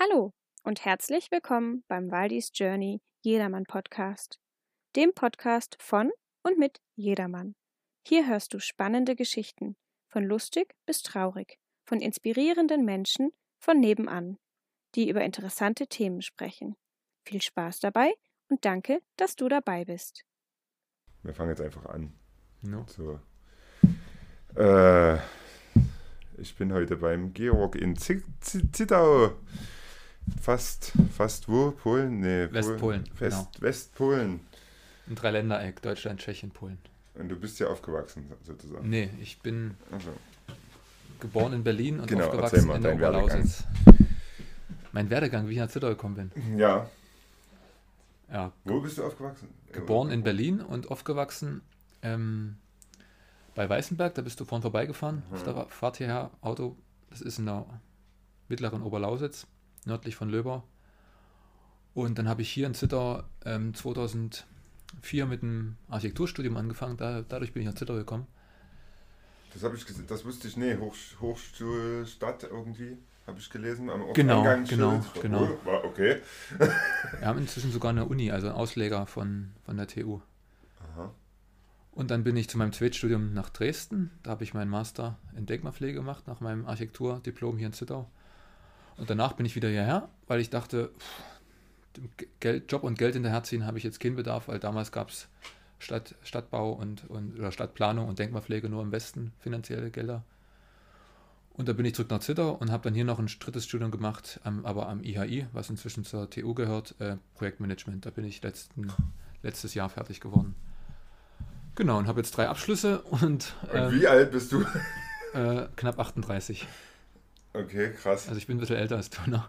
Hallo und herzlich willkommen beim Waldis Journey Jedermann Podcast, dem Podcast von und mit Jedermann. Hier hörst du spannende Geschichten, von lustig bis traurig, von inspirierenden Menschen von nebenan, die über interessante Themen sprechen. Viel Spaß dabei und danke, dass du dabei bist. Wir fangen jetzt einfach an. No. So. Äh, ich bin heute beim Georg in Zi- Zi- Zittau. Fast, fast wo? Polen? Nee, Polen. Westpolen, West, genau. Westpolen. Ein Dreiländereck, Deutschland, Tschechien, Polen. Und du bist ja aufgewachsen, sozusagen. Nee, ich bin Also, geboren in Berlin und Genau, aufgewachsen mal in der Werdegang. Oberlausitz. Mein Werdegang, wie ich nach Zittau gekommen bin. ja. Ja, Wo bist du aufgewachsen? geboren in Berlin und aufgewachsen ähm, bei Weißenberg. Da bist du vorhin vorbeigefahren auf der Fahrt hierher. Auto, das ist in der mittleren Oberlausitz, nördlich von Löber. Und dann habe ich hier in Zittau ähm, 2004 mit einem Architekturstudium angefangen. Da, dadurch bin ich nach Zittau gekommen. Das habe ich gesehen, das wusste ich, nee, Hoch, Hochschulstadt irgendwie, habe ich gelesen. Am Genau, genau, Oh, genau. War okay. Wir haben inzwischen sogar eine Uni, also einen Ausleger von, von der TU. Aha. Und dann bin ich zu meinem Zweitstudium nach Dresden. Da habe ich meinen Master in Denkmalpflege gemacht, nach meinem Architekturdiplom hier in Zittau. Und danach bin ich wieder hierher, weil ich dachte, pff, Geld, Job und Geld hinterherziehen habe ich jetzt keinen Bedarf, weil damals gab es Stadt, Stadtbau und, und oder Stadtplanung und Denkmalpflege nur im Westen finanzielle Gelder. Und da bin ich zurück nach Zittau und habe dann hier noch ein drittes Studium gemacht, am, aber am IHI, was inzwischen zur TU gehört, äh, Projektmanagement. Da bin ich letzten, letztes Jahr fertig geworden. Genau, und habe jetzt drei Abschlüsse und, Und ähm, wie alt bist du? äh, knapp 38. Okay, krass. Also ich bin ein bisschen älter als du noch.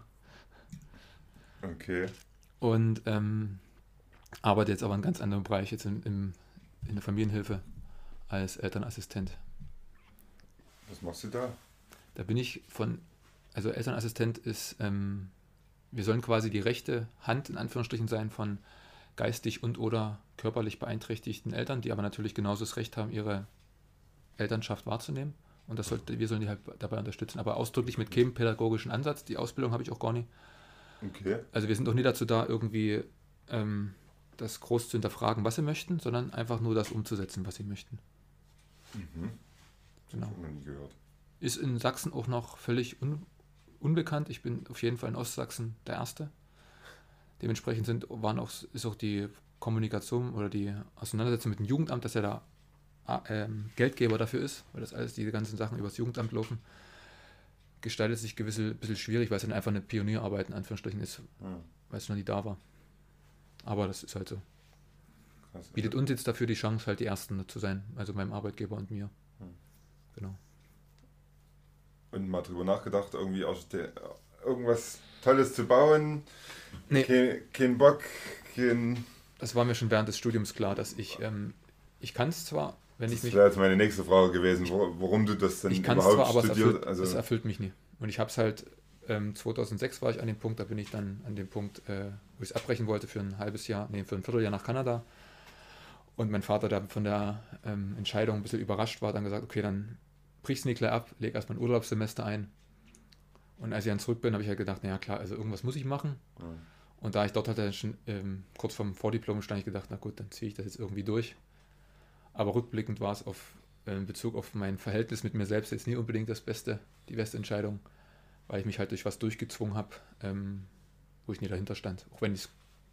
Okay. Und ähm, arbeite jetzt aber in einem ganz anderen Bereich, jetzt in, im, in der Familienhilfe als Elternassistent. Was machst du da? Da bin ich von, also Elternassistent ist, ähm, wir sollen quasi die rechte Hand in Anführungsstrichen sein von geistig und oder körperlich beeinträchtigten Eltern, die aber natürlich genauso das Recht haben, ihre Elternschaft wahrzunehmen. Und das sollte, wir sollen die halt dabei unterstützen, aber ausdrücklich mit keinem pädagogischen Ansatz. Die Ausbildung habe ich auch gar nicht. Okay. Also wir sind auch nie dazu da, irgendwie ähm, das groß zu hinterfragen, was sie möchten, sondern einfach nur das umzusetzen, was sie möchten. Mhm. Genau. Noch nie gehört. Ist in Sachsen auch noch völlig un unbekannt. Ich bin auf jeden Fall in Ostsachsen der Erste. Dementsprechend sind, waren auch, ist auch die Kommunikation oder die Auseinandersetzung mit dem Jugendamt, dass er da Geldgeber dafür ist, weil das alles, diese ganzen Sachen übers Jugendamt laufen, gestaltet sich gewiss ein bisschen schwierig, weil es dann einfach eine Pionierarbeit in Anführungsstrichen ist, Ah, weil es noch nie da war. Aber das ist halt so. krass. Bietet uns jetzt dafür die Chance, halt die Ersten zu sein, also meinem Arbeitgeber und mir. Hm. Genau. Und mal drüber nachgedacht, irgendwie Archite- irgendwas Tolles zu bauen. Nee. Kein, kein Bock, kein. Das war mir schon während des Studiums klar, dass ich, ähm, ich kann es zwar, wenn Das wäre jetzt meine nächste Frage gewesen, warum du das denn ich es überhaupt zwar, aber es studiert erfüllt, Also, es erfüllt mich nie. Und ich habe es halt, ähm, 2006 war ich an dem Punkt, da bin ich dann an dem Punkt, äh, wo ich es abbrechen wollte für ein halbes Jahr, nee, für ein Vierteljahr nach Kanada. Und mein Vater, der von der ähm, Entscheidung ein bisschen überrascht war, dann gesagt, okay, dann brichst du nicht gleich ab, leg erstmal ein Urlaubssemester ein. Und als ich dann zurück bin, habe ich halt gedacht, naja klar, also irgendwas muss ich machen. Ja. Und da ich dort hatte, schon ähm, kurz vorm Vordiplom stand, ich gedacht, na gut, dann ziehe ich das jetzt irgendwie durch. Aber rückblickend war es auf, äh, in Bezug auf mein Verhältnis mit mir selbst jetzt nie unbedingt das Beste, die beste Entscheidung, weil ich mich halt durch was durchgezwungen habe, ähm, wo ich nie dahinter stand. Auch wenn ich es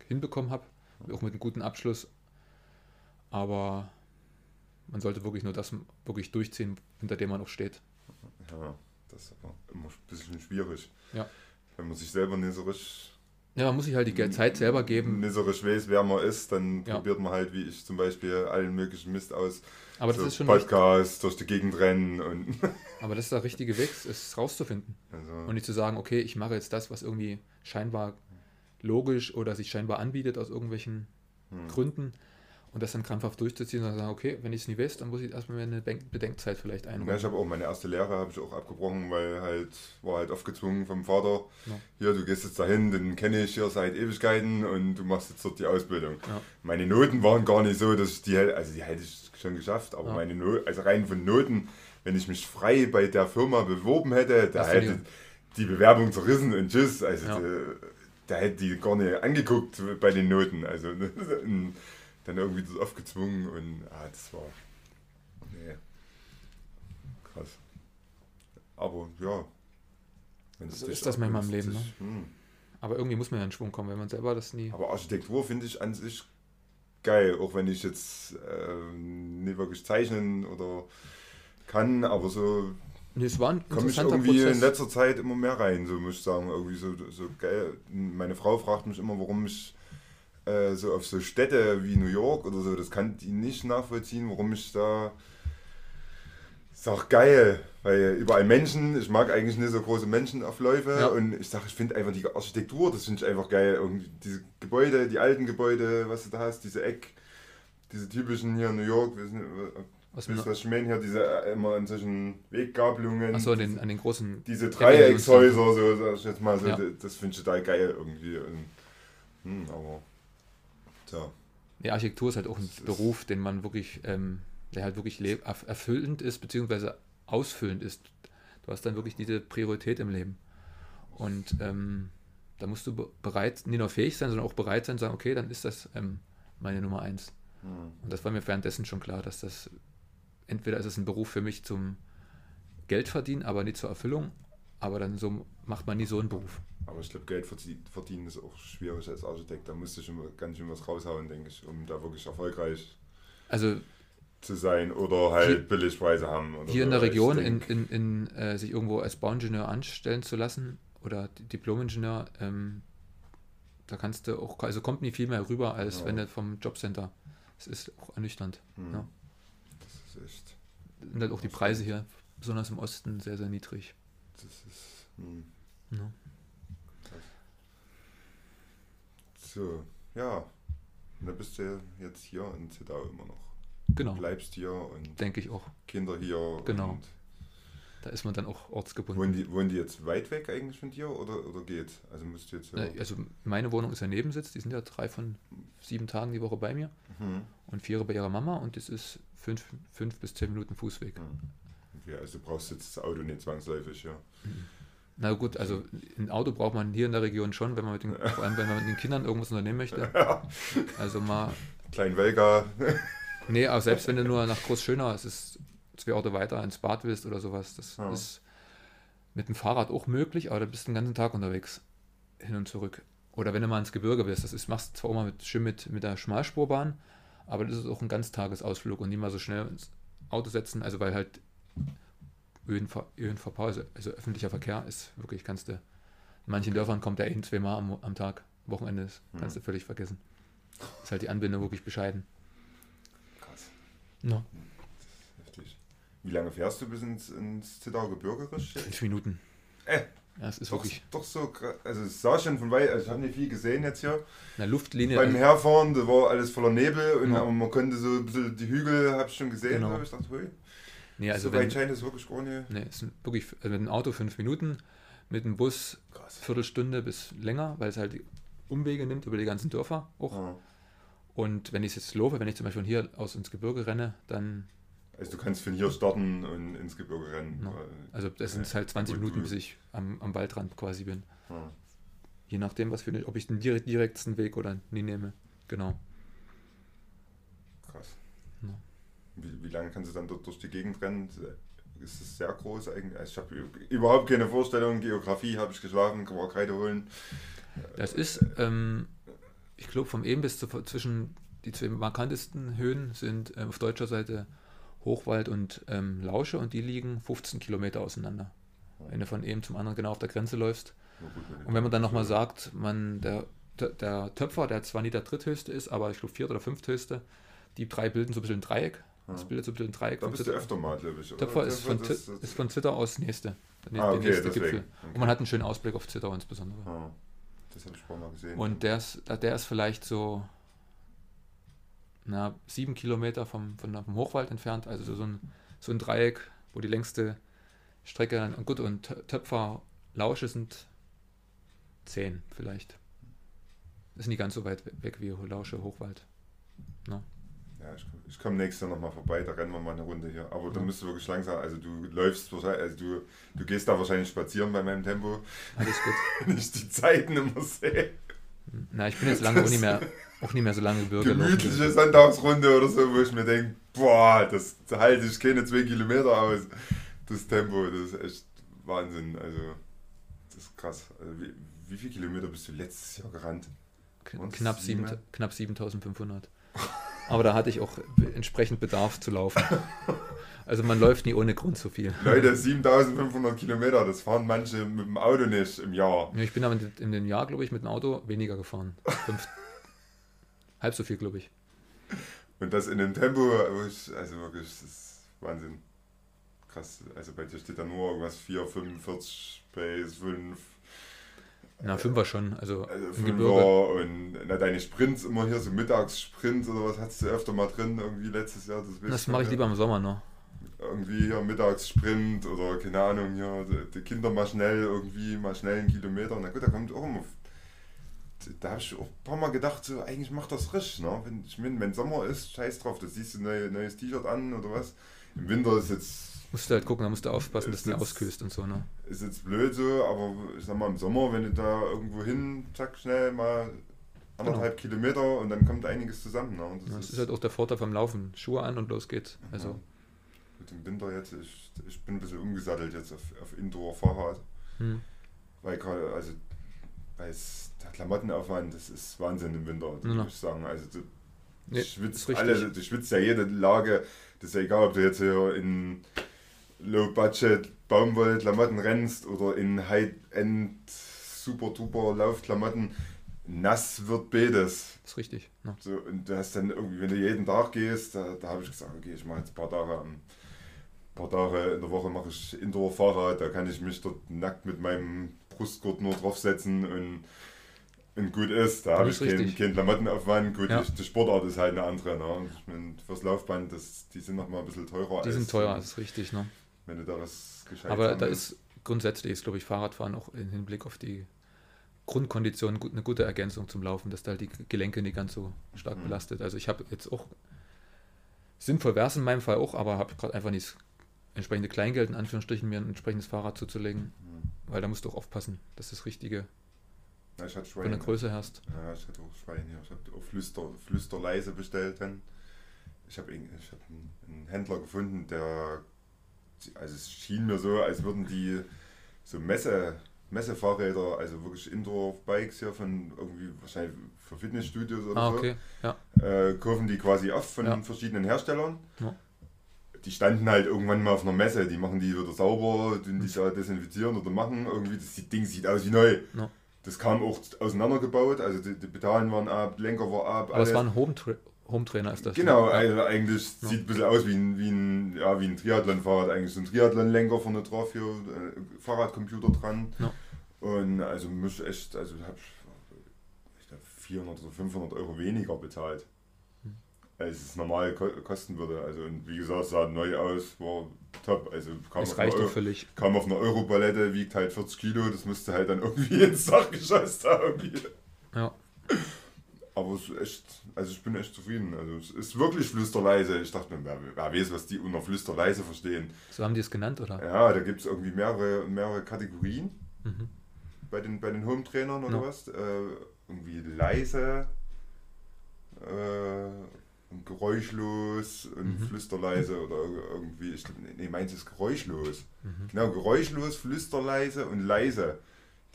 hinbekommen habe, auch mit einem guten Abschluss. Aber man sollte wirklich nur das wirklich durchziehen, hinter dem man auch steht. ja, das ist aber immer ein bisschen schwierig. Ja. Wenn man sich selber nicht so richtig, Ja, man muss sich halt die Zeit selber geben. richtig weiß, wer man ist, dann Ja. probiert man halt, wie ich zum Beispiel, allen möglichen Mist aus. Aber das so ist schon Podcasts durch die Gegend rennen und. aber das ist der richtige Weg, es rauszufinden. Also, Und nicht zu sagen, okay, ich mache jetzt das, was irgendwie scheinbar logisch oder sich scheinbar anbietet aus irgendwelchen hm. Gründen und das dann krampfhaft durchzuziehen und dann sagen, okay, wenn ich es nie weiß, dann muss ich erstmal eine Denk- Bedenkzeit vielleicht Ja, einräumen. ich habe auch meine erste Lehre habe ich auch abgebrochen, weil halt war halt aufgezwungen vom Vater. Ja. Hier, du gehst jetzt dahin, den kenne ich hier seit Ewigkeiten und du machst jetzt dort die Ausbildung. Ja. Meine Noten waren gar nicht so, dass ich die hätte, also die hätte ich schon geschafft, aber Ja. meine Noten, also rein von Noten, wenn ich mich frei bei der Firma beworben hätte, da du die- hätte, die Bewerbung zerrissen und tschüss. Also Ja. der hätte die gar nicht angeguckt bei den Noten. Also dann irgendwie das aufgezwungen und ah, das war. Nee. Krass. Aber ja. wenn es So ist das manchmal im Leben, ne? dich- hm. Aber irgendwie muss man ja in Schwung kommen, wenn man selber das nie. Aber Architektur finde ich an sich geil, auch wenn ich jetzt ähm, nicht wirklich zeichnen oder kann, aber so Nee, es war ein komme ich irgendwie in Prozess. letzter Zeit immer mehr rein, so muss ich sagen. Irgendwie so, so geil. Meine Frau fragt mich immer, warum ich äh, so auf so Städte wie New York oder so, das kann die nicht nachvollziehen, warum ich da. Ist auch geil, weil überall Menschen, ich mag eigentlich nicht so große Menschenaufläufe Ja. und ich sage, ich finde einfach die Architektur, das finde ich einfach geil. Irgendwie diese Gebäude, die alten Gebäude, was du da hast, diese Eck, diese typischen hier in New York, wir sind, Aus Wisst was ich meine? Hier diese äh, immer an solchen Weggabelungen. achso, an den, an den großen. diese Dreieckshäuser, so sag ich jetzt mal, so, Ja. d- das finde ich total geil irgendwie. Und, hm, aber tja, Die Architektur ist halt auch ein Das Beruf, den man wirklich, ähm, der halt wirklich erfüllend ist, beziehungsweise ausfüllend ist. Du hast dann wirklich diese Priorität im Leben. Und ähm, da musst du be- bereit, nicht nur fähig sein, sondern auch bereit sein, zu sagen, okay, dann ist das ähm, meine Nummer eins. hm, Und das war mir währenddessen schon klar, dass das entweder ist es ein Beruf für mich zum Geld verdienen, aber nicht zur Erfüllung, aber dann so macht man nie so einen Beruf. Aber ich glaube, Geld verdi- verdienen ist auch schwierig als Architekt. Da musste ich immer ganz schön was raushauen, denke ich, um da wirklich erfolgreich Also zu sein oder halt Hier- Billigpreise haben. Hier in so. der Ich Region in, in, in, äh, sich irgendwo als Bauingenieur anstellen zu lassen oder Diplomingenieur, ähm, da kannst du auch, also kommt nie viel mehr rüber, als Ja. wenn du vom Jobcenter. Es ist auch ernüchternd. hm, ja. Das ist echt. Und halt auch die Preise hier, besonders im Osten, sehr, sehr niedrig. Das ist. Hm. Ja. So, ja. Und da bist du jetzt hier in Zittau immer noch. Genau, Bleibst hier und denke ich auch. Kinder hier. Genau. Da ist man dann auch ortsgebunden. wohnen, die, wohnen die jetzt weit weg eigentlich von dir oder, oder geht? Also musst du jetzt. Ja, Äh, Also meine Wohnung ist ja Nebensitz, die sind ja drei von sieben Tagen die Woche bei mir hm, und vier bei ihrer Mama und das ist fünf, fünf bis zehn Minuten Fußweg. hm. Okay, also du brauchst jetzt das Auto nicht zwangsläufig, ja. Na gut, also ein Auto braucht man hier in der Region schon, wenn man mit den, vor allem wenn man mit den Kindern irgendwas unternehmen möchte. Also mal, Klein Welga. nee, aber selbst wenn du nur nach Großschönau, es ist zwei Orte weiter ins Bad willst oder sowas, das Ja. ist mit dem Fahrrad auch möglich, aber da bist du den ganzen Tag unterwegs, hin und zurück. Oder wenn du mal ins Gebirge bist, das ist, machst du zwar auch mal mit, schön mit, mit der Schmalspurbahn, aber das ist auch ein Ganztagesausflug und nicht mal so schnell ins Auto setzen, also weil halt ÖNV, ÖNVP, also, also öffentlicher Verkehr ist wirklich, kannst du, in manchen Dörfern kommt der ein, zweimal am, am Tag, Wochenende, das kannst du völlig vergessen. Ist halt die Anbindung wirklich bescheiden. Krass, No. heftig. Wie lange fährst du bis ins, ins Zittauer Gebirgerisch? Fünf Minuten. Äh, Ja, es ist doch, wirklich doch so krass. Also es sah schon von weit, also ich habe nicht viel gesehen jetzt hier. eine Luftlinie. Beim Herfahren, da war alles voller Nebel, und, Ja. man konnte so ein bisschen die Hügel, habe ich schon gesehen. Genau. Da hab ich dachte, hui, nee, also so wenn, weit scheint es wirklich gar nicht. Nee, es sind wirklich also mit dem Auto fünf Minuten, mit dem Bus Krass. Viertelstunde bis länger, weil es halt Umwege nimmt über die ganzen Dörfer auch. Ja. Und wenn ich es jetzt laufe, wenn ich zum Beispiel von hier aus ins Gebirge renne, dann, Also du kannst von hier starten und ins Gebirge rennen. Ja. Weil- also das sind Ja, halt 20 gut, Minuten, bis ich am, am Waldrand quasi bin. Ja. Je nachdem, was für ob ich den direkt, direktesten Weg oder nie nehme. Genau. Krass. Ja. Wie, wie lange kannst du dann dort durch die Gegend rennen? Ist es sehr groß eigentlich? Also ich habe überhaupt keine Vorstellung. Geografie habe ich geschlafen, war Kreide holen. Das ist, ähm, ich glaube, vom Eben bis zu, zwischen die zwei markantesten Höhen sind äh, auf deutscher Seite Hochwald und ähm, Lausche und die liegen 15 Kilometer auseinander. Wenn du von eben zum anderen genau auf der Grenze läufst. Und wenn man dann nochmal sagt, man, der, der Töpfer, der zwar nie der dritthöchste ist, aber ich glaube viert- oder fünfthöchste, die drei bilden so ein bisschen ein Dreieck. Das bildet so ein bisschen ein Dreieck. Da bist du Zitter- öfter mal, glaube ich. oder? Töpfer ist von, das- das- ist von Zittau aus nächste. Der, Ah, der okay, nächste deswegen. Gipfel. Okay. Und man hat einen schönen Ausblick auf Zittau insbesondere. Ja, das habe ich vorhin mal gesehen. Und der ist, der ist vielleicht so na, sieben Kilometer vom, von, vom Hochwald entfernt, also so ein, so ein Dreieck, wo die längste Strecke, dann- und gut, und Tö- Töpfer, Lausche sind zehn vielleicht. Ist nicht ganz so weit we- weg wie Lausche, Hochwald. Ja, ich, ich komme nächstes Jahr nochmal vorbei, da rennen wir mal eine Runde hier. Aber da Ja. musst du wirklich langsam, also du läufst wahrscheinlich, also du, du gehst da wahrscheinlich spazieren bei meinem Tempo, Alles gut. wenn ich die Zeiten immer sehe. Na, ich bin jetzt lange auch nicht mehr, auch nicht mehr so lange Bürger. Gemütliche Sonntagsrunde oder so, wo ich mir denke, boah, das halte ich keine zwei Kilometer aus. Das Tempo, das ist echt Wahnsinn. Also, das ist krass. Also, wie, wie viele Kilometer bist du letztes Jahr gerannt? Knapp, sieben? knapp 7500. Aber da hatte ich auch entsprechend Bedarf zu laufen. Also man läuft nie ohne Grund so viel. Leute, 7500 Kilometer, das fahren manche mit dem Auto nicht im Jahr. Ja, Ich bin aber in- dem Jahr, glaube ich, mit dem Auto weniger gefahren. Fünf, halb so viel, glaube ich. Und das in dem Tempo, also wirklich, das ist Wahnsinn. Krass. Also bei dir steht da nur irgendwas 4, 45, Pace, 5. Na, Fünfer schon. Also, Also. Fünfer und na, deine Sprints immer hier, so Mittagssprints oder was hattest du öfter mal drin, irgendwie letztes Jahr? Das, Das mache ich lieber im Sommer noch. Irgendwie hier Mittagssprint oder keine Ahnung, hier die- Kinder mal schnell irgendwie, mal schnell einen Kilometer. Na gut, da kommt auch immer. Da habe ich auch ein paar Mal gedacht, so, eigentlich macht das richtig, ne? Wenn, ich mein, wenn Sommer ist, scheiß drauf, da siehst du ein neu, neues T-Shirt an oder was. Im Winter ist jetzt Musst du halt gucken, da musst du aufpassen, dass du nicht jetzt- auskühlst und so, ne? ist jetzt blöd so, aber ich sag mal im Sommer, wenn du da irgendwo hin, zack, schnell mal anderthalb Kilometer und dann kommt einiges zusammen. Ne? Und das Genau. Das ist, ist halt auch der Vorteil vom Laufen. Schuhe an und los geht's. Also, Gut, im Winter jetzt, ich, ich bin ein bisschen umgesattelt jetzt auf, auf Indoor-Fahrrad, hm. weil gerade, also, weil es, der Klamottenaufwand, das ist Wahnsinn im Winter, Ja. muss ich sagen. Also, du, Nee, schwitzt alle, du schwitzt ja jede Lage, das ist ja egal, ob du jetzt hier in Low-Budget Baumwollklamotten rennst oder in High-End super-duper Laufklamotten, nass wird beides. ist richtig. Ne? So, und du hast dann irgendwie, wenn du jeden Tag gehst, da, da habe ich gesagt, okay, ich mache jetzt ein paar Tage am ein paar Tage in der Woche mache ich Indoor-Fahrrad, da kann ich mich dort nackt mit meinem Brustgurt nur draufsetzen und, und gut ist. Da habe ich Das keinen kein Klamottenaufwand. Gut, Ja. ich, die Sportart ist halt eine andere. Ne? Ich mein, fürs Laufband, das, die sind nochmal ein bisschen teurer. Die sind teuer, das ist richtig. Ne? Wenn du da was gescheit Aber da ist grundsätzlich, ist, glaube ich, Fahrradfahren auch im Hinblick auf die Grundkondition eine gute Ergänzung zum Laufen, dass da halt die Gelenke nicht ganz so stark Mhm. belastet. Also ich habe jetzt auch sinnvoll wäre es in meinem Fall auch, aber habe gerade einfach nicht das entsprechende Kleingeld in Anführungsstrichen mir ein entsprechendes Fahrrad zuzulegen, Hm. weil da musst du auch aufpassen, dass das Richtige Ja, ich hatte von der. Größe hast. Ja, ich hatte auch Schweine hier. Ich habe auch Flüster, Flüsterleise bestellt. Dann. Ich habe ich hab einen, einen Händler gefunden, der. Also es schien mir so, als würden die so Messe, Messefahrräder, also wirklich Indoor-Bikes hier von irgendwie wahrscheinlich für Fitnessstudios oder Ah, so, okay. Ja. äh, kaufen die quasi auf von Ja. verschiedenen Herstellern. Ja. Die standen halt irgendwann mal auf einer Messe, die machen die wieder sauber, tun die Hm. da desinfizieren oder machen irgendwie, das Ding sieht aus wie neu. Das kam auch auseinandergebaut, also die, die Pedalen waren ab, Lenker war ab, Aber es war ein Home-Tra Home-Trainer, ist das. ne? Genau, Ja. also eigentlich Ja. sieht ein bisschen aus wie ein, wie ein, ja, wie ein Triathlon-Fahrrad, eigentlich so ein Triathlon-Lenker vorne drauf, hier äh, Fahrradcomputer dran. Ja. Und also muss echt, also habe ich glaub, 400 oder 500 Euro weniger bezahlt, Hm. als es normal ko kosten würde. Also und wie gesagt, sah neu aus, war top. Also kam, Es auf, reicht Euro, völlig. kam auf einer Europalette, wiegt halt 40 Kilo, das musste halt dann irgendwie ins Dachgeschoss da irgendwie. Ja. Aber es ist echt, also ich bin echt zufrieden. Also es ist wirklich flüsterleise. Ich dachte mir, wer, wer weiß, was die unter flüsterleise verstehen. So haben die es genannt, oder? Ja, da gibt es irgendwie mehrere, mehrere Kategorien Mhm. bei den, bei den Home-Trainern oder Ja. was. Äh, irgendwie leise, äh, und geräuschlos und Mhm. flüsterleise oder irgendwie, ich nee, meins ist geräuschlos. Mhm. Genau, geräuschlos, flüsterleise und leise.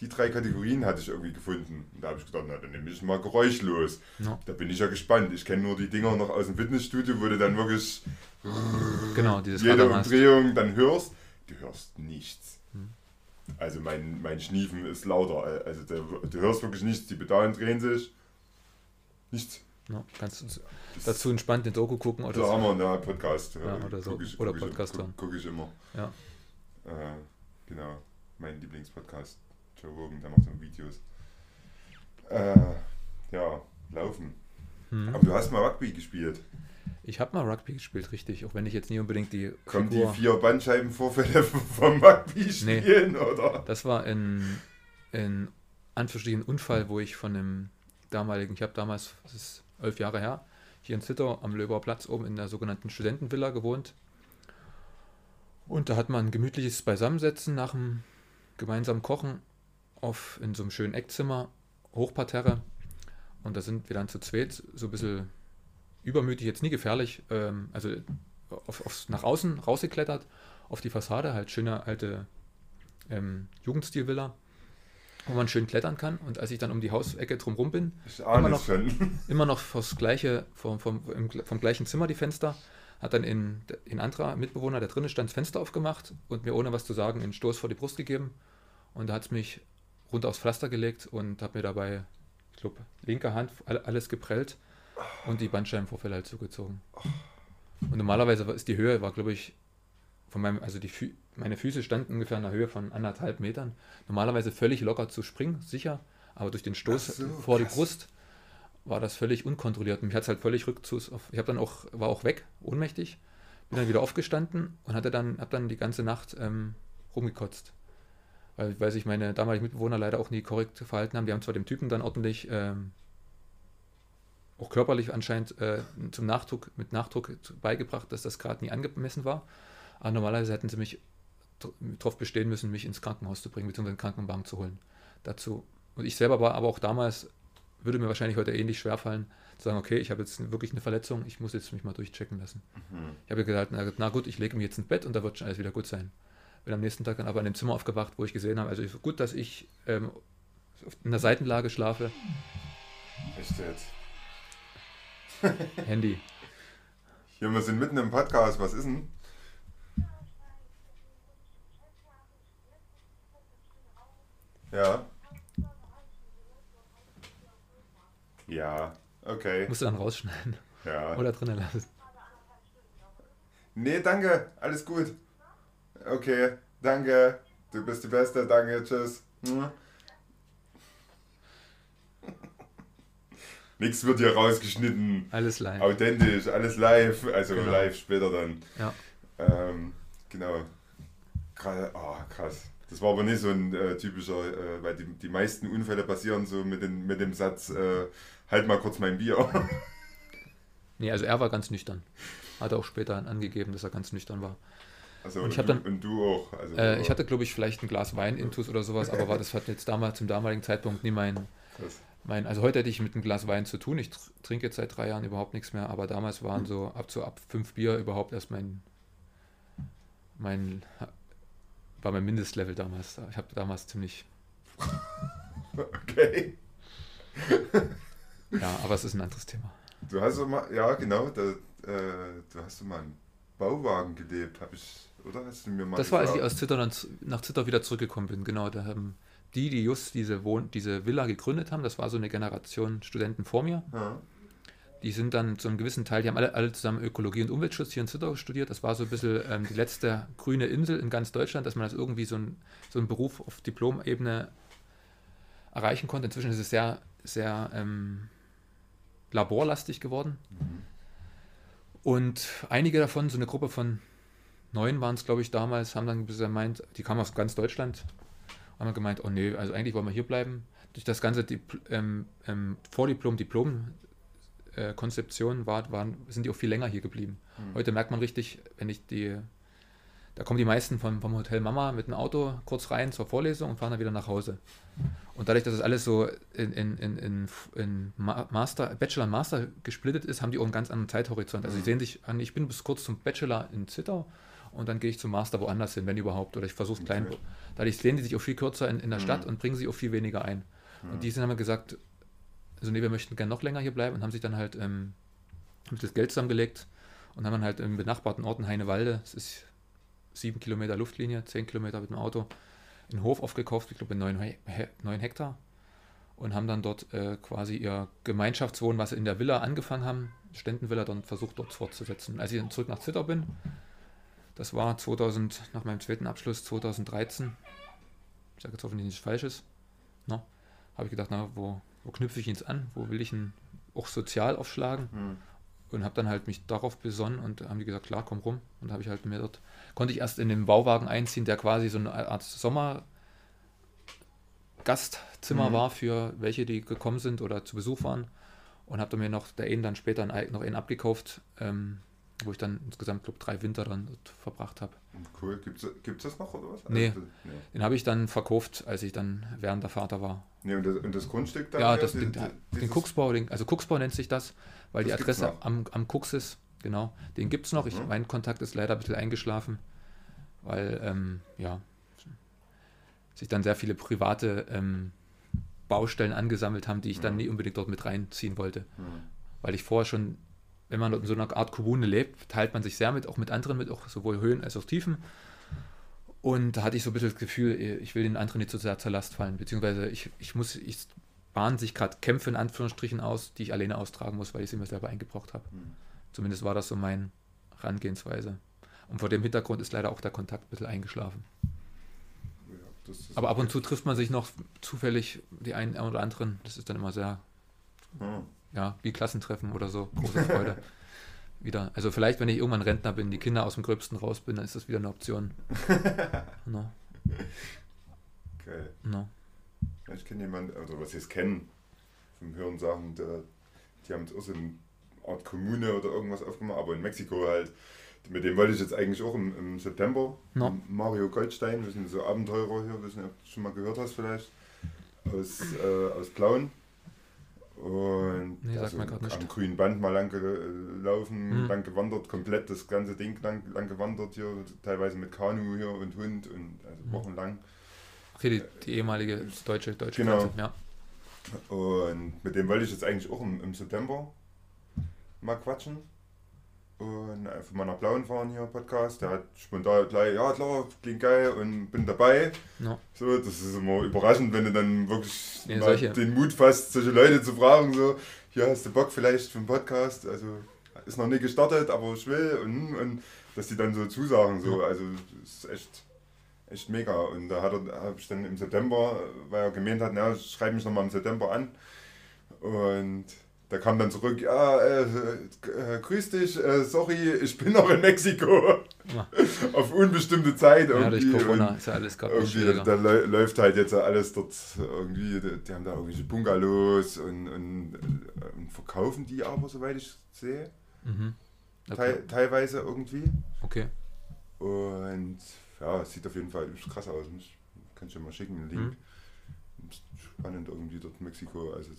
Die drei Kategorien hatte ich irgendwie gefunden. Und da habe ich gedacht, na, dann nehme ich mal geräuschlos. Ja. Da bin ich ja gespannt. Ich kenne nur die Dinger noch aus dem Fitnessstudio, wo du dann wirklich Genau, dieses jede hast. Umdrehung dann hörst. Du hörst nichts. Hm. Also mein, mein Schniefen ist lauter. Also der, du hörst wirklich nichts. Die Pedalen drehen sich. Nichts. Ja, kannst du dazu entspannt den Doku gucken oder Da haben so. wir einen Podcast. Ja, oder so. Ich, Oder ich, Podcast guck, hören. guck ich immer. Ja. Äh, genau. Mein Lieblingspodcast. Rogan, der macht so Videos. Äh, ja, laufen. Hm. Aber du hast mal Rugby gespielt. Ich habe mal Rugby gespielt, richtig. Auch wenn ich jetzt nie unbedingt die Kommen die Figur... vier Bandscheibenvorfälle vom Rugby spielen, oder? Das war ein, ein Anführungsstrichen Unfall, wo ich von einem damaligen, ich habe damals, das ist elf Jahre her, hier in Zittau am Löbauer Platz oben in der sogenannten Studentenvilla gewohnt. Und da hat man ein gemütliches Beisammensetzen nach dem gemeinsamen Kochen auf, in so einem schönen Eckzimmer, Hochparterre. Und da sind wir dann zu zweit so ein bisschen übermütig, jetzt nie gefährlich, ähm, also auf, aufs, nach außen rausgeklettert, auf die Fassade, halt schöne alte ähm, Jugendstilvilla wo man schön klettern kann. Und als ich dann um die Hausecke drumherum bin, immer noch, immer noch vors gleiche, vom, vom, vom gleichen Zimmer die Fenster, hat dann ein in anderer Mitbewohner, der drinnen stand, das Fenster aufgemacht und mir ohne was zu sagen einen Stoß vor die Brust gegeben. Und da hat es mich runter aufs Pflaster gelegt und hat mir dabei, ich glaube, linke Hand alles geprellt und die Bandscheibenvorfälle halt zugezogen. Und normalerweise ist die Höhe, war glaube ich, von meinem, also die Fü meine Füße standen ungefähr in einer Höhe von anderthalb Metern. Normalerweise völlig locker zu springen, sicher, aber durch den Stoß so, vor krass. die Brust war das völlig unkontrolliert. Mich hat es halt völlig rückzus. Ich habe dann auch, war auch weg, ohnmächtig, bin dann wieder aufgestanden und hatte dann, habe dann die ganze Nacht ähm, rumgekotzt. Weil, weil sich meine damaligen Mitbewohner leider auch nie korrekt verhalten haben. Die haben zwar dem Typen dann ordentlich, ähm, auch körperlich anscheinend äh, zum Nachdruck, mit Nachdruck beigebracht, dass das gerade nie angemessen war. Aber normalerweise hätten sie mich darauf bestehen müssen, mich ins Krankenhaus zu bringen, beziehungsweise einen Krankenwagen zu holen. Dazu. Und ich selber war aber auch damals, würde mir wahrscheinlich heute ähnlich schwer fallen, zu sagen, okay, ich habe jetzt wirklich eine Verletzung, ich muss jetzt mich mal durchchecken lassen. Mhm. Ich habe gesagt, na, na, gut, ich lege mich jetzt ins Bett und da wird schon alles wieder gut sein. Bin am nächsten Tag dann aber in dem Zimmer aufgewacht, wo ich gesehen habe, also gut, dass ich ähm, in der Seitenlage schlafe. Echt jetzt? Handy. Hier, wir sind mitten im Podcast, was ist denn? Ja. Ja, okay. Musst du dann rausschneiden. Ja. Oder drinnen lassen. Nee, danke. Alles gut. Okay, danke. Du bist die Beste. Danke, tschüss. Hm. Nichts wird hier rausgeschnitten. Alles live. Authentisch, alles live. Also genau. live später dann. Ja. Ähm, genau. Krass. Oh, krass. Das war aber nicht so ein äh, typischer, äh, weil die, die meisten Unfälle passieren so mit, den, mit dem Satz, äh, halt mal kurz mein Bier. nee, also er war ganz nüchtern. Hat er auch später angegeben, dass er ganz nüchtern war. Also und, und, ich du, dann, und du auch. Also äh, ich hatte, glaube ich, vielleicht ein Glas Wein intus oder sowas, aber war, das hat jetzt damals zum damaligen Zeitpunkt nie mein, mein. Also heute hätte ich mit einem Glas Wein zu tun. Ich trinke jetzt seit drei Jahren überhaupt nichts mehr, aber damals waren so ab so ab fünf Bier überhaupt erst mein, mein war mein Mindestlevel damals. Ich habe damals ziemlich. Okay. ja, aber es ist ein anderes Thema. Du hast so mal, ja genau, da, äh, du hast so mal einen Bauwagen gelebt, habe ich, oder hast du mir mal Das gesagt? war, als ich aus Zittau nach Zittau wieder zurückgekommen bin, genau. Da haben die, die just diese, Wohn diese Villa gegründet haben, das war so eine Generation Studenten vor mir. Ja die sind dann zu einem gewissen Teil, die haben alle, alle zusammen Ökologie und Umweltschutz hier in Zittau studiert. Das war so ein bisschen ähm, die letzte grüne Insel in ganz Deutschland, dass man das irgendwie so, ein, so einen Beruf auf Diplomebene erreichen konnte. Inzwischen ist es sehr, sehr ähm, laborlastig geworden. Mhm. Und einige davon, so eine Gruppe von neun waren es, glaube ich, damals, haben dann gemeint, die kamen aus ganz Deutschland, haben dann gemeint, oh nee, also eigentlich wollen wir hier bleiben. Durch das ganze Dipl ähm, ähm, Vordiplom, Diplom äh, Konzeption war, waren, sind die auch viel länger hier geblieben. Mhm. Heute merkt man richtig, wenn ich die, da kommen die meisten vom, vom Hotel Mama mit dem Auto kurz rein zur Vorlesung und fahren dann wieder nach Hause. Und dadurch, dass es alles so in, in, in, in Master, Bachelor und Master gesplittet ist, haben die auch einen ganz anderen Zeithorizont. Also sie sehen sich an, ich bin bis kurz zum Bachelor in Zittau und dann gehe ich zum Master woanders hin, wenn überhaupt. Oder ich versuche es klein. Dadurch sehen die sich auch viel kürzer in, in der Stadt mhm. und bringen sich auch viel weniger ein. Und die sind haben gesagt, also nee, wir möchten gerne noch länger hier bleiben und haben sich dann halt ähm, das Geld zusammengelegt und haben dann halt im benachbarten Ort in Heinewalde, das ist sieben Kilometer Luftlinie, zehn Kilometer mit dem Auto, einen Hof aufgekauft, ich glaube neun, neun Hektar und haben dann dort äh, quasi ihr Gemeinschaftswohnen, was sie in der Villa angefangen haben, Ständenvilla, dann versucht dort fortzusetzen. Als ich dann zurück nach Zittau bin, das war 2000, nach meinem zweiten Abschluss 2013, ich sage jetzt hoffentlich nichts Falsches, no, habe ich gedacht, na, wo, wo knüpfe ich ihn an, wo will ich ihn auch sozial aufschlagen. Mhm. Und habe dann halt mich darauf besonnen und haben die gesagt, klar, komm rum. Und habe ich halt mir dort, konnte ich erst in den Bauwagen einziehen, der quasi so eine Art Sommergastzimmer mhm. war für welche, die gekommen sind oder zu Besuch waren. und habe mir noch der einen dann später einen, noch einen abgekauft, ähm, wo ich dann insgesamt, glaube drei Winter dann verbracht habe. Cool. Gibt es das noch oder was? Nee, also, nee. den habe ich dann verkauft, als ich dann während der Vater war. Nee, und das, und das Grundstück da? Ja, das, den, den Kucksbau, den, also Kucksbau nennt sich das, weil Das die Adresse am, am Kucks ist. Genau, den gibt es noch. Ich, Mhm. Mein Kontakt ist leider ein bisschen eingeschlafen, weil, ähm, ja, sich dann sehr viele private ähm, Baustellen angesammelt haben, die ich dann Mhm. nie unbedingt dort mit reinziehen wollte. Hm. Weil ich vorher schon, wenn man in so einer Art Kommune lebt, teilt man sich sehr mit, auch mit anderen mit, auch sowohl Höhen als auch Tiefen. Und da hatte ich so ein bisschen das Gefühl, ich will den anderen nicht so sehr zur Last fallen, beziehungsweise ich, ich muss, ich bahnen sich gerade Kämpfe in Anführungsstrichen aus, die ich alleine austragen muss, weil ich sie mir selber eingebrockt habe. Hm. Zumindest war das so meine Herangehensweise. Und vor dem Hintergrund ist leider auch der Kontakt ein bisschen eingeschlafen. Ja, Aber ab und zu trifft man sich noch zufällig die einen oder anderen. Das ist dann immer sehr Hm. Ja, wie Klassentreffen oder so. Große Freude. wieder. Also vielleicht, wenn ich irgendwann Rentner bin, die Kinder aus dem Gröbsten raus bin, dann ist das wieder eine Option. No, Geil. no. Ich kenne jemanden, also was ich es kennen, vom Hören sagen, der, die haben jetzt auch so eine Art Kommune oder irgendwas aufgemacht, aber in Mexiko halt. Mit dem wollte ich jetzt eigentlich auch im, im September. No. Mario Goldstein, wir sind so Abenteurer hier, wissen ob du schon mal gehört hast vielleicht. Aus, äh, aus Plauen. Und Nee, der sagt so mir grad nicht. am grünen Band mal lang gelaufen, Hm. lang gewandert, komplett das ganze Ding lang, lang gewandert hier, teilweise mit Kanu hier und Hund und also Hm. wochenlang. Okay, die, die ehemalige deutsche, deutsche Genau. Grenze, Ja. Und mit dem wollte ich jetzt eigentlich auch im, im September mal quatschen. Und von meiner Blauen fahren hier Podcast. Der hat spontan gleich, ja klar, klingt geil und bin dabei. No. So, das ist immer überraschend, wenn du dann wirklich Nee, mal solche- den Mut fasst, solche Leute zu fragen, so, hier hast du Bock vielleicht für einen Podcast. Also ist noch nie gestartet, aber ich will und, und dass die dann so zusagen, so, also das ist echt, echt mega. Und da habe ich dann im September, weil er gemeint hat, na, schreib mich nochmal im September an. Und da kam dann zurück, ja, äh, äh, grüß dich, äh, sorry, ich bin noch in Mexiko. Ja. Auf unbestimmte Zeit ja, durch irgendwie. Corona Und ist ja alles gerade irgendwie, da, da läu- läuft halt jetzt alles dort irgendwie, die, haben da irgendwelche Bungalows und, und, äh, und verkaufen die aber, soweit ich sehe, Mhm. Okay. teil, teilweise irgendwie. okay. Und ja, es sieht auf jeden Fall krass aus. Ich kann ich dir mal schicken, einen Link. Mhm. Spannend irgendwie dort Mexiko. Also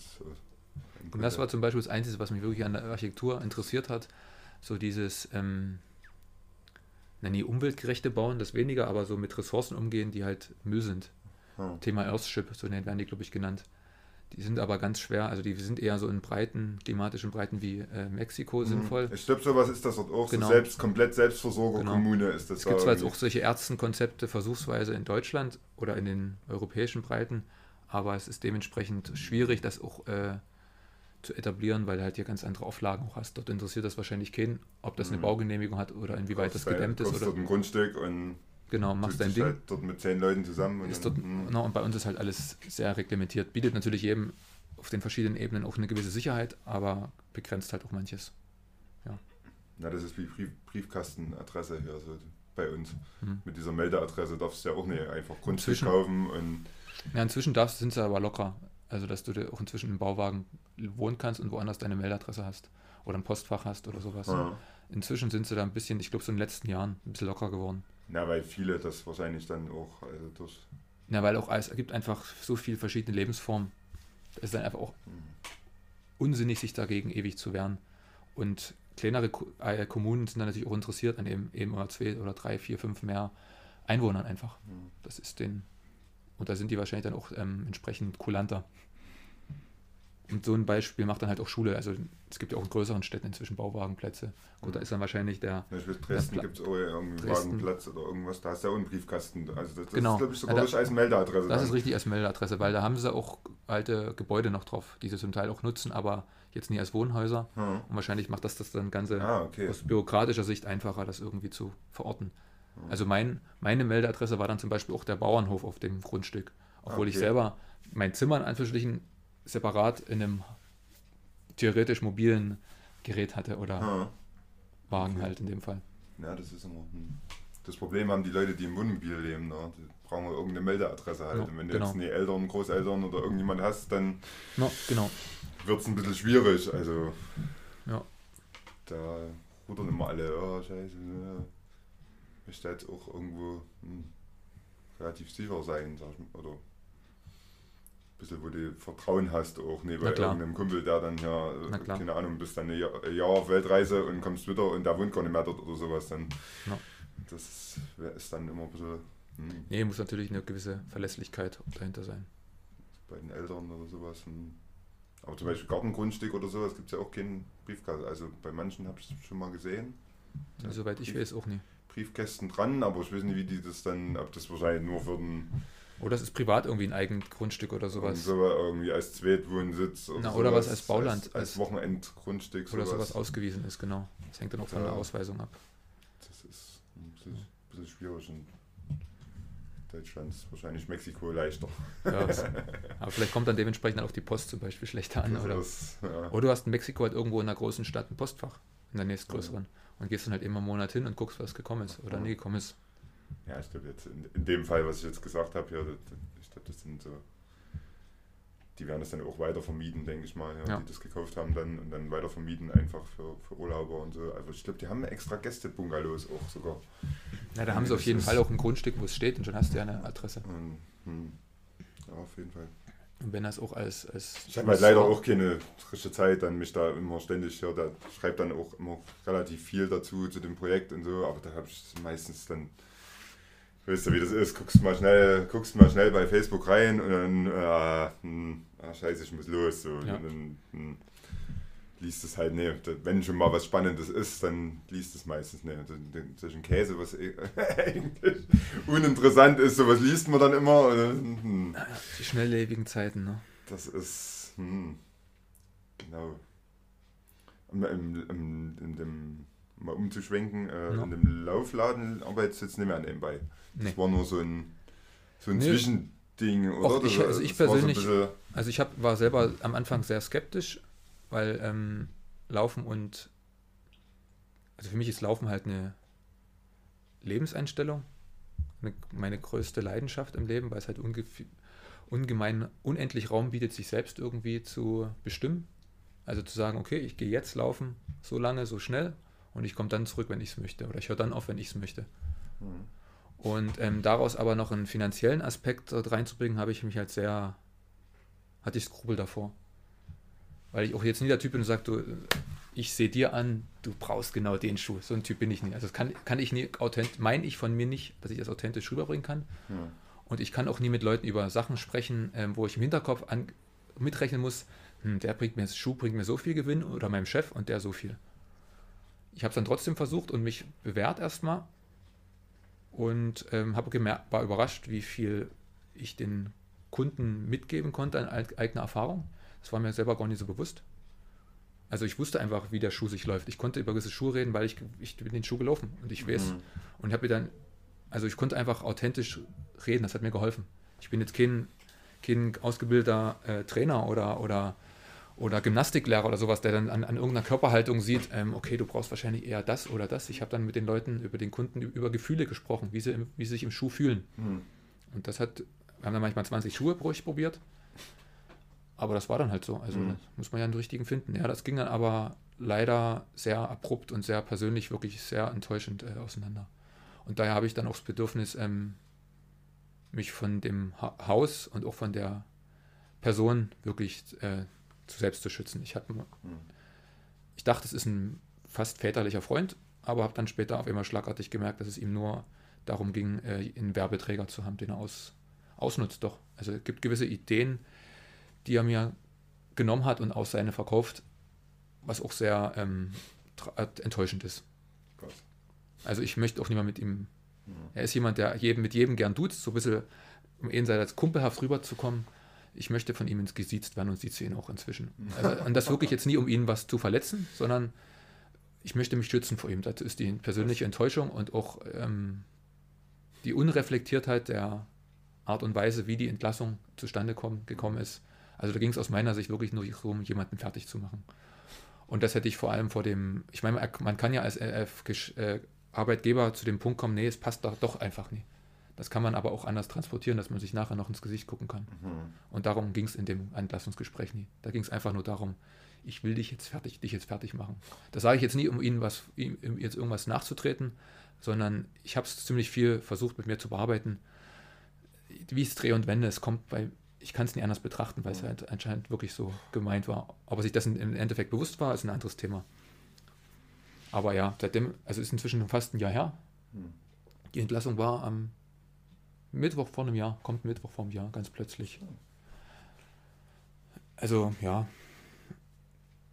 es, äh, Und das war zum Beispiel das Einzige, was mich wirklich an der Architektur interessiert hat. So dieses, ähm, na nie umweltgerechte Bauen, das weniger, aber so mit Ressourcen umgehen, die halt Müll sind. Ja. Thema Earthship, so werden die, glaube ich, genannt. Die sind aber ganz schwer, also die sind eher so in Breiten, klimatischen Breiten wie äh, Mexiko sinnvoll. Ich glaube, sowas ist das dort auch. Genau. So selbst, komplett Selbstversorger-Kommune ist das Es gibt zwar jetzt auch solche Ärztenkonzepte versuchsweise in Deutschland oder in den europäischen Breiten, aber es ist dementsprechend schwierig, das auch äh, zu etablieren, weil du halt hier ganz andere Auflagen auch hast. Dort interessiert das wahrscheinlich keinen, ob das eine Mhm. Baugenehmigung hat oder inwieweit das gedämmt ist kaufst oder dort ein Grundstück und genau, machst dein Ding. Halt dort mit zehn Leuten zusammen. Und dort, genau, und bei uns ist halt alles sehr reglementiert. Bietet natürlich jedem auf den verschiedenen Ebenen auch eine gewisse Sicherheit, aber begrenzt halt auch manches. Na, das ist wie Brief, Briefkastenadresse hier so bei uns. Mhm. Mit dieser Meldeadresse darfst du ja auch nicht einfach Grundstück Inzwischen- kaufen und Ja, inzwischen darfst, sind sie aber locker. Also, dass du dir auch inzwischen im Bauwagen wohnen kannst und woanders deine Meldadresse hast oder ein Postfach hast oder sowas. ja. Inzwischen sind sie da ein bisschen, ich glaube, so in den letzten Jahren ein bisschen locker geworden. Na, weil viele das wahrscheinlich dann auch also durch. Ja, weil auch es gibt einfach so viele verschiedene Lebensformen. Es ist dann einfach auch hm. unsinnig, sich dagegen ewig zu wehren. Und kleinere äh, Kommunen sind dann natürlich auch interessiert an eben, eben zwei oder drei, vier, fünf mehr Einwohnern einfach. Hm. Das ist den. Und da sind die wahrscheinlich dann auch ähm, entsprechend kulanter. Und so ein Beispiel macht dann halt auch Schule. Also es gibt ja auch in größeren Städten inzwischen Bauwagenplätze. Gut, da ist dann wahrscheinlich der. Ja, ich weiß, Dresden gibt es auch irgendwie Dresden. Wagenplatz oder irgendwas. Da hast du ja auch einen Briefkasten. Also das, das Genau. ist, glaube ich, sogar Ja, da- als Meldeadresse. Das dann. ist richtig als Meldadresse, weil da haben sie auch alte Gebäude noch drauf, die sie zum Teil auch nutzen, aber jetzt nie als Wohnhäuser. Hm. Und wahrscheinlich macht das das dann Ganze Ah, okay. aus bürokratischer Sicht einfacher, das irgendwie zu verorten. Hm. Also mein, meine Meldeadresse war dann zum Beispiel auch der Bauernhof auf dem Grundstück. Obwohl ich Okay. selber mein Zimmer in Anführungsstrichen separat in einem theoretisch mobilen Gerät hatte oder Hm. Wagen Okay. halt in dem Fall. Ja, das ist immer. Hm. Das Problem haben die Leute, die im Wohnmobil leben. Ne? Die, brauchen irgendeine Meldeadresse halt. Ja, Und wenn genau. du jetzt nie Eltern, Großeltern oder irgendjemand hast, dann No, genau. wird es ein bisschen schwierig. Also Ja. da rudern immer alle, oh scheiße, ja. Möchte jetzt auch irgendwo hm, relativ sicher sein, sag ich mal. Oder ein bisschen, wo du Vertrauen hast, auch neben irgendeinem Kumpel, der dann ja, keine Ahnung, bist dann ein Jahr, ein Jahr auf Weltreise und kommst wieder und der wohnt gar nicht mehr dort oder sowas. Dann, Ja. Das ist, dann immer ein bisschen hm, Nee, muss natürlich eine gewisse Verlässlichkeit dahinter sein. bei den Eltern oder sowas. Hm. Aber zum Beispiel Gartengrundstück oder sowas gibt es ja auch keinen Briefkasten. Also bei manchen habe ich es schon mal gesehen. Ja, Soweit ich weiß auch nie. Briefkästen dran, aber ich weiß nicht, wie die das dann, ob das wahrscheinlich nur für den Oder es ist privat irgendwie ein eigenes Grundstück oder sowas. so irgendwie als Zweitwohnsitz oder, Na, oder was sowas, als Bauland, als, als Wochenendgrundstück Oder sowas ausgewiesen ist, genau. Das hängt dann auch von Ja. der Ausweisung ab. Das ist ein bisschen, ein bisschen schwierig in Deutschland ist wahrscheinlich Mexiko leichter. Ja, das, aber vielleicht kommt dann dementsprechend auch die Post zum Beispiel schlechter an. Das Oder, ist, ja. oder du hast in Mexiko halt irgendwo in einer großen Stadt ein Postfach, in der nächstgrößeren. Und gehst dann halt immer einen Monat hin und guckst, was gekommen ist oder Ja. nie gekommen ist. Ja, ich glaube jetzt in, in dem Fall, was ich jetzt gesagt habe, das, das- ich glaube, das sind so, die werden das dann auch weiter vermieten, denke ich mal, ja, Ja. die das gekauft haben dann und dann weiter vermieten einfach für, für Urlauber und so. Also ich glaube, die haben extra Gästebungalows auch sogar. Ja, da haben sie auf jeden Fall auch ein Grundstück, wo es steht und schon hast du ja eine Adresse. Hm, ja, auf jeden Fall. Und wenn das auch als. als Ich habe halt leider auch keine frische Zeit, dann mich da immer ständig, ja, da schreibt dann auch immer relativ viel dazu zu dem Projekt und so, aber da habe ich meistens dann, weißt du, wie das ist, guckst mal schnell, guckst mal schnell bei Facebook rein und dann, äh, hm, ah, scheiße, ich muss los, so, Ja. und dann hm, liest es halt, da- wenn schon mal was Spannendes ist, dann liest es meistens, ne, den, den, solchen Käse, was eh- eigentlich uninteressant ist, sowas liest man dann immer hm, Ja, die schnelllebigen Zeiten, ne? das ist, hm, genau. Im, im, in dem, mal umzuschwenken, äh, Ja. in dem Laufladen arbeitest du jetzt nicht mehr nebenbei. Das Nee. war nur so ein, so ein Nee. Zwischending, oder? Och, ich- Das- also ich das persönlich- So ein Also ich hab, war selber am Anfang sehr skeptisch, weil ähm, Laufen und also für mich ist Laufen halt eine Lebenseinstellung, eine, meine größte Leidenschaft im Leben, weil es halt unge ungemein unendlich Raum bietet, sich selbst irgendwie zu bestimmen. Also zu sagen, okay, ich gehe jetzt laufen, so lange, so schnell und ich komme dann zurück, wenn ich es möchte. Oder ich höre dann auf, wenn ich es möchte. hm, Und ähm, daraus aber noch einen finanziellen Aspekt reinzubringen, habe ich mich halt sehr, hatte ich Skrupel davor. Weil ich auch jetzt nie der Typ bin, sagt, du, ich sehe dir an, du brauchst genau den Schuh. So ein Typ bin ich nie. Also das kann, kann ich nie authentisch, meine ich von mir nicht, dass ich das authentisch rüberbringen kann. ja. Und ich kann auch nie mit Leuten über Sachen sprechen, ähm, wo ich im Hinterkopf an, mitrechnen muss, hm, der bringt mir, Schuh bringt mir so viel Gewinn oder meinem Chef und der so viel. Ich habe es dann trotzdem versucht und mich bewährt erstmal und ähm, habe gemerkt, war überrascht, wie viel ich den Kunden mitgeben konnte an eig- eigener Erfahrung. Das war mir selber gar nicht so bewusst. Also ich wusste einfach, wie der Schuh sich läuft. Ich konnte über gewisse Schuhe reden, weil ich, ich bin den Schuh gelaufen und ich weiß, Mhm. und habe mir dann, also ich konnte einfach authentisch reden, das hat mir geholfen. Ich bin jetzt kein, kein ausgebildeter äh, Trainer oder, oder, oder Gymnastiklehrer oder sowas, der dann an, an irgendeiner Körperhaltung sieht, ähm, okay, du brauchst wahrscheinlich eher das oder das. Ich habe dann mit den Leuten, über den Kunden, über Gefühle gesprochen, wie sie, im, wie sie sich im Schuh fühlen. Hm. Und das hat, wir haben dann manchmal 20 Schuhe pro probiert. Aber das war dann halt so. Also Mhm. muss man ja einen richtigen finden. Ja, das ging dann aber leider sehr abrupt und sehr persönlich wirklich sehr enttäuschend äh, auseinander. Und daher habe ich dann auch das Bedürfnis, ähm, mich von dem ha Haus und auch von der Person wirklich äh, zu selbst zu schützen. Ich, hab, Hm. ich dachte, es ist ein fast väterlicher Freund, aber habe dann später auf einmal schlagartig gemerkt, dass es ihm nur darum ging, äh, einen Werbeträger zu haben, den er aus, ausnutzt. Doch. Also es gibt gewisse Ideen, die er mir genommen hat und aus seine verkauft, was auch sehr ähm, äh, enttäuschend ist. Also ich möchte auch nicht mehr mit ihm. Hm. Er ist jemand, der jedem, mit jedem gern duzt, so ein bisschen um jenseits kumpelhaft rüberzukommen. Ich möchte von ihm ins Gesiezt werden und sieht ihn auch inzwischen. Also, und das wirklich jetzt nie, um ihn was zu verletzen, sondern ich möchte mich schützen vor ihm. Das ist die persönliche Enttäuschung und auch ähm, die Unreflektiertheit der Art und Weise, wie die Entlassung zustande kommen, gekommen ist. Also da ging es aus meiner Sicht wirklich nur darum, jemanden fertig zu machen. Und das hätte ich vor allem vor dem, ich meine, man kann ja als äh, Arbeitgeber zu dem Punkt kommen, nee, es passt doch, doch einfach nie. Das kann man aber auch anders transportieren, dass man sich nachher noch ins Gesicht gucken kann. Mhm. Und darum ging es in dem Entlassungsgespräch nie. Da ging es einfach nur darum, ich will dich jetzt fertig, dich jetzt fertig machen. Das sage ich jetzt nie, um Ihnen was, ihm jetzt irgendwas nachzutreten, sondern ich habe es ziemlich viel versucht, mit mir zu bearbeiten. Wie es drehe und wende, es kommt, weil ich kann es nicht anders betrachten, weil es halt anscheinend wirklich so gemeint war. Ob er sich das im Endeffekt bewusst war, ist ein anderes Thema. Aber ja, seitdem, also ist inzwischen fast ein Jahr her. Hm. Die Entlassung war am Mittwoch vor einem Jahr, kommt Mittwoch vor einem Jahr, ganz plötzlich. Also ja,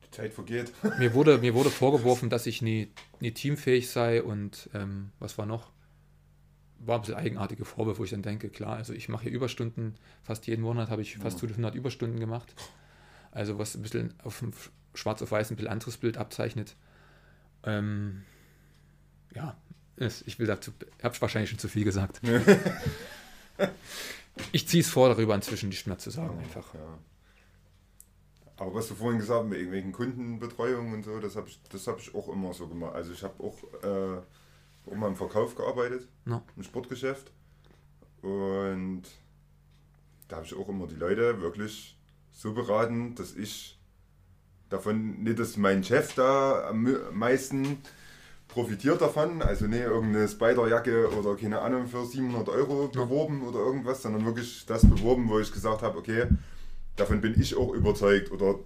Die Zeit vergeht. mir wurde, mir wurde vorgeworfen, dass ich nie, nie teamfähig sei und ähm, was war noch? War ein bisschen eigenartige Vorwürfe, wo ich dann denke, klar, also ich mache hier Überstunden, fast jeden Monat habe ich fast Ja. 100 Überstunden gemacht. Also was ein bisschen auf dem schwarz auf weiß ein bisschen anderes Bild abzeichnet. Ähm, ja, ich will dazu, habe wahrscheinlich schon zu viel gesagt. ich ziehe es vor, darüber inzwischen nicht mehr zu sagen einfach. Ja. Aber was du vorhin gesagt hast, mit irgendwelchen Kundenbetreuung und so, das habe ich, das hab ich auch immer so gemacht. Also ich habe auch, äh, mal im Verkauf gearbeitet, Ja. im Sportgeschäft. Und da habe ich auch immer die Leute wirklich so beraten, dass ich davon, nicht dass mein Chef da am meisten profitiert davon, also nicht irgendeine Spiderjacke oder keine Ahnung für 700 Euro beworben oder irgendwas, sondern wirklich das beworben, wo ich gesagt habe, okay, davon bin ich auch überzeugt oder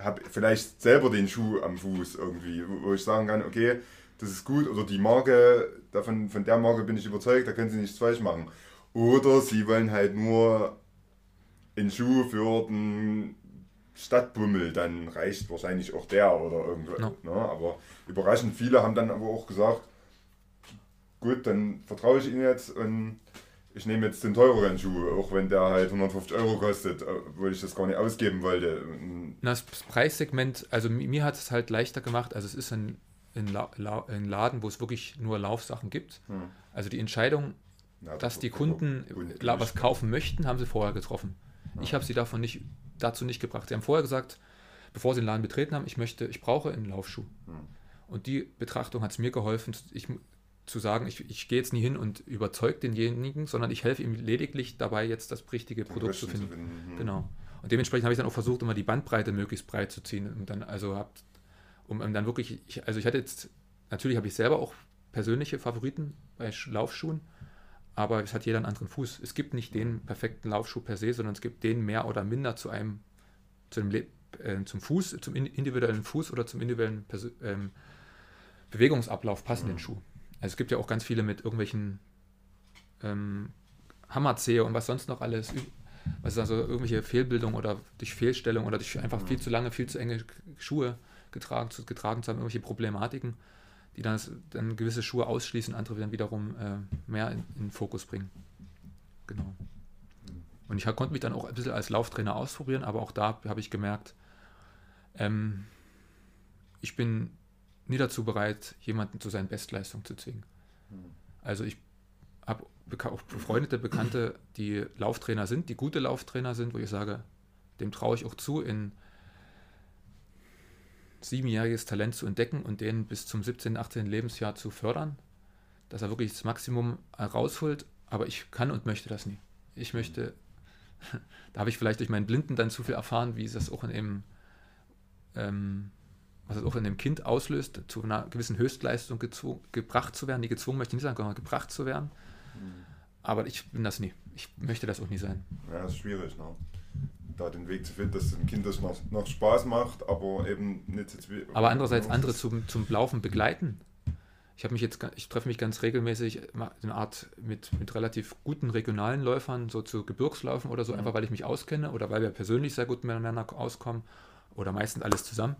habe vielleicht selber den Schuh am Fuß irgendwie, wo ich sagen kann, okay, das ist gut oder die Marke, davon, von der Marke bin ich überzeugt, da können sie nichts falsch machen. Oder sie wollen halt nur einen Schuh für den Stadtbummel, dann reicht wahrscheinlich auch der oder irgendwas. Ja. Ne? Aber überraschend viele haben dann aber auch gesagt, gut, dann vertraue ich Ihnen jetzt und ich nehme jetzt den teureren Schuh, auch wenn der halt 150 Euro kostet, obwohl ich das gar nicht ausgeben wollte. Das Preissegment, also mi- mir hat es halt leichter gemacht. Also es ist ein, ein, La La ein Laden, wo es wirklich nur Laufsachen gibt. Hm. Also die Entscheidung, na, dass das die Kunden was kaufen möchten, haben sie vorher getroffen. Ich habe sie davon nicht, dazu nicht gebracht. Sie haben vorher gesagt, bevor sie den Laden betreten haben, ich möchte, ich brauche einen Laufschuh. Hm. Und die Betrachtung hat es mir geholfen, ich, zu sagen, ich, ich gehe jetzt nie hin und überzeuge denjenigen, sondern ich helfe ihm lediglich dabei, jetzt das richtige den Produkt zu Besten finden. Hm. Genau. Und dementsprechend habe ich dann auch versucht, immer die Bandbreite möglichst breit zu ziehen. Und dann, also habt, um dann wirklich, ich, also ich hatte jetzt, natürlich habe ich selber auch persönliche Favoriten bei Sch- Laufschuhen, aber es hat jeder einen anderen Fuß. Es gibt nicht den perfekten Laufschuh per se, sondern es gibt den mehr oder minder zu einem, zu einem Le äh, zum Fuß, zum in- individuellen Fuß oder zum individuellen Persö ähm, Bewegungsablauf passenden Mhm. Schuh. Also es gibt ja auch ganz viele mit irgendwelchen ähm, Hammerzehe und was sonst noch alles, was ist also irgendwelche Fehlbildungen oder durch Fehlstellung oder durch einfach viel zu lange, viel zu enge Schuhe getragen zu, getragen zu haben, irgendwelche Problematiken, die dann, dann gewisse Schuhe ausschließen, andere dann wiederum äh, mehr in, in den Fokus bringen. Genau. Und ich konnte mich dann auch ein bisschen als Lauftrainer ausprobieren, aber auch da habe ich gemerkt, ähm, ich bin nie dazu bereit, jemanden zu seinen Bestleistungen zu zwingen. Also ich habe auch befreundete Bekannte, die Lauftrainer sind, die gute Lauftrainer sind, wo ich sage, dem traue ich auch zu, in siebenjähriges Talent zu entdecken und den bis zum 17., 18. Lebensjahr zu fördern, dass er wirklich das Maximum rausholt, aber ich kann und möchte das nie. Ich möchte, da habe ich vielleicht durch meinen Blinden dann zu viel erfahren, wie es das auch in dem, ähm, was es auch in dem Kind auslöst, zu einer gewissen Höchstleistung gebracht zu werden, die gezwungen möchte ich nicht sagen, sondern gebracht zu werden. Aber ich bin das nie. Ich möchte das auch nie sein. Ja, das ist schwierig, ne? Da den Weg zu finden, dass dem Kind das noch, noch Spaß macht, aber eben nicht jetzt wie. Aber andererseits andere zum, zum Laufen begleiten. Ich habe mich jetzt, ich treffe mich ganz regelmäßig eine Art mit, mit relativ guten regionalen Läufern, so zu Gebirgslaufen oder so, Mhm. einfach weil ich mich auskenne oder weil wir persönlich sehr gut miteinander auskommen oder meistens alles zusammen.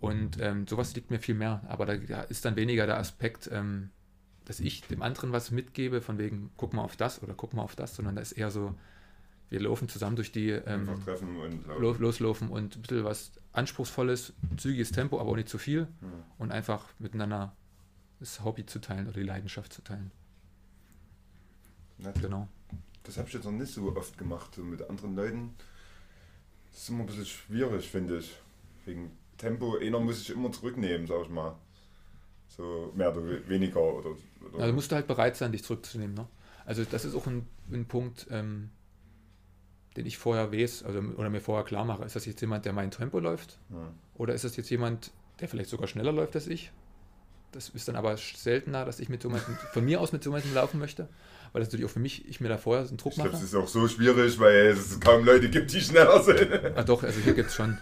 Und ähm, sowas liegt mir viel mehr. Aber da, da ist dann weniger der Aspekt, ähm, dass ich dem anderen was mitgebe, von wegen, guck mal auf das oder guck mal auf das, sondern da ist eher so, wir laufen zusammen durch die ähm, Einfach treffen und laufen. lo- loslaufen und ein bisschen was Anspruchsvolles, zügiges Tempo, aber auch nicht zu viel Ja. und einfach miteinander das Hobby zu teilen oder die Leidenschaft zu teilen. Ja, Genau. Das habe ich jetzt noch nicht so oft gemacht, so mit anderen Leuten. Das ist immer ein bisschen schwierig, finde ich. Wegen Tempo, einer muss ich immer zurücknehmen, sag ich mal. So mehr oder we- weniger. Oder, oder Also musst du halt bereit sein, dich zurückzunehmen. Ne? Also das ist auch ein, ein Punkt, ähm, den ich vorher weiß, also oder mir vorher klar mache. Ist das jetzt jemand, der mein Tempo läuft? Ja. Oder ist das jetzt jemand, der vielleicht sogar schneller läuft als ich? Das ist dann aber seltener, dass ich mit so jemandem, von mir aus mit so jemandem laufen möchte, weil das natürlich auch für mich, ich mir da vorher einen Druck Ich glaube, mache. es ist auch so schwierig, weil es kaum Leute gibt, die schneller sind. Ah, doch, also hier gibt es schon.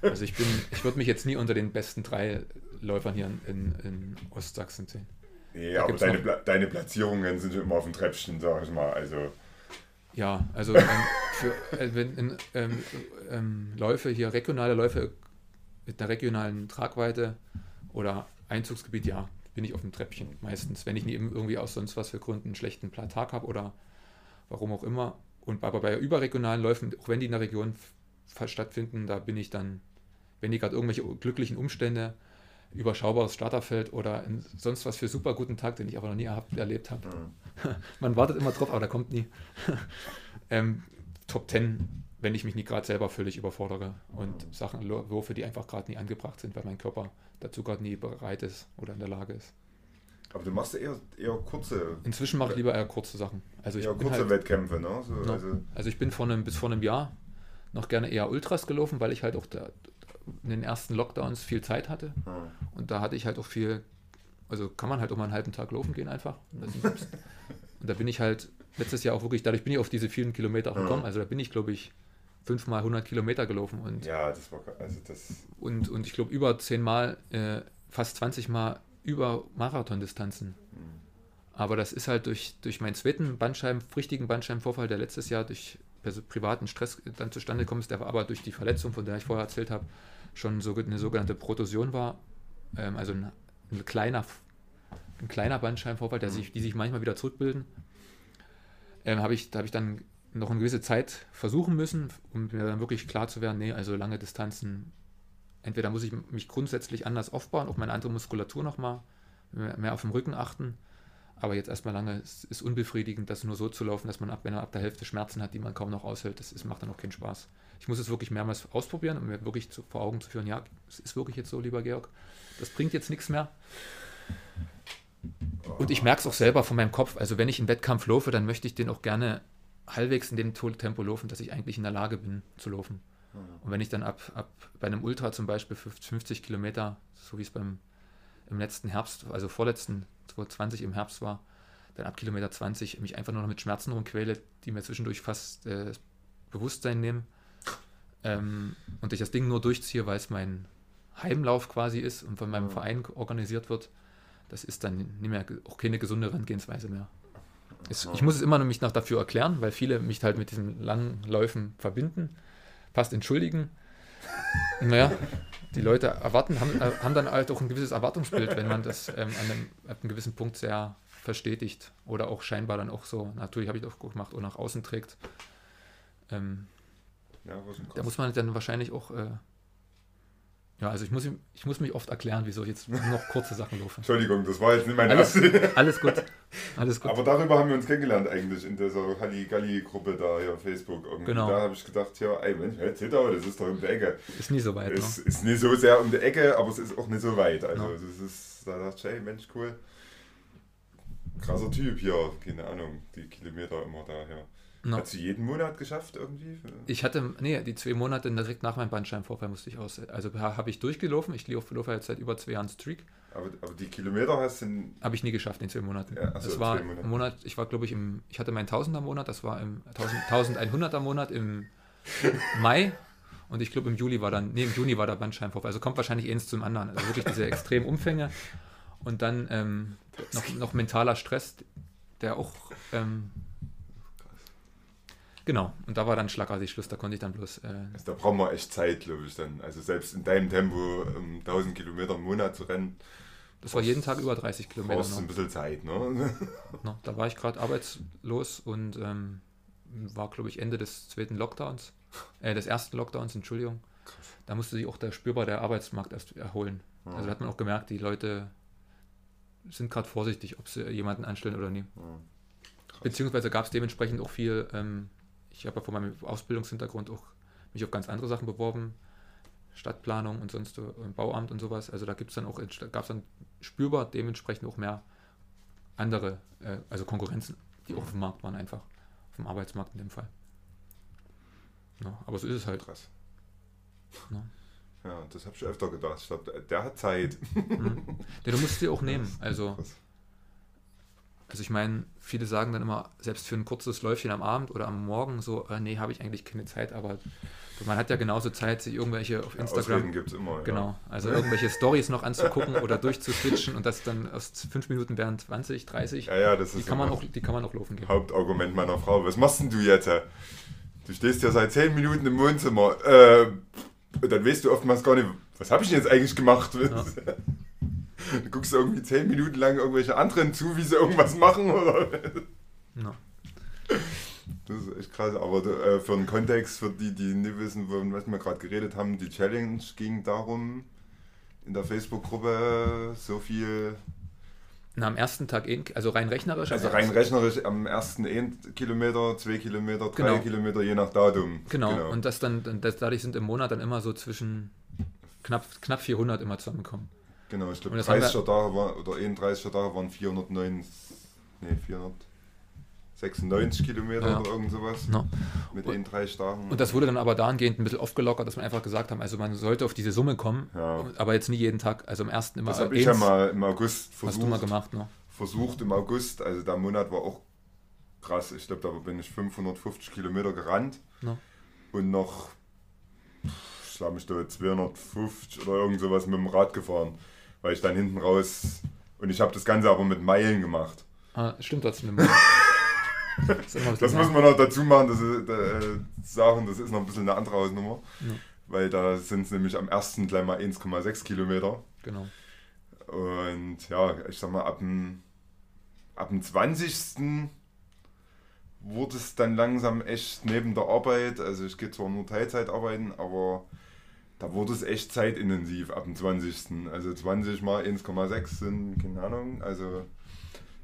Also ich bin, ich würde mich jetzt nie unter den besten drei Läufern hier in, in, Ostsachsen sehen. Nee, Da aber deine, Pla deine Platzierungen sind immer auf dem Treppchen, sag ich mal. Also, Ja, also ähm, für, äh, wenn ähm, ähm, Läufe hier, regionale Läufe mit einer regionalen Tragweite oder Einzugsgebiet, ja, bin ich auf dem Treppchen meistens, wenn ich nie irgendwie aus sonst was für Gründen einen schlechten Tag habe oder warum auch immer. Und aber bei überregionalen Läufen, auch wenn die in der Region stattfinden, da bin ich dann, wenn die gerade irgendwelche glücklichen Umstände, überschaubares Starterfeld oder sonst was für super guten Tag, den ich aber noch nie erlebt habe, man wartet immer drauf, aber der kommt nie. ähm, Top 10, wenn ich mich nicht gerade selber völlig überfordere und Sachen lo- würfe, die einfach gerade nie angebracht sind, weil mein Körper dazu gerade nie bereit ist oder in der Lage ist. aber du machst eher, eher kurze, Inzwischen mache ich lieber eher kurze Sachen. Also ich eher bin kurze halt, Wettkämpfe, ne? So, Ja. also, also ich bin vor einem, bis vor einem Jahr noch gerne eher Ultras gelaufen, weil ich halt auch da, in den ersten Lockdowns viel Zeit hatte. ja. Und da hatte ich halt auch viel, also kann man halt auch mal einen halben Tag laufen gehen einfach. Und, da bin ich halt letztes Jahr auch wirklich, dadurch bin ich auf diese vielen Kilometer auch Ja. gekommen. Also da bin ich, glaube ich, fünfmal 100 Kilometer gelaufen und, ja, das war, also das, und, und ich glaube über zehnmal, äh, fast 20 Mal über Marathondistanzen. Aber das ist halt durch, durch meinen zweiten Bandscheiben, richtigen Bandscheibenvorfall, der letztes Jahr durch privaten Stress dann zustande gekommen ist, der aber durch die Verletzung, von der ich vorher erzählt habe, schon so eine sogenannte Protusion war. Ähm, also ein, ein kleiner, ein kleiner Bandscheibenvorfall, der sich, die sich manchmal wieder zurückbilden. Ähm, habe ich, da habe ich dann noch eine gewisse Zeit versuchen müssen, um mir dann wirklich klar zu werden, nee, also lange Distanzen, entweder muss ich mich grundsätzlich anders aufbauen, auf meine andere Muskulatur nochmal, mehr, mehr auf den Rücken achten, aber jetzt erstmal lange ist, ist unbefriedigend, das nur so zu laufen, dass man ab, wenn man ab der Hälfte Schmerzen hat, die man kaum noch aushält, das ist, macht dann auch keinen Spaß. Ich muss es wirklich mehrmals ausprobieren, um mir wirklich zu, vor Augen zu führen, ja, es ist wirklich jetzt so, lieber Georg, das bringt jetzt nichts mehr. Und ich merke es auch selber von meinem Kopf, also wenn ich einen Wettkampf laufe, dann möchte ich den auch gerne halbwegs in dem Tempo laufen, dass ich eigentlich in der Lage bin zu laufen. Und wenn ich dann ab, ab bei einem Ultra zum Beispiel 50 50 Kilometer, so wie es beim im letzten Herbst, also vorletzten 2020 im Herbst war, dann ab Kilometer 20 mich einfach nur noch mit Schmerzen rumquäle, die mir zwischendurch fast äh, das Bewusstsein nehmen. Ähm, und ich das Ding nur durchziehe, weil es mein Heimlauf quasi ist und von meinem Ja. Verein organisiert wird, das ist dann nicht mehr, auch keine gesunde Herangehensweise mehr. Es, ich muss es immer noch mich noch dafür erklären, weil viele mich halt mit diesen langen Läufen verbinden. Fast entschuldigen. Naja, die Leute erwarten, haben, äh, haben dann halt auch ein gewisses Erwartungsbild, wenn man das ähm, an einem, ab einem gewissen Punkt sehr verstetigt oder auch scheinbar dann auch so, natürlich habe ich das auch gemacht, auch nach außen trägt. Ähm, ja, da muss man dann wahrscheinlich auch, äh, ja, also ich muss, ich muss mich oft erklären, wieso ich jetzt nur noch kurze Sachen laufe. Entschuldigung, das war jetzt nicht mein Alles, alles gut, alles gut. Aber darüber haben wir uns kennengelernt eigentlich in dieser Halligalli-Gruppe da hier auf Facebook. Irgendwie. Genau. Da habe ich gedacht, ja, ey Mensch, hey, Zittau, das ist doch um die Ecke. Ist nie so weit. Es Ne? ist nicht so sehr um die Ecke, aber es ist auch nicht so weit. Also Ja. das ist, da dachte ich, hey Mensch, cool. Krasser Typ hier, keine Ahnung, die Kilometer immer daher. No. Hast du jeden Monat geschafft irgendwie? Ich hatte, nee, die zwei Monate direkt nach meinem Bandscheibenvorfall musste ich aus. Also ha- habe ich durchgelaufen. Ich laufe jetzt seit über zwei Jahren Streak. Aber, aber die Kilometer hast du. Habe ich nie geschafft in zwei Monaten. Ja, ach so, das war Monate. im Monat, ich war glaube ich im, ich hatte meinen Tausender Monat, das war im 1000, 1100er Monat im Mai und ich glaube im Juli war dann, nee, im Juni war der Bandscheibenvorfall. Also kommt wahrscheinlich eins zum anderen. Also wirklich diese extremen Umfänge und dann ähm, noch, noch mentaler Stress, der auch, ähm, genau, und da war dann schlagartig Schluss, da konnte ich dann bloß, äh, Also da brauchen wir echt Zeit, glaube ich, dann. Also selbst in deinem Tempo um 1000 Kilometer im Monat zu rennen, das war jeden Tag über 30 Kilometer. brauchst du noch. ein bisschen Zeit, ne? No, da war ich gerade arbeitslos und ähm, war, glaube ich, Ende des zweiten Lockdowns, äh, des ersten Lockdowns, Entschuldigung. Da musste sich auch der spürbar der Arbeitsmarkt erst erholen. Ja. Also da hat man auch gemerkt, die Leute sind gerade vorsichtig, ob sie jemanden anstellen oder nicht. Ja. Beziehungsweise gab es dementsprechend auch viel, ähm, ich habe ja von meinem Ausbildungshintergrund auch mich auf ganz andere Sachen beworben, Stadtplanung und sonst so, und Bauamt und sowas. Also da gibt es dann auch, gab es dann spürbar dementsprechend auch mehr andere, äh, also Konkurrenzen, die auch auf dem Markt waren einfach. Auf dem Arbeitsmarkt in dem Fall. Ja, aber so ist es halt. Krass. Ja. Ja, das habe ich öfter gedacht. Ich glaube, der, der hat Zeit. Mhm. Ja, du musst dir auch nehmen. Also, Krass. Also ich meine, viele sagen dann immer, selbst für ein kurzes Läufchen am Abend oder am Morgen, so, äh, nee, habe ich eigentlich keine Zeit, aber man hat ja genauso Zeit, sich irgendwelche auf Ja, Instagram Ausreden gibt es immer. Genau, also irgendwelche Stories noch anzugucken oder durchzuswitchen und das dann aus fünf Minuten wären 20, 30. Ja, ja, das Die ist kann, man auch, die kann man auch laufen gehen. Hauptargument meiner Frau. Was machst denn du jetzt? Du stehst ja seit 10 Minuten im Wohnzimmer. Äh, und dann weißt du oftmals gar nicht, was habe ich denn jetzt eigentlich gemacht? Du guckst irgendwie 10 Minuten lang irgendwelche anderen zu, wie sie irgendwas machen. Oder? Ja. Das ist echt krass. Aber äh, für den Kontext, für die, die nicht wissen, von was wir gerade geredet haben, die Challenge ging darum, in der Facebook-Gruppe so viel Na, am ersten Tag, eh- also rein rechnerisch. Also rein rechnerisch am ersten 1 Kilometer, 2 Kilometer, 3 Genau. Kilometer, je nach Datum. Genau, und das dann, dann- das, dadurch sind im Monat dann immer so zwischen knapp, knapp 400 immer zusammengekommen. Genau, ich glaube das haben 30er Tage war, oder 31er Tage waren 409, nee, 496 Kilometer Ja. oder irgend sowas. No. Mit Und- den drei Tagen. Und das wurde dann aber dahingehend ein bisschen aufgelockert, dass man einfach gesagt haben, also man sollte auf diese Summe kommen, Ja. aber jetzt nie jeden Tag, also im ersten immer das habe ich ja mal im August Hast du mal versucht. gemacht, ne? Versucht im August, also der Monat war auch krass. Ich glaube, da bin ich 550 Kilometer gerannt Ja. und noch, ich glaube mich da 250 oder irgend sowas mit dem Rad gefahren, weil ich dann hinten raus und ich habe das Ganze aber mit Meilen gemacht. Ah, stimmt. Das, immer ein Das bisschen- muss man noch dazu machen, das ist, äh, sagen, das ist noch ein bisschen eine andere Hausnummer, Ja. weil da sind es nämlich am ersten gleich mal 1,6 Kilometer. Genau. Und ja, ich sag mal, ab dem, ab dem 20. wurde es dann langsam echt neben der Arbeit, also ich gehe zwar nur Teilzeit arbeiten, aber da wurde es echt zeitintensiv ab dem 20. Also 20 mal 1,6 sind, keine Ahnung, also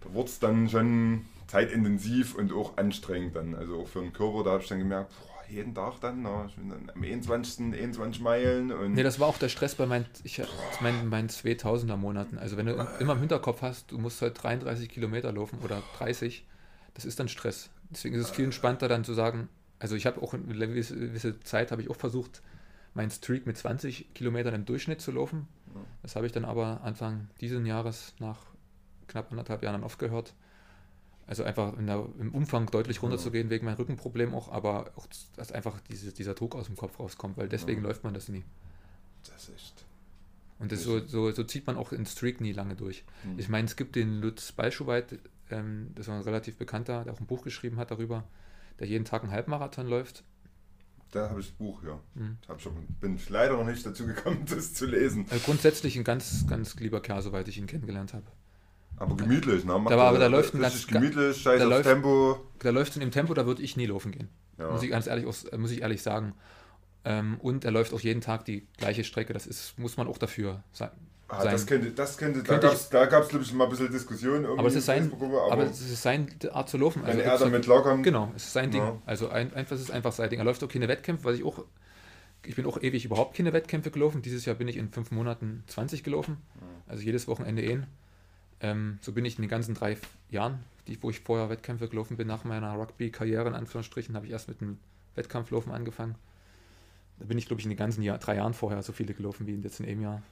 da wurde es dann schon zeitintensiv und auch anstrengend dann, also auch für den Körper, da habe ich dann gemerkt, boah, jeden Tag dann, na, ich bin dann am 21. 21 Meilen und Nee, das war auch der Stress bei meinen, ich, meinen, meinen 2000er Monaten. Also wenn du immer im Hinterkopf hast, du musst heute 33 Kilometer laufen oder 30, das ist dann Stress. Deswegen ist es viel entspannter dann zu sagen, also ich habe auch eine gewisse Zeit, habe ich auch versucht, meinen Streak mit 20 Kilometern im Durchschnitt zu laufen. Das habe ich dann aber Anfang dieses Jahres nach knapp anderthalb Jahren aufgehört. Also einfach in der, im Umfang deutlich runterzugehen wegen meinem Rückenproblem auch, aber auch, dass einfach diese, dieser Druck aus dem Kopf rauskommt, weil deswegen Ja. läuft man das nie. das ist. Und das so, so, so zieht man auch in Streak nie lange durch. Mhm. Ich meine, es gibt den Lutz Balschuweit, ähm, das war ein relativ bekannter, der auch ein Buch geschrieben hat darüber, der jeden Tag einen Halbmarathon läuft. Da habe ich das Buch, ja. Mhm. Hab schon, bin ich leider noch nicht dazu gekommen, das zu lesen. Also grundsätzlich ein ganz, ganz lieber Kerl, soweit ich ihn kennengelernt habe. Aber gemütlich, ne? Macht Da aber er da läuft ein ganz- gemütlich, scheiß da läuft- Tempo. Da läuft in dem Tempo, da würde ich nie laufen gehen. Ja. Muss ich ganz ehrlich, äh, muss ich ehrlich sagen. Ähm, und er läuft auch jeden Tag die gleiche Strecke. Das ist, muss man auch dafür sein. Ah, sein. das könnte, das könnte, da Könnte gab es, da glaube ich, mal ein bisschen Diskussion. irgendwie aber es ist in sein, aber, aber es ist seine Art zu laufen. wenn Also er gibt's- damit klarkommt, Genau, es ist sein Ding. Ja. Also ein, einfach, es ist einfach sein Ding. Er läuft auch keine Wettkämpfe, was ich auch. Ich bin auch ewig überhaupt keine Wettkämpfe gelaufen. Dieses Jahr bin ich in fünf Monaten 20 gelaufen. Also jedes Wochenende ein. Ähm, so bin ich in den ganzen drei Jahren, die, wo ich vorher Wettkämpfe gelaufen bin, nach meiner Rugby-Karriere in Anführungsstrichen, habe ich erst mit dem Wettkampflaufen angefangen. Da bin ich, glaube ich, in den ganzen Jahr, drei Jahren vorher so viele gelaufen wie jetzt in einem Jahr.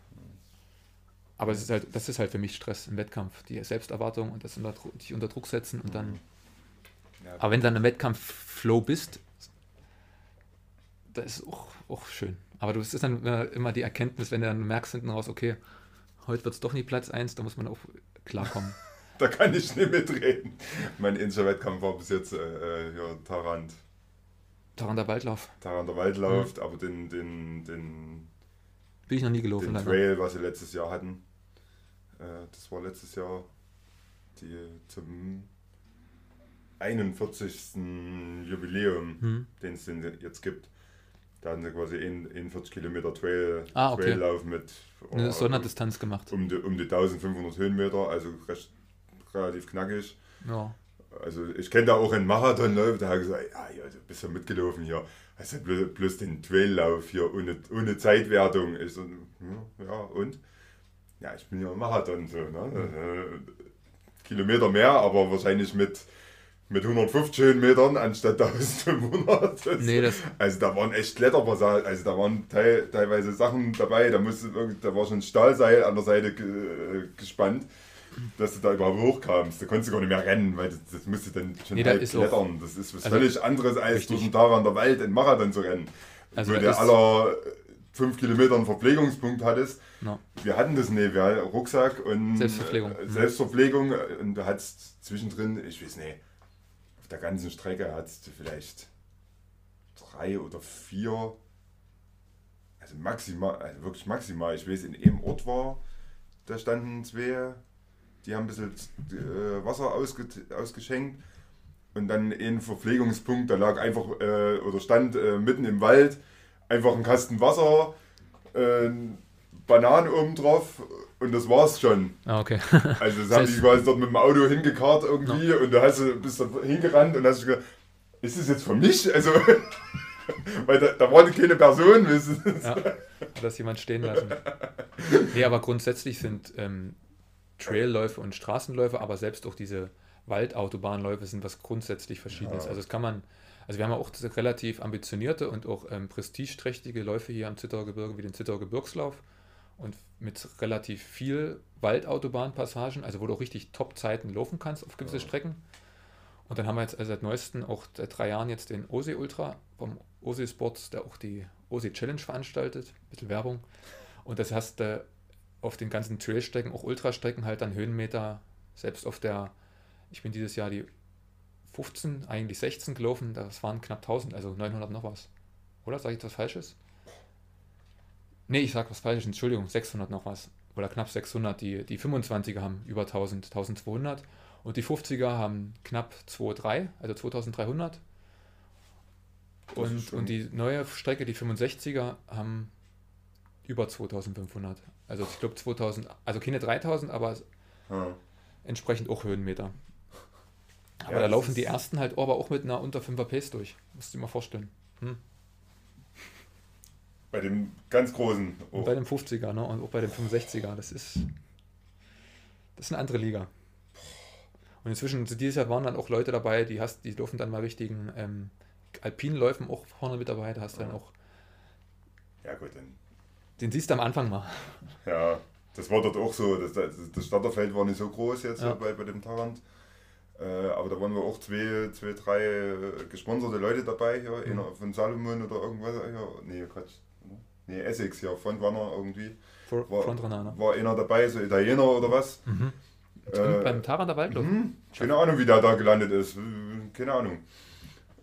Aber es ist halt, das ist halt für mich Stress im Wettkampf. Die Selbsterwartung und das unter, dich unter Druck setzen und dann. Ja. Aber wenn du dann im Wettkampf-Flow bist, das ist auch, auch schön. Aber du- ist dann immer- die Erkenntnis, wenn du dann merkst hinten raus, okay, heute wird es doch nie Platz 1, da muss man auch klarkommen. da kann ich nicht mitreden. Mein ähnlicher Wettkampf war bis jetzt äh, äh, ja, Tarant. Daran der Waldlauf. Tarant der Waldlauf, aber den, den, den, Bin ich noch nie gelaufen. den leider. Trail, was sie letztes Jahr hatten, äh, das war letztes Jahr die zum 41. Jubiläum, Hm. den es jetzt gibt. Da hatten sie quasi 41 Kilometer Trail, Ah, okay. Traillauf mit Eine oh, Sonderdistanz gemacht. um, die, um die 1500 Höhenmeter, also recht, relativ knackig. Ja. Also ich kenne da auch einen Marathonlauf, der hat gesagt, ja, ja du bist ja mitgelaufen hier. Also bloß, bloß den Traillauf hier ohne, ohne Zeitwertung. Ich so, ja, ja, und? Ja, ich bin ja im Marathon so, ne? Äh, Kilometer mehr, aber wahrscheinlich mit mit 150 Höhenmetern anstatt 1500. Das, Nee, das- also da waren echt Kletterpassagen, also da waren teil, teilweise Sachen dabei, da, musste, da war schon ein Stahlseil an der Seite äh, gespannt, dass du da überhaupt hochkamst. Da konntest du gar nicht mehr rennen, weil das, das musste dann schon Nee, da ist auch- klettern. das ist was also völlig anderes, als durch den Tag an der Wald in Marathon zu rennen. Also wo da der aller 5 Kilometer einen Verpflegungspunkt hattest. No. Wir hatten das nicht, wir hatten Rucksack und Selbstverpflegung. äh, Mhm. Selbstverpflegung und da hat es zwischendrin, ich weiß nicht, auf der ganzen Strecke hat es vielleicht drei oder vier, also maximal, also wirklich maximal, ich weiß, in einem Ort war, da standen zwei, die haben ein bisschen äh, Wasser ausge, ausgeschenkt und dann ein Verpflegungspunkt, da lag einfach äh, oder stand äh, mitten im Wald einfach ein Kasten Wasser, äh, Bananen oben drauf und das war's schon. Ah, okay. Also das haben heißt- die quasi dort mit dem Auto hingekarrt irgendwie und da hast du bist da hingerannt und hast gedacht, ist das jetzt für mich? Also weil da, da war keine Person, du? Ja, das jemand stehen lassen. Nee, aber grundsätzlich sind ähm, Trailläufe und Straßenläufe, aber selbst auch diese Waldautobahnläufe sind was grundsätzlich Verschiedenes. Ja. Also das kann man, also wir haben ja auch relativ ambitionierte und auch ähm, prestigeträchtige Läufe hier am Zittauer Gebirge, wie den Zittauer Gebirgslauf und mit relativ viel Waldautobahnpassagen, also wo du auch richtig Top-Zeiten laufen kannst auf gewisse Ja. Strecken. Und dann haben wir jetzt also seit neuestem auch seit drei Jahren jetzt den OSE Ultra vom OSE Sports, der auch die OSE Challenge veranstaltet. Ein bisschen Werbung. Und das hast du auf den ganzen Trailstrecken, auch Ultrastrecken, halt dann Höhenmeter, selbst auf der, ich bin dieses Jahr die 15, eigentlich 16 gelaufen, das waren knapp 1000, also 900 noch was. Oder sage ich was Falsches? Nee, ich sage was Falsches, Entschuldigung, 600 noch was. Oder knapp 600. Die, die 25er haben über 1000, 1200. Und die 50er haben knapp 2,3, also 2300. Das ist Und, und die neue Strecke, die 65er, haben über 2500. Also ich glaube 2000, also keine 3000, aber Ja. entsprechend auch Höhenmeter. Aber Ja, da laufen die ersten halt aber auch mit einer unter 5er Pace durch. Musst du dir mal vorstellen. Hm. Bei dem ganz großen. Und Oh. bei dem 50er ne? und auch bei dem 65er. Das ist, das ist eine andere Liga. Und inzwischen, zu dieses Jahr waren dann auch Leute dabei, die, hast, die durften dann mal richtigen ähm, Alpinläufen auch vorne mit dabei. Da hast du dann auch, Ja gut, dann. den siehst du am Anfang mal. Ja, das war dort auch so. Das, das, Starterfeld war nicht so groß jetzt Ja. bei, bei dem Tarant. Äh, aber da waren wir auch zwei, zwei drei äh, gesponserte Leute dabei hier. Mhm. Einer von Salomon oder irgendwas. Ja, nee, Quatsch. Nee, Essex hier, Frontrunner irgendwie. Vor- War, Frontrunner. Ne? war einer dabei, so Italiener oder was. Mhm. Äh, beim Taran der Waldlauf. Mhm. Keine Ahnung, wie der da gelandet ist. Äh, Keine Ahnung.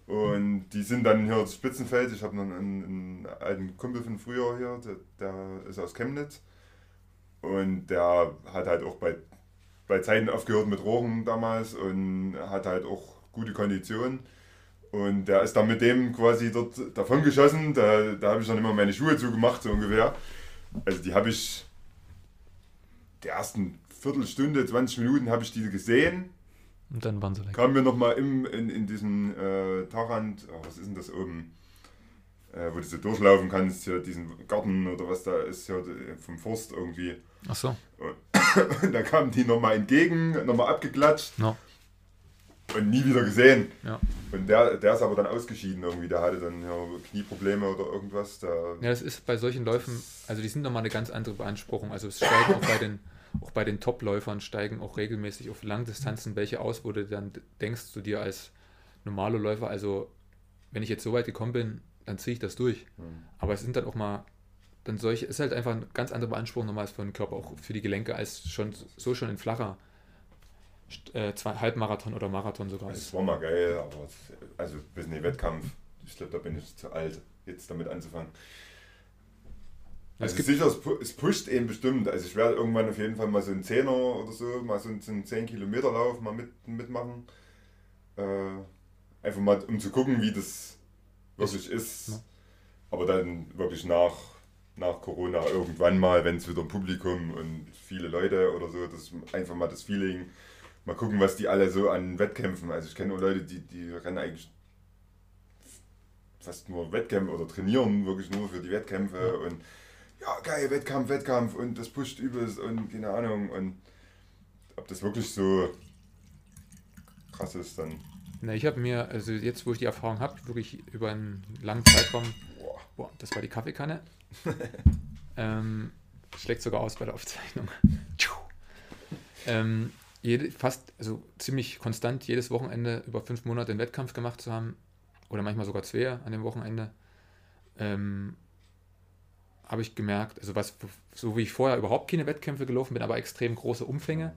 Und die sind dann hier ins Spitzenfeld. Ich habe noch einen, einen alten Kumpel von früher hier, der, der ist aus Chemnitz. Und der hat halt auch bei, bei Zeiten aufgehört mit Rochen damals und hat halt auch gute Konditionen. Und der ist dann mit dem quasi dort davon geschossen. Da, da habe ich dann immer meine Schuhe zugemacht, so ungefähr. Also die habe ich die ersten Viertelstunde, 20 Minuten habe ich die gesehen. Und dann waren sie weg. Kamen wir nochmal in, in diesen äh, Tarant, oh, was ist denn das oben? Äh, wo du so durchlaufen kannst, hier diesen Garten oder was da ist, hier äh, vom Forst irgendwie. Ach so. Und da kamen die nochmal entgegen, nochmal abgeklatscht No. und nie wieder gesehen. Ja. Und der, der ist aber dann ausgeschieden irgendwie, der hatte dann ja, Knieprobleme oder irgendwas. Der, Ja, das ist bei solchen Läufen, also die sind nochmal eine ganz andere Beanspruchung. Also es steigen auch bei den, auch bei den Top-Läufern steigen auch regelmäßig auf Langdistanzen welche aus, wo du dann denkst du dir als normaler Läufer, also wenn ich jetzt so weit gekommen bin, dann ziehe ich das durch. Hm. Aber es sind dann auch mal dann solche, ist halt einfach eine ganz andere Beanspruchung nochmal für den Körper, auch für die Gelenke, als schon so schon ein flacher äh, zwei, Halbmarathon oder Marathon sogar ist. es war mal geil, aber es, also bis in den Wettkampf, ich glaube, da bin ich zu alt, jetzt damit anzufangen. Es Also gibt- sicher, es, pu- es pusht eben bestimmt. Also ich werde irgendwann auf jeden Fall mal so einen Zehner oder so, mal so einen, so einen 10 Kilometer Lauf mal mit, mitmachen. Äh, einfach mal, um zu gucken, wie das wirklich ist. Aber dann wirklich nach, nach Corona irgendwann mal, wenn es wieder ein Publikum und viele Leute oder so, das einfach mal das Feeling, mal gucken, was die alle so an Wettkämpfen. Also ich kenne auch Leute, die, die rennen eigentlich fast nur Wettkämpfe oder trainieren wirklich nur für die Wettkämpfe und ja, geil, Wettkampf, Wettkampf und das pusht übelst und keine Ahnung und ob das wirklich so krass ist, dann Na, ich habe mir, also jetzt, wo ich die Erfahrung habe, wirklich über einen langen Zeitraum, Boah. boah, das war die Kaffeekanne, ähm, schlägt sogar aus bei der Aufzeichnung. Ähm, jede, fast, also ziemlich konstant jedes Wochenende über fünf Monate einen Wettkampf gemacht zu haben, oder manchmal sogar zwei an dem Wochenende, ähm, habe ich gemerkt, also was, so wie ich vorher überhaupt keine Wettkämpfe gelaufen bin, aber extrem große Umfänge,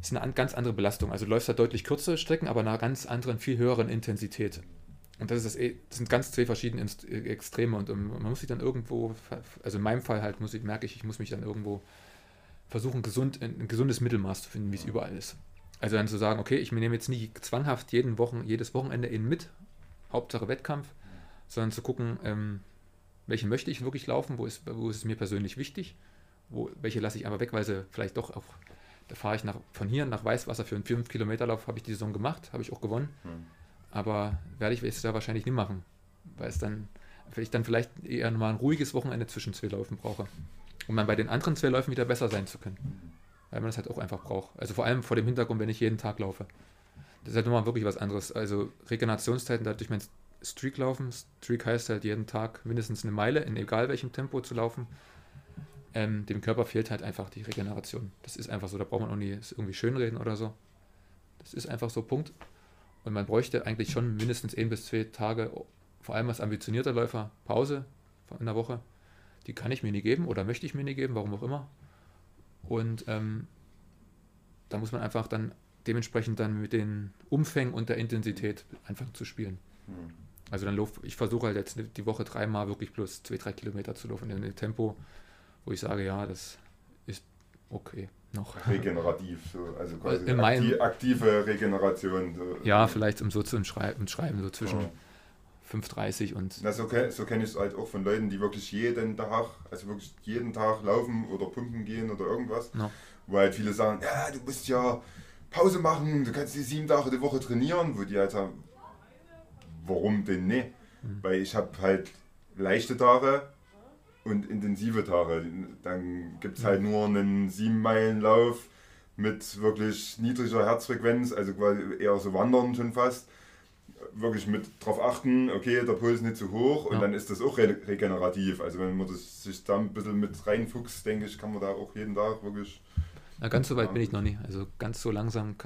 ist eine an- ganz andere Belastung. Also du läufst da deutlich kürzere Strecken, aber einer ganz anderen, viel höheren Intensität. Und das, ist das, eh- das sind ganz zwei verschiedene Inst- äh, Extreme und ähm, man muss sich dann irgendwo, also in meinem Fall halt, muss ich, merke ich, ich muss mich dann irgendwo versuchen, gesund, ein gesundes Mittelmaß zu finden, wie es überall ist. Also dann zu sagen, okay, ich nehme jetzt nie zwanghaft jeden Wochen, jedes Wochenende in mit, Hauptsache Wettkampf, sondern zu gucken, ähm, welche möchte ich wirklich laufen, wo ist, wo ist es mir persönlich wichtig, wo, welche lasse ich einfach weg, weil sie vielleicht doch auch, da fahre ich nach, von hier nach Weißwasser für einen 5 Kilometer Lauf, habe ich die Saison gemacht, habe ich auch gewonnen, Hm. Aber werde ich es ja wahrscheinlich nie machen, weil es dann, weil ich dann vielleicht eher mal ein ruhiges Wochenende zwischen zwei Läufen brauche, um dann bei den anderen zwei Läufen wieder besser sein zu können, weil man das halt auch einfach braucht. Also vor allem vor dem Hintergrund, wenn ich jeden Tag laufe. Das ist halt nochmal wirklich was anderes. Also Regenerationszeiten, da durch mein Streak laufen. Streak heißt halt jeden Tag mindestens eine Meile, in egal welchem Tempo zu laufen. Ähm, dem Körper fehlt halt einfach die Regeneration. Das ist einfach so, da braucht man auch nie irgendwie schönreden oder so. Das ist einfach so, Punkt. Und man bräuchte eigentlich schon mindestens ein bis zwei Tage, vor allem als ambitionierter Läufer, Pause in der Woche. Die kann ich mir nie geben oder möchte ich mir nie geben, warum auch immer. Und ähm, da muss man einfach dann dementsprechend dann mit den Umfängen und der Intensität anfangen zu spielen. Hm. Also dann lauf, ich versuche halt jetzt die Woche dreimal wirklich bloß zwei, drei Kilometer zu laufen in einem Tempo, wo ich sage, ja, das ist okay noch. Regenerativ, so, also quasi In meinem- akti aktive Regeneration. So. Ja, vielleicht um so zu schreiben, schreiben so zwischen Ja. 5,30 und Na, so so kenne ich es halt auch von Leuten, die wirklich jeden Tag, also wirklich jeden Tag laufen oder pumpen gehen oder irgendwas. Ja. Wo halt viele sagen, ja, du musst ja Pause machen, du kannst die sieben Tage die Woche trainieren, wo die halt sagen, warum denn ne? Mhm. Weil ich habe halt leichte Tage und intensive Tage. Dann gibt es halt nur einen sieben Meilen Lauf mit wirklich niedriger Herzfrequenz, also quasi eher so wandern schon fast. Wirklich mit drauf achten, okay, der Puls nicht zu hoch und Ja. dann ist das auch re regenerativ. Also wenn man das, sich da ein bisschen mit reinfuchst, denke ich, kann man da auch jeden Tag wirklich. na, ganz so weit bin ich noch nie. Also ganz so langsam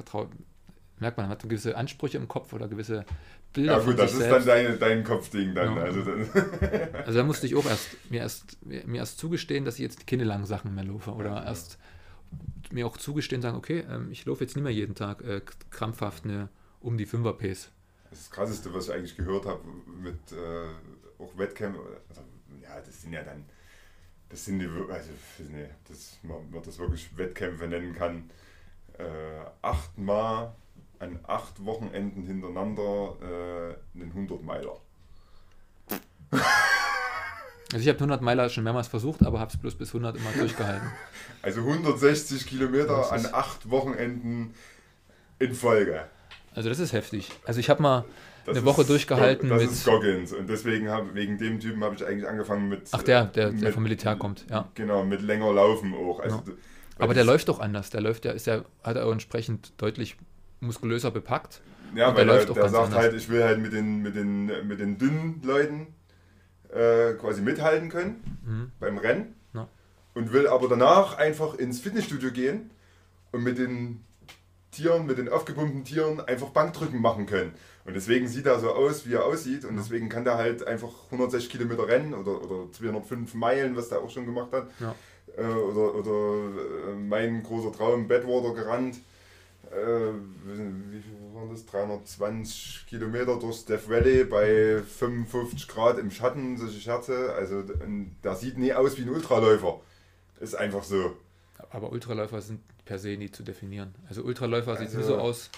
merkt man, man hat gewisse Ansprüche im Kopf oder gewisse Bilder Ja gut, das ist selbst. dann dein, dein Kopfding dann. Ja. Also dann Also da musste ich auch erst mir erst mir, erst zugestehen, dass ich jetzt keine langen Sachen mehr laufe oder Ja. erst mir auch zugestehen sagen, okay, ähm, ich laufe jetzt nicht mehr jeden Tag äh, krampfhaft eine um die 5er Pace. Das Krasseste, was ich eigentlich gehört habe mit äh, auch Wettkämpfen, also, ja, das sind ja dann, das sind die, also, nee, dass man, man das wirklich Wettkämpfe nennen kann. Äh, achtmal an acht Wochenenden hintereinander äh, einen 100-Meiler. Also ich habe 100 Meiler schon mehrmals versucht, aber habe es bloß bis 100 immer durchgehalten. Also 160 Kilometer Das an acht Wochenenden in Folge. Also das ist heftig. Also ich habe mal Das eine Woche durchgehalten das mit... ist Goggins und deswegen habe wegen dem Typen habe ich eigentlich angefangen mit Ach der, der, der mit- vom Militär kommt, ja. Genau, mit länger Laufen auch. Also, Ja. Aber der das- läuft doch anders. Der läuft ja, ist ja, hat er auch entsprechend deutlich muskulöser bepackt. Ja, weil der der, läuft auch der ganz sagt anders. halt, ich will halt mit den, mit den, mit den dünnen Leuten äh, quasi mithalten können Mhm. beim Rennen Ja. und will aber danach einfach ins Fitnessstudio gehen und mit den Tieren, mit den aufgepumpten Tieren einfach Bankdrücken machen können. Und deswegen sieht er so aus, wie er aussieht und deswegen kann der halt einfach 160 Kilometer rennen oder, oder 205 Meilen, was der auch schon gemacht hat. Ja. Äh, oder oder äh, mein großer Traum, Badwater gerannt. Äh, wie viel waren das? 320 Kilometer durch Death Valley bei 55 Grad im Schatten, solche Scherze. Also d- und der sieht nie aus wie ein Ultraläufer. Ist einfach so. Aber Ultraläufer sind per se nie zu definieren. Also Ultraläufer sieht Also- nie so aus,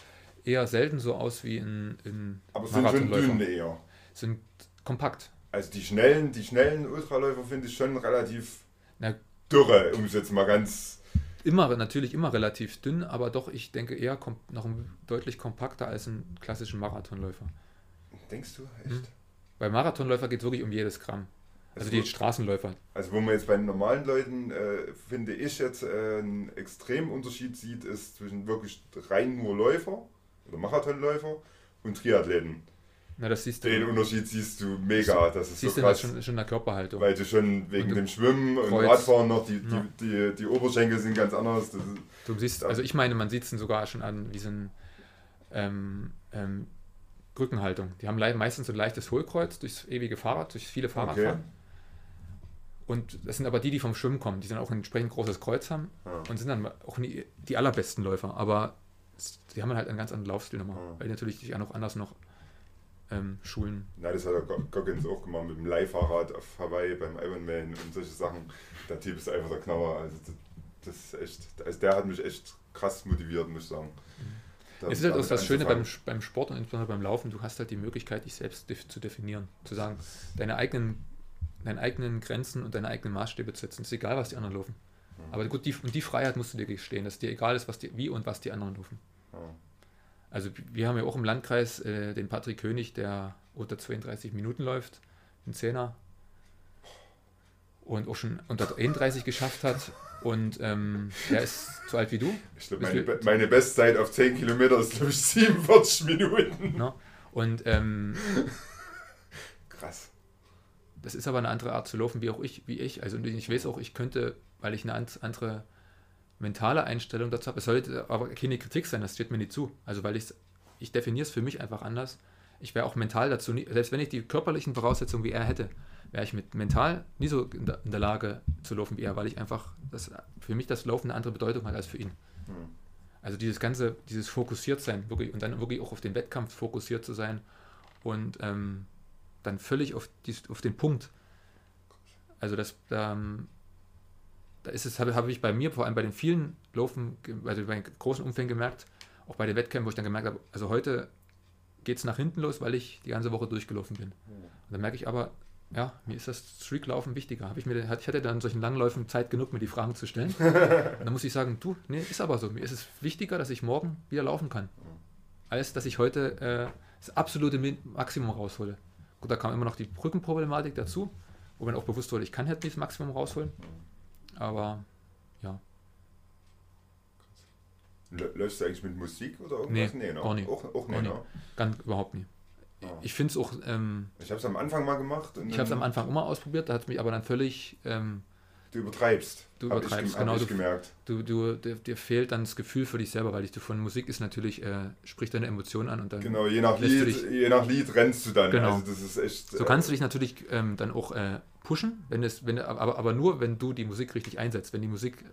eher selten so aus wie ein, ein Aber sind schon dünne eher. Sind kompakt. Also die schnellen, die schnellen Ultraläufer finde ich schon relativ Na, dürre, um es jetzt mal ganz. Immer, natürlich immer relativ dünn, aber doch, ich denke, eher noch deutlich kompakter als ein klassischen Marathonläufer. Denkst du? Echt? Mhm. Bei Marathonläufer geht es wirklich um jedes Gramm. Also Also die Straßenläufer. Also wo man jetzt bei normalen Leuten, äh, finde ich jetzt, äh, einen extremen Unterschied sieht, ist zwischen wirklich rein nur Läufer oder Marathonläufer und Triathleten. Na, das siehst du. Den Unterschied siehst du mega. Das ist siehst so du krass. schon, schon in der Körperhaltung. Weil du schon wegen Und du- dem Schwimmen und Kreuz. Radfahren noch, die, Ja. die, die, die Oberschenkel sind ganz anders. Das Du siehst, also ich meine, man sieht es sogar schon an diesen ähm, ähm, Rückenhaltung. Die haben meistens so ein leichtes Hohlkreuz durchs ewige Fahrrad, durch viele Fahrradfahren. Und das sind aber die, die vom Schwimmen kommen, die dann auch ein entsprechend großes Kreuz haben Ja. und sind dann auch nie die allerbesten Läufer. Aber die haben halt einen ganz anderen Laufstil nochmal, Ja. weil die natürlich dich auch noch anders noch ähm, schulen. Na, das hat der Go- Goggins auch gemacht mit dem Leihfahrrad auf Hawaii beim Ironman und solche Sachen. Der Typ ist einfach der Knauer. Also das, ist echt, also der hat mich echt krass motiviert, muss ich sagen. Es ist halt auch das Schöne beim, beim Sport und insbesondere beim Laufen, du hast halt die Möglichkeit, dich selbst zu definieren. Zu sagen, deine eigenen, deine eigenen Grenzen und deine eigenen Maßstäbe zu setzen. Es ist egal, was die anderen laufen. Mhm. Aber gut, die, und die Freiheit musst du dir gestehen, dass dir egal ist, was die, wie und was die anderen laufen. Ja. Also wir haben ja auch im Landkreis äh, den Patrick König, der unter 32 Minuten läuft, ein Zehner. Und auch schon unter 31 geschafft hat. Und ähm, der ist so alt wie du. Ich glaube, meine, Be- meine Bestzeit auf 10 Kilometer ist, glaube ich, 47 Minuten. Ne? Und ähm, Krass. Das ist aber eine andere Art zu laufen, wie auch ich, wie ich. Also ich weiß auch, ich könnte, weil ich eine an- andere mentale Einstellung dazu habe. Es sollte aber keine Kritik sein, das steht mir nicht zu. Also weil ich ich definiere es für mich einfach anders. Ich wäre auch mental dazu nie, selbst wenn ich die körperlichen Voraussetzungen wie er hätte, wäre ich mit mental nie so in der, in der Lage zu laufen wie er, weil ich einfach das, für mich das Laufen eine andere Bedeutung hat als für ihn. Hm. Also dieses ganze, dieses fokussiert sein, wirklich, und dann wirklich auch auf den Wettkampf fokussiert zu sein und ähm, dann völlig auf, dies, auf den Punkt. Also das, ähm, da ist es, habe, habe ich bei mir, vor allem bei den vielen Laufen, also bei den großen Umfängen gemerkt, auch bei den Wettkämpfen, wo ich dann gemerkt habe, also heute geht es nach hinten los, weil ich die ganze Woche durchgelaufen bin. Und dann merke ich aber, ja, mir ist das Streaklaufen wichtiger. Ich, mir, ich hatte dann in solchen Langläufen Zeit genug, mir die Fragen zu stellen. Und dann muss ich sagen, du, nee, ist aber so. Mir ist es wichtiger, dass ich morgen wieder laufen kann, als dass ich heute äh, das absolute Maximum raushole. Gut, da kam immer noch die Rückenproblematik dazu, wo man auch bewusst wurde, ich kann halt nicht das Maximum rausholen. Aber ja, Lä- Läufst du eigentlich mit Musik oder irgendwas? Nee, ne? gar nicht. Auch, auch Gar nicht, ne? ganz überhaupt nie. Ja. Ich finde es auch, ähm, Ich habe es am Anfang mal gemacht. ich habe es am Anfang immer ausprobiert, da hat es mich aber dann völlig, ähm, Du übertreibst. Du übertreibst, ich, genau, ich gemerkt. du, du, dir, dir fehlt dann das Gefühl für dich selber, weil dich du von Musik ist natürlich, äh, spricht deine Emotionen an und dann Genau, je nach, Lied, dich- je nach Lied rennst du dann. Genau. Also das ist echt. So kannst du dich natürlich ähm, dann auch äh, pushen, wenn es, wenn, aber, aber nur, wenn du die Musik richtig einsetzt. Wenn die Musik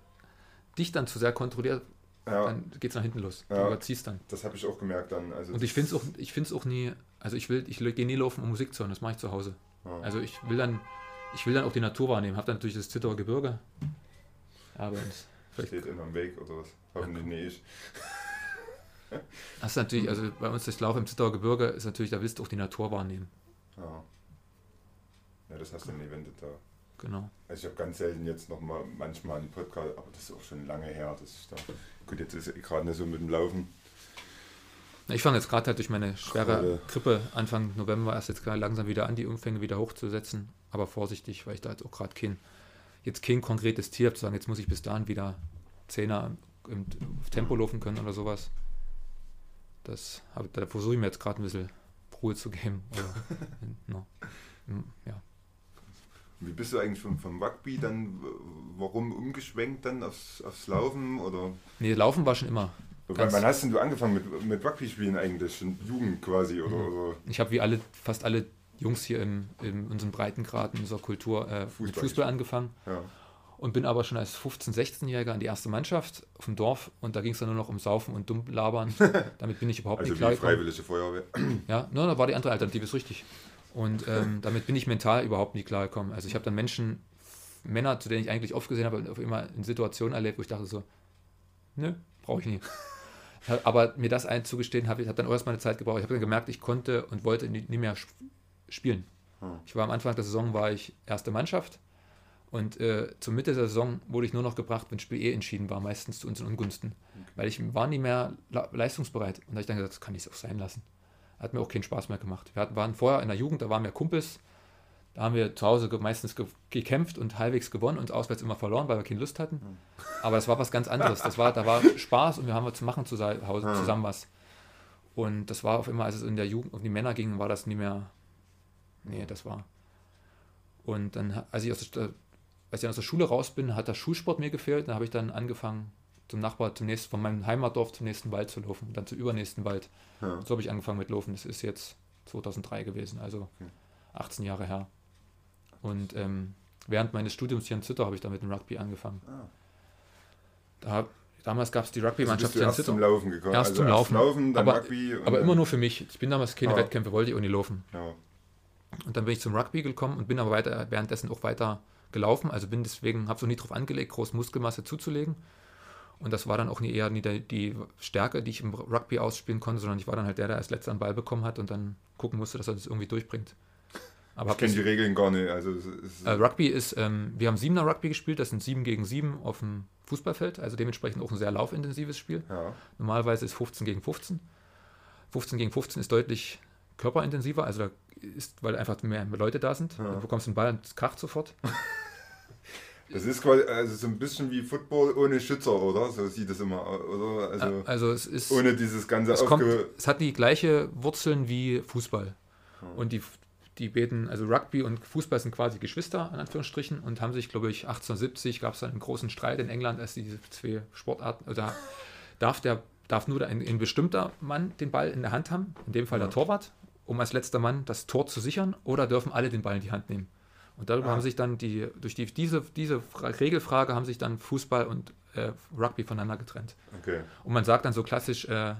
dich dann zu sehr kontrolliert, ja, dann geht es nach hinten los. Du Ja. überziehst dann. das habe ich auch gemerkt dann. Also Und ich finde es auch, ich find's auch nie, also ich will, ich gehe nie laufen, um Musik zu hören, das mache ich zu Hause. Ja. Also ich will dann, ich will dann auch die Natur wahrnehmen, habe dann natürlich das Zitterer Gebirge. Aber steht in am Weg oder was. Hoffentlich nicht ich. hast du natürlich, also bei uns das Lauf im Zitterer Gebirge ist natürlich, da willst du auch die Natur wahrnehmen. Ja. Ja, das hast du nie, wenn du da. Genau. Also ich habe ganz selten jetzt noch mal manchmal einen Podcast, aber das ist auch schon lange her, dass ich da. Gut, jetzt ist gerade nicht so mit dem Laufen. Ich fange jetzt gerade halt durch meine schwere. Grippe Anfang November erst jetzt gerade langsam wieder an, die Umfänge wieder hochzusetzen. Aber vorsichtig, weil ich da jetzt auch gerade kein, jetzt kein konkretes Ziel habe, zu sagen, jetzt muss ich bis dahin wieder Zehner im, auf Tempo laufen können oder sowas. Das habe, da versuche ich mir jetzt gerade ein bisschen Ruhe zu geben. Oder, no. Mm, ja. Wie bist du eigentlich vom, vom Rugby dann, warum umgeschwenkt dann aufs, aufs Laufen? Oder Nee, Laufen war schon immer. wann, Ganz- wann hast denn du angefangen mit, mit Rugby spielen eigentlich? Schon Jugend quasi oder, Mhm. oder Ich habe wie alle, fast alle Jungs hier im, in unserem Breitengrad, in unserer Kultur äh, mit Fußball. Fußball angefangen. ja. und bin aber schon als 15-, 16-Jähriger in die erste Mannschaft auf dem Dorf und da ging es dann nur noch um Saufen und dumm labern. Damit bin ich überhaupt Also nicht klar. Freiwillige Feuerwehr. Ja, nur da war die andere Alternative, ist richtig. Und ähm, damit bin ich mental überhaupt nicht klar gekommen. Also ich habe dann Menschen, Männer, zu denen ich eigentlich oft gesehen habe, auf immer in Situationen erlebt, wo ich dachte so, nö, brauche ich nie. Aber mir das einzugestehen, habe ich hat dann auch erstmal eine Zeit gebraucht. Ich habe dann gemerkt, ich konnte und wollte nie, nie mehr sp- spielen. Hm. Ich war am Anfang der Saison war ich erste Mannschaft und äh, zur Mitte der Saison wurde ich nur noch gebracht, wenn das Spiel eh entschieden war, meistens zu unseren Ungunsten. Weil ich war nie mehr leistungsbereit. Und da habe ich dann gesagt, das kann ich es auch sein lassen. Hat mir auch keinen Spaß mehr gemacht. Wir hatten, waren vorher in der Jugend, da waren wir Kumpels. Da haben wir zu Hause meistens ge gekämpft und halbwegs gewonnen und auswärts immer verloren, weil wir keine Lust hatten. Aber das war was ganz anderes. Das war, da war Spaß und wir haben was zu machen zu Hause Ja. zusammen was. Und das war auf immer, als es in der Jugend um die Männer ging, war das nie mehr. Nee, das war. Und dann, als ich aus der, als ich aus der Schule raus bin, hat der Schulsport mir gefehlt. Dann habe ich dann angefangen, zum Nachbar, zum nächsten, von meinem Heimatdorf zum nächsten Wald zu laufen, dann zum übernächsten Wald. Ja. So habe ich angefangen mit Laufen. Das ist jetzt 2003 gewesen, also 18 Jahre her. Und ähm, während meines Studiums hier in Zittau habe ich dann mit dem Rugby angefangen. Ah. Da, damals gab es die Rugby-Mannschaft also hier in Zittau. zum Laufen gekommen. Erst also zum Laufen. Laufen aber, aber immer nur für mich. Ich bin damals keine ja. Wettkämpfe, wollte ich auch nie laufen. Ja. Und dann bin ich zum Rugby gekommen und bin aber weiter, währenddessen auch weiter gelaufen. Also bin deswegen, habe so nie drauf angelegt, groß Muskelmasse zuzulegen. Und das war dann auch nie eher nie die, Stärke, die ich im Rugby ausspielen konnte, sondern ich war dann halt der, der als letzter einen Ball bekommen hat und dann gucken musste, dass er das irgendwie durchbringt. Aber ich kenne die Regeln gar nicht. Also äh, Rugby ist, ähm, wir haben siebener Rugby gespielt, das sind sieben gegen sieben auf dem Fußballfeld, also dementsprechend auch ein sehr laufintensives Spiel. Ja. Normalerweise ist 15 gegen 15. 15 gegen 15 ist deutlich körperintensiver, also da ist, weil einfach mehr Leute da sind. Ja. Du bekommst den Ball und es kracht sofort. Das ist quasi also so ein bisschen wie Football ohne Schützer, oder? So sieht es immer, oder? Also, also es ist. Ohne dieses ganze es, kommt, es hat die gleiche Wurzeln wie Fußball. Hm. Und die, die beten, also Rugby und Fußball sind quasi Geschwister, in Anführungsstrichen, und haben sich, glaube ich, 1870 gab es einen großen Streit in England, als diese zwei Sportarten, oder darf der darf nur ein, ein, bestimmter Mann den Ball in der Hand haben, in dem Fall ja. der Torwart, um als letzter Mann das Tor zu sichern, oder dürfen alle den Ball in die Hand nehmen? Und darüber ah. haben sich dann die, durch die, diese, diese Regelfrage haben sich dann Fußball und äh, Rugby voneinander getrennt. Okay. Und man sagt dann so klassisch, äh,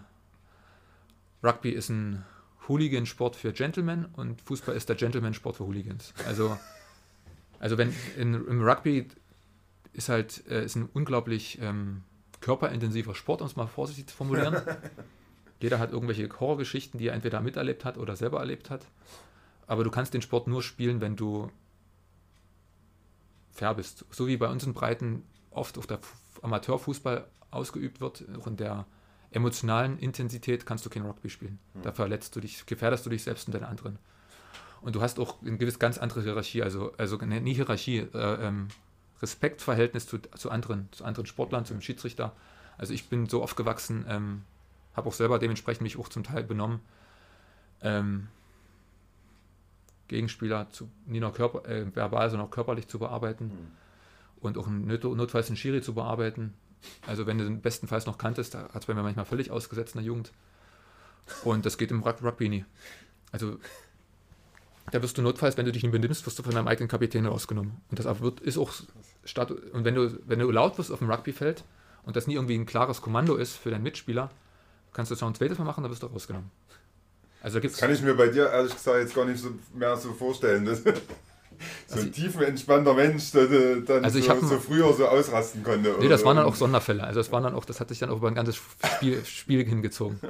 Rugby ist ein Hooligan-Sport für Gentlemen und Fußball ist der Gentleman-Sport für Hooligans. Also, also wenn in, im Rugby ist halt äh, ist ein unglaublich ähm, körperintensiver Sport, um es mal vorsichtig zu formulieren. Jeder hat irgendwelche Horrorgeschichten, die er entweder miterlebt hat oder selber erlebt hat. Aber du kannst den Sport nur spielen, wenn du fair bist. So wie bei uns in Breiten oft auf der Amateurfußball ausgeübt wird, auch in der emotionalen Intensität kannst du kein Rugby spielen. Mhm. Da verletzt du dich, gefährdest du dich selbst und deine anderen. Und du hast auch eine gewiss ganz andere Hierarchie, also, also nie Hierarchie, äh, ähm, Respektverhältnis zu, zu, anderen, zu anderen Sportlern, zum Schiedsrichter. Also ich bin so aufgewachsen, ähm, habe auch selber dementsprechend mich auch zum Teil benommen. Ähm, Gegenspieler zu, nie nur Körper, äh, verbal, sondern auch körperlich zu bearbeiten mhm. und auch Not, notfalls einen Schiri zu bearbeiten. Also wenn du den bestenfalls noch kanntest, da hat es bei mir manchmal völlig ausgesetzt in der Jugend. Und das geht im Rugby nie. Also da wirst du notfalls, wenn du dich nicht benimmst, wirst du von deinem eigenen Kapitän rausgenommen. Und das wird, ist auch Start und wenn du, wenn du laut wirst auf dem Rugbyfeld und das nie irgendwie ein klares Kommando ist für deinen Mitspieler, kannst du es noch ein zweites Mal machen, dann wirst du rausgenommen. Also gibt's das kann ich mir bei dir ehrlich gesagt jetzt gar nicht so mehr so vorstellen. Dass so also ein tiefenentspannter Mensch, der dann also so, so, früher so ausrasten konnte. Nee, das waren dann auch Sonderfälle. Also das waren dann auch, das hat sich dann auch über ein ganzes Spiel, Spiel hingezogen.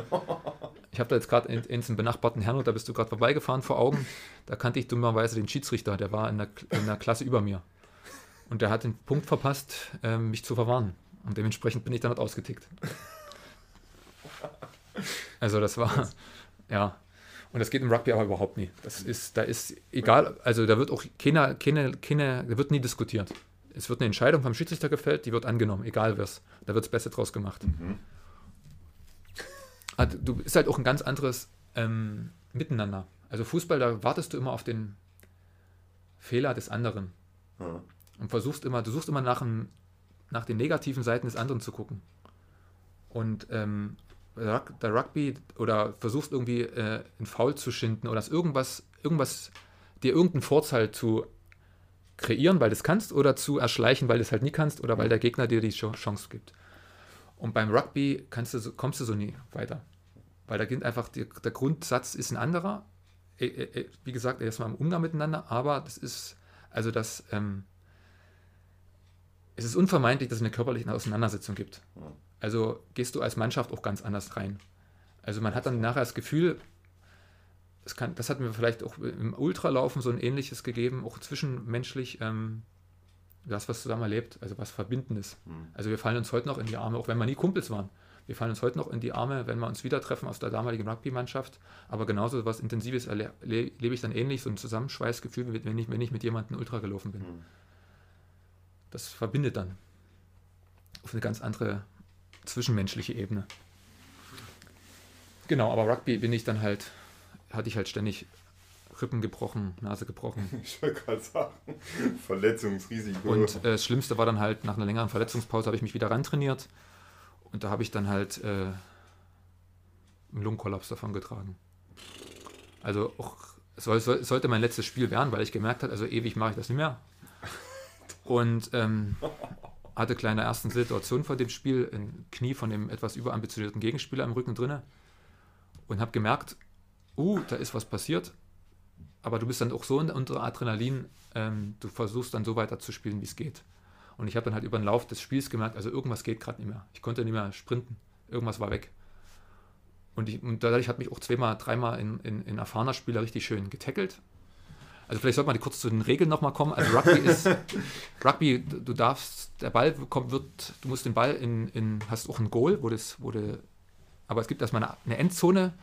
Ich habe da jetzt gerade in, in einem benachbarten Herrn, da bist du gerade vorbeigefahren vor Augen. Da kannte ich dummerweise den Schiedsrichter, der war in der, in der Klasse über mir. Und der hat den Punkt verpasst, äh, mich zu verwarnen. Und dementsprechend bin ich dann halt ausgetickt. Also das war, ja, und das geht im Rugby aber überhaupt nie. Das ist, da ist egal, also da wird auch keiner, keiner, keiner, da wird nie diskutiert. Es wird eine Entscheidung vom Schiedsrichter gefällt, die wird angenommen, egal was. Da wird das Beste draus gemacht. Mhm. Also, du ist halt auch ein ganz anderes ähm, Miteinander. Also Fußball, da wartest du immer auf den Fehler des anderen. Ja. Und versuchst immer, du suchst immer nach, einem, nach den negativen Seiten des anderen zu gucken. Und ähm, der Rugby oder versuchst irgendwie äh, einen Foul zu schinden oder irgendwas, irgendwas, dir irgendeinen Vorteil zu kreieren, weil du es kannst, oder zu erschleichen, weil du es halt nie kannst, oder weil der Gegner dir die Chance gibt. Und beim Rugby du, kommst du so nie weiter. Weil da gilt einfach, die, der Grundsatz ist ein anderer. Äh, äh, äh, wie gesagt, erstmal im Umgang miteinander, aber das ist, also das, ähm, es ist unvermeidlich, dass es eine körperliche Auseinandersetzung gibt. Also gehst du als Mannschaft auch ganz anders rein. Also man hat dann nachher das Gefühl, das, kann, das hat mir vielleicht auch im Ultralaufen so ein ähnliches gegeben, auch zwischenmenschlich, ähm, das, was zusammen erlebt, also was Verbindendes. Mhm. Also wir fallen uns heute noch in die Arme, auch wenn wir nie Kumpels waren. Wir fallen uns heute noch in die Arme, wenn wir uns wieder treffen aus der damaligen Rugby-Mannschaft. Aber genauso was Intensives erlebe ich dann ähnlich, so ein Zusammenschweißgefühl, wenn ich, wenn ich mit jemandem Ultra gelaufen bin. Mhm. Das verbindet dann auf eine ganz andere zwischenmenschliche Ebene. Genau, aber Rugby bin ich dann halt, hatte ich halt ständig Rippen gebrochen, Nase gebrochen. Ich wollte gerade sagen, Verletzungsrisiko. Und äh, das Schlimmste war dann halt, nach einer längeren Verletzungspause habe ich mich wieder rantrainiert und da habe ich dann halt äh, einen Lungenkollaps davon getragen. Also auch, es soll, soll, sollte mein letztes Spiel werden, weil ich gemerkt habe, also ewig mache ich das nicht mehr. Und ähm, hatte kleine ersten Situationen vor dem Spiel, ein Knie von dem etwas überambitionierten Gegenspieler im Rücken drinne und habe gemerkt, uh, da ist was passiert aber du bist dann auch so unter Adrenalin, ähm, du versuchst dann so weiter zu spielen, wie es geht. Und ich habe dann halt über den Lauf des Spiels gemerkt, also irgendwas geht gerade nicht mehr. Ich konnte nicht mehr sprinten. Irgendwas war weg. Und, ich, und dadurch hat mich auch zweimal, dreimal in, in, in erfahrener Spieler richtig schön getackelt. Also vielleicht sollte man kurz zu den Regeln nochmal kommen. Also Rugby ist, Rugby, du darfst, der Ball kommt, wird, du musst den Ball in, in hast auch ein Goal, wo das, wo de, aber es gibt erstmal eine, eine Endzone,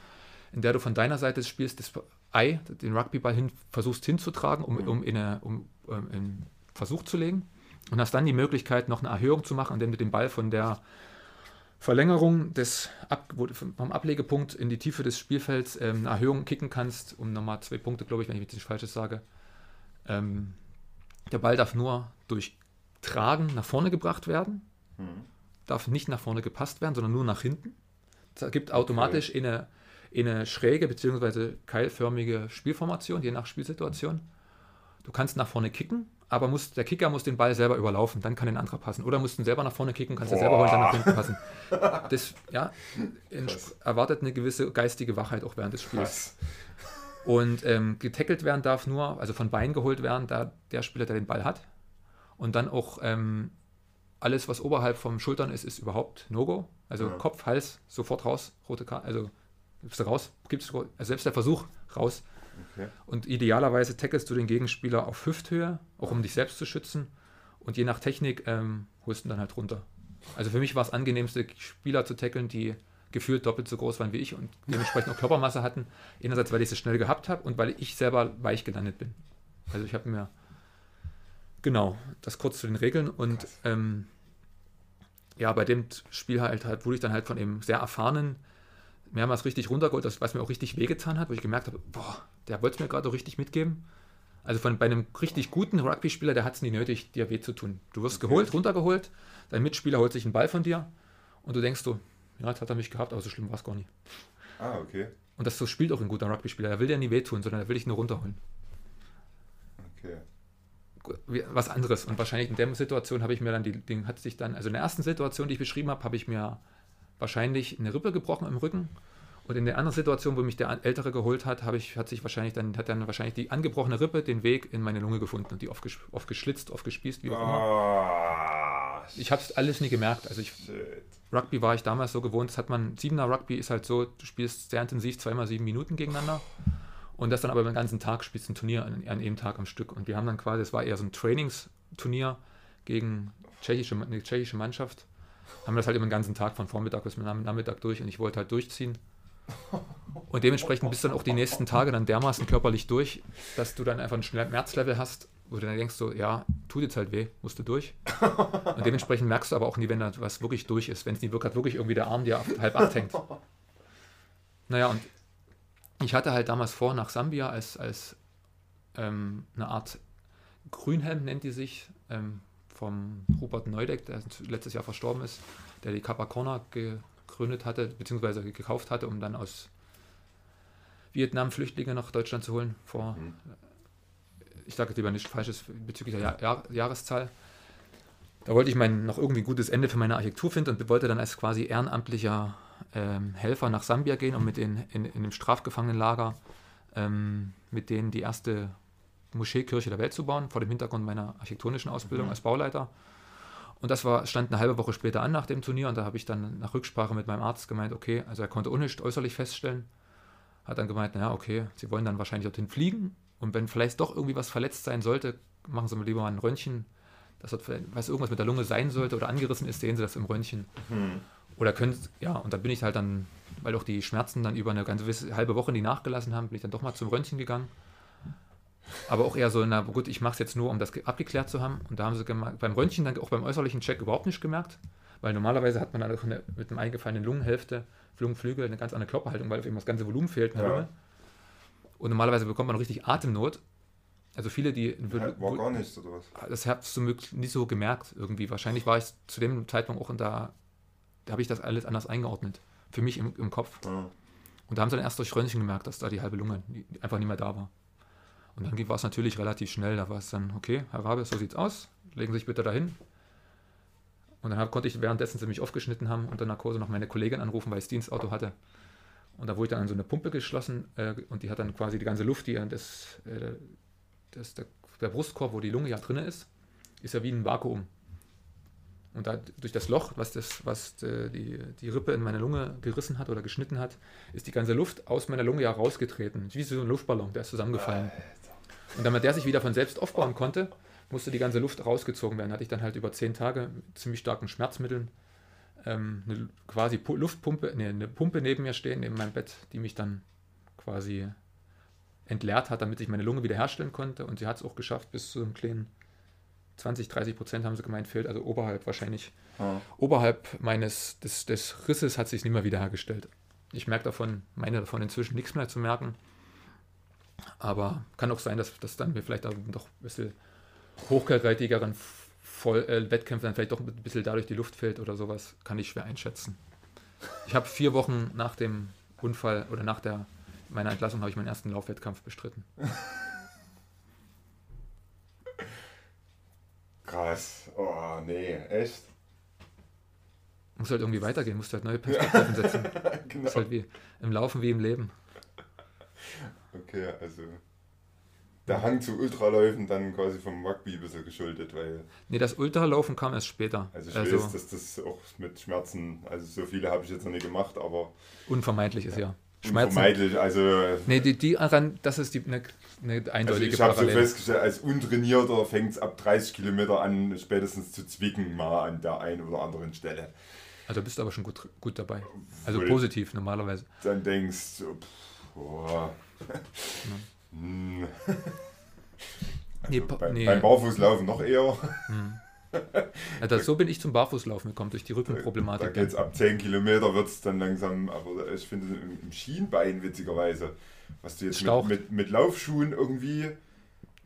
in der du von deiner Seite spielst, das Ei, den Rugbyball hin, versuchst hinzutragen, um, um, in eine, um um in Versuch zu legen. Und hast dann die Möglichkeit, noch eine Erhöhung zu machen, indem du den Ball von der Verlängerung des Ab vom Ablegepunkt in die Tiefe des Spielfelds ähm, eine Erhöhung kicken kannst, um nochmal zwei Punkte, glaube ich, wenn ich nichts Falsches sage. Ähm, der Ball darf nur durch Tragen nach vorne gebracht werden, mhm. darf nicht nach vorne gepasst werden, sondern nur nach hinten. Das ergibt automatisch okay. eine in eine schräge bzw. keilförmige Spielformation, je nach Spielsituation. Du kannst nach vorne kicken, aber muss, der Kicker muss den Ball selber überlaufen, dann kann ein anderer passen. Oder musst du selber nach vorne kicken, kannst du selber holen, dann nach hinten passen. Das ja, erwartet eine gewisse geistige Wachheit auch während des Spiels. Und ähm, getackelt werden darf nur, also von Bein geholt werden, da der Spieler, der den Ball hat. Und dann auch ähm, alles, was oberhalb vom Schultern ist, ist überhaupt No-Go. Also ja. Kopf, Hals, sofort raus, rote Karte, also gibst du raus, gibst du, also selbst der Versuch raus. Und idealerweise tackelst du den Gegenspieler auf Hüfthöhe, auch um dich selbst zu schützen. Und je nach Technik ähm, holst du ihn dann halt runter. Also für mich war es angenehmste, Spieler zu tackeln, die gefühlt doppelt so groß waren wie ich und dementsprechend auch Körpermasse hatten. Einerseits, weil ich sie schnell gehabt habe und weil ich selber weich gelandet bin. Also ich habe mir genau das kurz zu den Regeln und ähm, ja, bei dem Spiel halt, halt wurde ich dann halt von eben sehr erfahrenen mehrmals richtig runtergeholt, was mir auch richtig wehgetan hat, wo ich gemerkt habe, boah, der wollte es mir gerade richtig mitgeben. Also von, bei einem richtig guten Rugby-Spieler, der hat es nie nötig, dir weh zu tun. Du wirst okay. geholt, runtergeholt, dein Mitspieler holt sich einen Ball von dir und du denkst so, ja, jetzt hat er mich gehabt, aber so schlimm war es gar nicht. Ah, okay. Und das so spielt auch ein guter Rugby-Spieler. Er will dir nie wehtun, sondern er will dich nur runterholen. Okay. Was anderes. Und wahrscheinlich in der Situation habe ich mir dann die, den hat sich dann, also in der ersten Situation, die ich beschrieben habe, habe ich mir wahrscheinlich eine Rippe gebrochen im Rücken. Und in der anderen Situation, wo mich der Ältere geholt hat, habe ich, hat sich wahrscheinlich dann, hat dann wahrscheinlich die angebrochene Rippe den Weg in meine Lunge gefunden und die aufgesch aufgeschlitzt, aufgespießt, wie auch immer. Oh, ich habe es alles nie gemerkt. Also ich, Rugby war ich damals so gewohnt, das hat man, Siebener Rugby ist halt so, du spielst sehr intensiv zweimal sieben Minuten gegeneinander. Und das dann aber den ganzen Tag spielst ein Turnier an, an jedem Tag am Stück. Und wir haben dann quasi, es war eher so ein Trainingsturnier gegen tschechische, eine tschechische Mannschaft haben wir das halt immer den ganzen Tag von Vormittag bis Nachmittag durch und ich wollte halt durchziehen. Und dementsprechend bist du dann auch die nächsten Tage dann dermaßen körperlich durch, dass du dann einfach ein Schmerzlevel hast, wo du dann denkst, so, ja, tut jetzt halt weh, musst du durch. Und dementsprechend merkst du aber auch nie, wenn da was wirklich durch ist, wenn es nie wirklich, wirklich irgendwie der Arm dir halb acht hängt. Naja, und ich hatte halt damals vor, nach Sambia als, als ähm, eine Art Grünhelm nennt die sich, ähm, vom Rupert Neudeck, der letztes Jahr verstorben ist, der die Kappa Corner gegründet hatte, beziehungsweise gekauft hatte, um dann aus Vietnam Flüchtlinge nach Deutschland zu holen. Vor, mhm. ich sage lieber nicht Falsches bezüglich der Jahr, Jahr, Jahreszahl. Da wollte ich mein, noch irgendwie ein gutes Ende für meine Architektur finden und wollte dann als quasi ehrenamtlicher ähm, Helfer nach Sambia gehen und mit den in, in dem Strafgefangenenlager ähm, mit denen die erste Moscheekirche der Welt zu bauen, vor dem Hintergrund meiner architektonischen Ausbildung mhm. als Bauleiter. Und das war, stand eine halbe Woche später an nach dem Turnier und da habe ich dann nach Rücksprache mit meinem Arzt gemeint, okay, also er konnte nicht äußerlich feststellen, hat dann gemeint, naja, okay, Sie wollen dann wahrscheinlich dorthin fliegen und wenn vielleicht doch irgendwie was verletzt sein sollte, machen Sie mir lieber mal ein Röntgen, dass dort was irgendwas mit der Lunge sein sollte oder angerissen ist, sehen Sie das im Röntgen. Mhm. Oder können, ja, und da bin ich halt dann, weil auch die Schmerzen dann über eine ganze halbe Woche, die nachgelassen haben, bin ich dann doch mal zum Röntgen gegangen aber auch eher so, na gut, ich mache es jetzt nur, um das abgeklärt zu haben. Und da haben sie beim Röntgen dann auch beim äußerlichen Check überhaupt nicht gemerkt. Weil normalerweise hat man dann eine, mit einem eingefallenen Lungenhälfte, Lungenflügel, eine ganz andere Körperhaltung, weil eben das ganze Volumen fehlt in der Ja. Lunge. Und normalerweise bekommt man richtig Atemnot. Also viele, die War gar nichts oder was? das habe ich zum Glück nicht so gemerkt irgendwie. Wahrscheinlich war ich zu dem Zeitpunkt auch in da, da habe ich das alles anders eingeordnet. Für mich im, im Kopf. Ja. Und da haben sie dann erst durch Röntgen gemerkt, dass da die halbe Lunge einfach nicht mehr da war. Und dann war es natürlich relativ schnell. Da war es dann, okay, Herr Rabe, so sieht's aus. Legen Sie sich bitte dahin. Und dann konnte ich währenddessen sie mich aufgeschnitten haben unter Narkose noch meine Kollegin anrufen, weil ich das Dienstauto hatte. Und da wurde dann an so eine Pumpe geschlossen äh, und die hat dann quasi die ganze Luft, die das, äh, das, der, der Brustkorb, wo die Lunge ja drin ist, ist ja wie ein Vakuum. Und da, durch das Loch, was, das, was äh, die, die Rippe in meine Lunge gerissen hat oder geschnitten hat, ist die ganze Luft aus meiner Lunge ja rausgetreten. Wie so ein Luftballon, der ist zusammengefallen. Und damit der sich wieder von selbst aufbauen konnte, musste die ganze Luft rausgezogen werden. Hatte ich dann halt über zehn Tage mit ziemlich starken Schmerzmitteln ähm, eine quasi Pu Luftpumpe, nee, eine Pumpe neben mir stehen, neben meinem Bett, die mich dann quasi entleert hat, damit ich meine Lunge wieder herstellen konnte. Und sie hat es auch geschafft, bis zu einem kleinen 20, 30 Prozent haben sie gemeint, fehlt, also oberhalb wahrscheinlich. Ja. Oberhalb meines des, des Risses hat sich nicht mehr wiederhergestellt. Ich merke davon, meine davon inzwischen nichts mehr zu merken. Aber kann auch sein, dass das dann mir vielleicht auch doch ein bisschen hochkarätigeren Voll, äh, Wettkämpfen dann vielleicht doch ein bisschen dadurch die Luft fehlt oder sowas, kann ich schwer einschätzen. Ich habe vier Wochen nach dem Unfall oder nach der, meiner Entlassung habe ich meinen ersten Laufwettkampf bestritten. Krass. Oh, nee, echt? Muss halt irgendwie weitergehen, musst halt neue Perspektiven setzen. genau. Ist halt wie im Laufen wie im Leben. Okay, also der Hang zu Ultraläufen dann quasi vom Rugby ein bisschen geschuldet, weil Nee, das Ultralaufen kam erst später. also ich Also, weiß, dass das auch mit Schmerzen, also so viele habe ich jetzt noch nicht gemacht, aber unvermeidlich ist ja. Schmerzen. unvermeidlich, also Nee, die, die daran, das ist die, eine, Also eindeutige ich habe so festgestellt, als Untrainierter fängt es ab 30 Kilometer an, spätestens zu zwicken, mal an der einen oder anderen Stelle. Also bist du aber schon gut, gut dabei. Also Wohl. positiv normalerweise. Dann denkst du, pff, boah. Hm. Nee, Also beim, nee. beim Barfußlaufen noch eher. Ja, das, so bin ich zum Barfußlaufen gekommen, durch die Da Rückenproblematik. geht es ab 10 Kilometer, wird es dann langsam, aber ich finde im, im Schienbein witzigerweise, was du jetzt mit, mit, mit Laufschuhen irgendwie,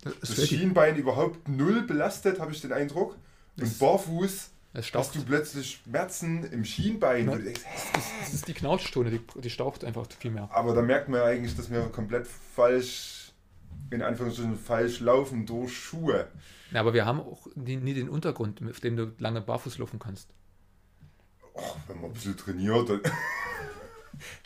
Das das Schienbein überhaupt null belastet, habe ich den Eindruck. Und barfuß hast du plötzlich Schmerzen im Schienbein. Du denkst? Das, das ist die Knautschzone, die, die staucht einfach viel mehr. Aber da merkt man ja eigentlich, dass wir komplett falsch, in Anführungsstrichen falsch laufen durch Schuhe. Ja, aber wir haben auch nie, nie den Untergrund, auf dem du lange barfuß laufen kannst. Oh, wenn man ein bisschen trainiert. Dann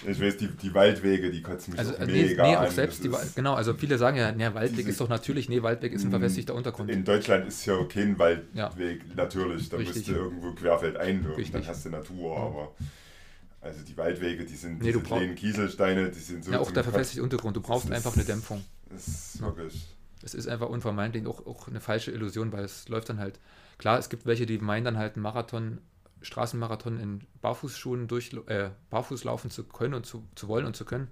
ich weiß, die, die Waldwege, die kotzen mich Also auch äh, nee, mega nee, auch an. selbst Das die, ist- genau, also viele sagen ja, ja, Waldweg Diese- ist doch natürlich, nee, Waldweg ist ein verfestigter Untergrund. In Deutschland ist ja kein Waldweg, Ja. natürlich. Da Richtig. musst du irgendwo querfeld Richtig. dann hast du Natur. Aber also die Waldwege, die sind Nee, brauch- kleinen Kieselsteine, die sind so ja, auch der verfestigte Untergrund, du brauchst Das einfach ist- eine Dämpfung. Das ist Ja. wirklich. Es ist einfach unvermeidlich auch, auch eine falsche Illusion, weil es läuft dann halt. Klar, es gibt welche, die meinen dann halt einen Marathon, Straßenmarathon in Barfußschuhen durch, äh, barfuß laufen zu können und zu, zu wollen und zu können.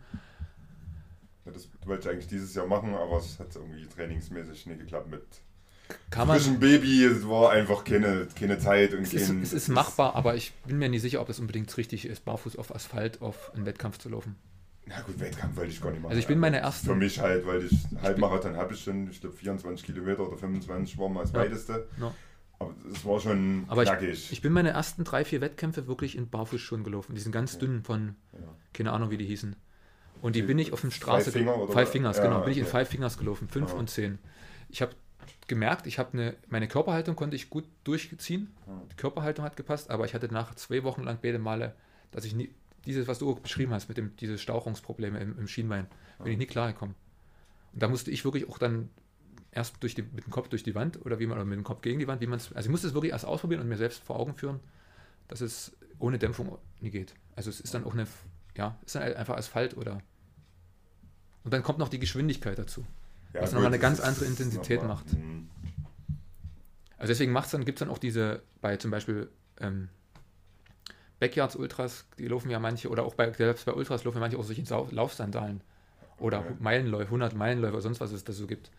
Ja, das wollte ich eigentlich dieses Jahr machen, aber es hat irgendwie trainingsmäßig nicht geklappt mit Kann man. frischem Baby. Es war einfach keine, keine Zeit und Es ist, kein, es ist machbar, aber ich bin mir nicht sicher, ob es unbedingt richtig ist, barfuß auf Asphalt auf einen Wettkampf zu laufen. Na gut, Wettkampf wollte ich gar nicht machen. Also ich bin meine Aber ersten- Für mich halt, weil ich Halbmarathon habe ich schon, ich glaube 24 Kilometer oder 25 war mal das Ja. weiteste. Ja. Aber es war schon Aber ich, knackig. ich bin meine ersten drei, vier Wettkämpfe wirklich in Barfußschuhen gelaufen. Die sind ganz dünn von, keine Ahnung, wie die hießen. Und die Die bin ich auf dem Straße. Five Finger oder Five? Fingers, Ja, genau. Bin ich in. Five Fingers gelaufen, fünf Ja. und zehn. Ich habe gemerkt, ich habe eine, meine Körperhaltung konnte ich gut durchziehen. Die Körperhaltung hat gepasst, aber ich hatte nach zwei Wochen lang beide Male, dass ich nie, dieses, was du beschrieben hast, mit dem, diese Stauchungsprobleme im, im Schienbein, bin ich nie klargekommen. Und da musste ich wirklich auch dann erst durch die, mit dem Kopf durch die Wand oder wie man, oder mit dem Kopf gegen die Wand, wie man es, also ich musste es wirklich erst ausprobieren und mir selbst vor Augen führen, dass es ohne Dämpfung nie geht. Also es ist dann auch eine, ja, ist dann einfach Asphalt oder. Und dann kommt noch die Geschwindigkeit dazu. Ja, was nochmal eine ganz andere Intensität macht. Mhm. Also deswegen macht's dann, gibt es dann auch diese, bei zum Beispiel ähm, Backyards Ultras, die laufen ja manche, oder auch bei, selbst bei Ultras laufen ja manche auch solche Laufsandalen. Oder Okay. Meilenläufe, 100 Meilenläufe oder sonst was es da so gibt.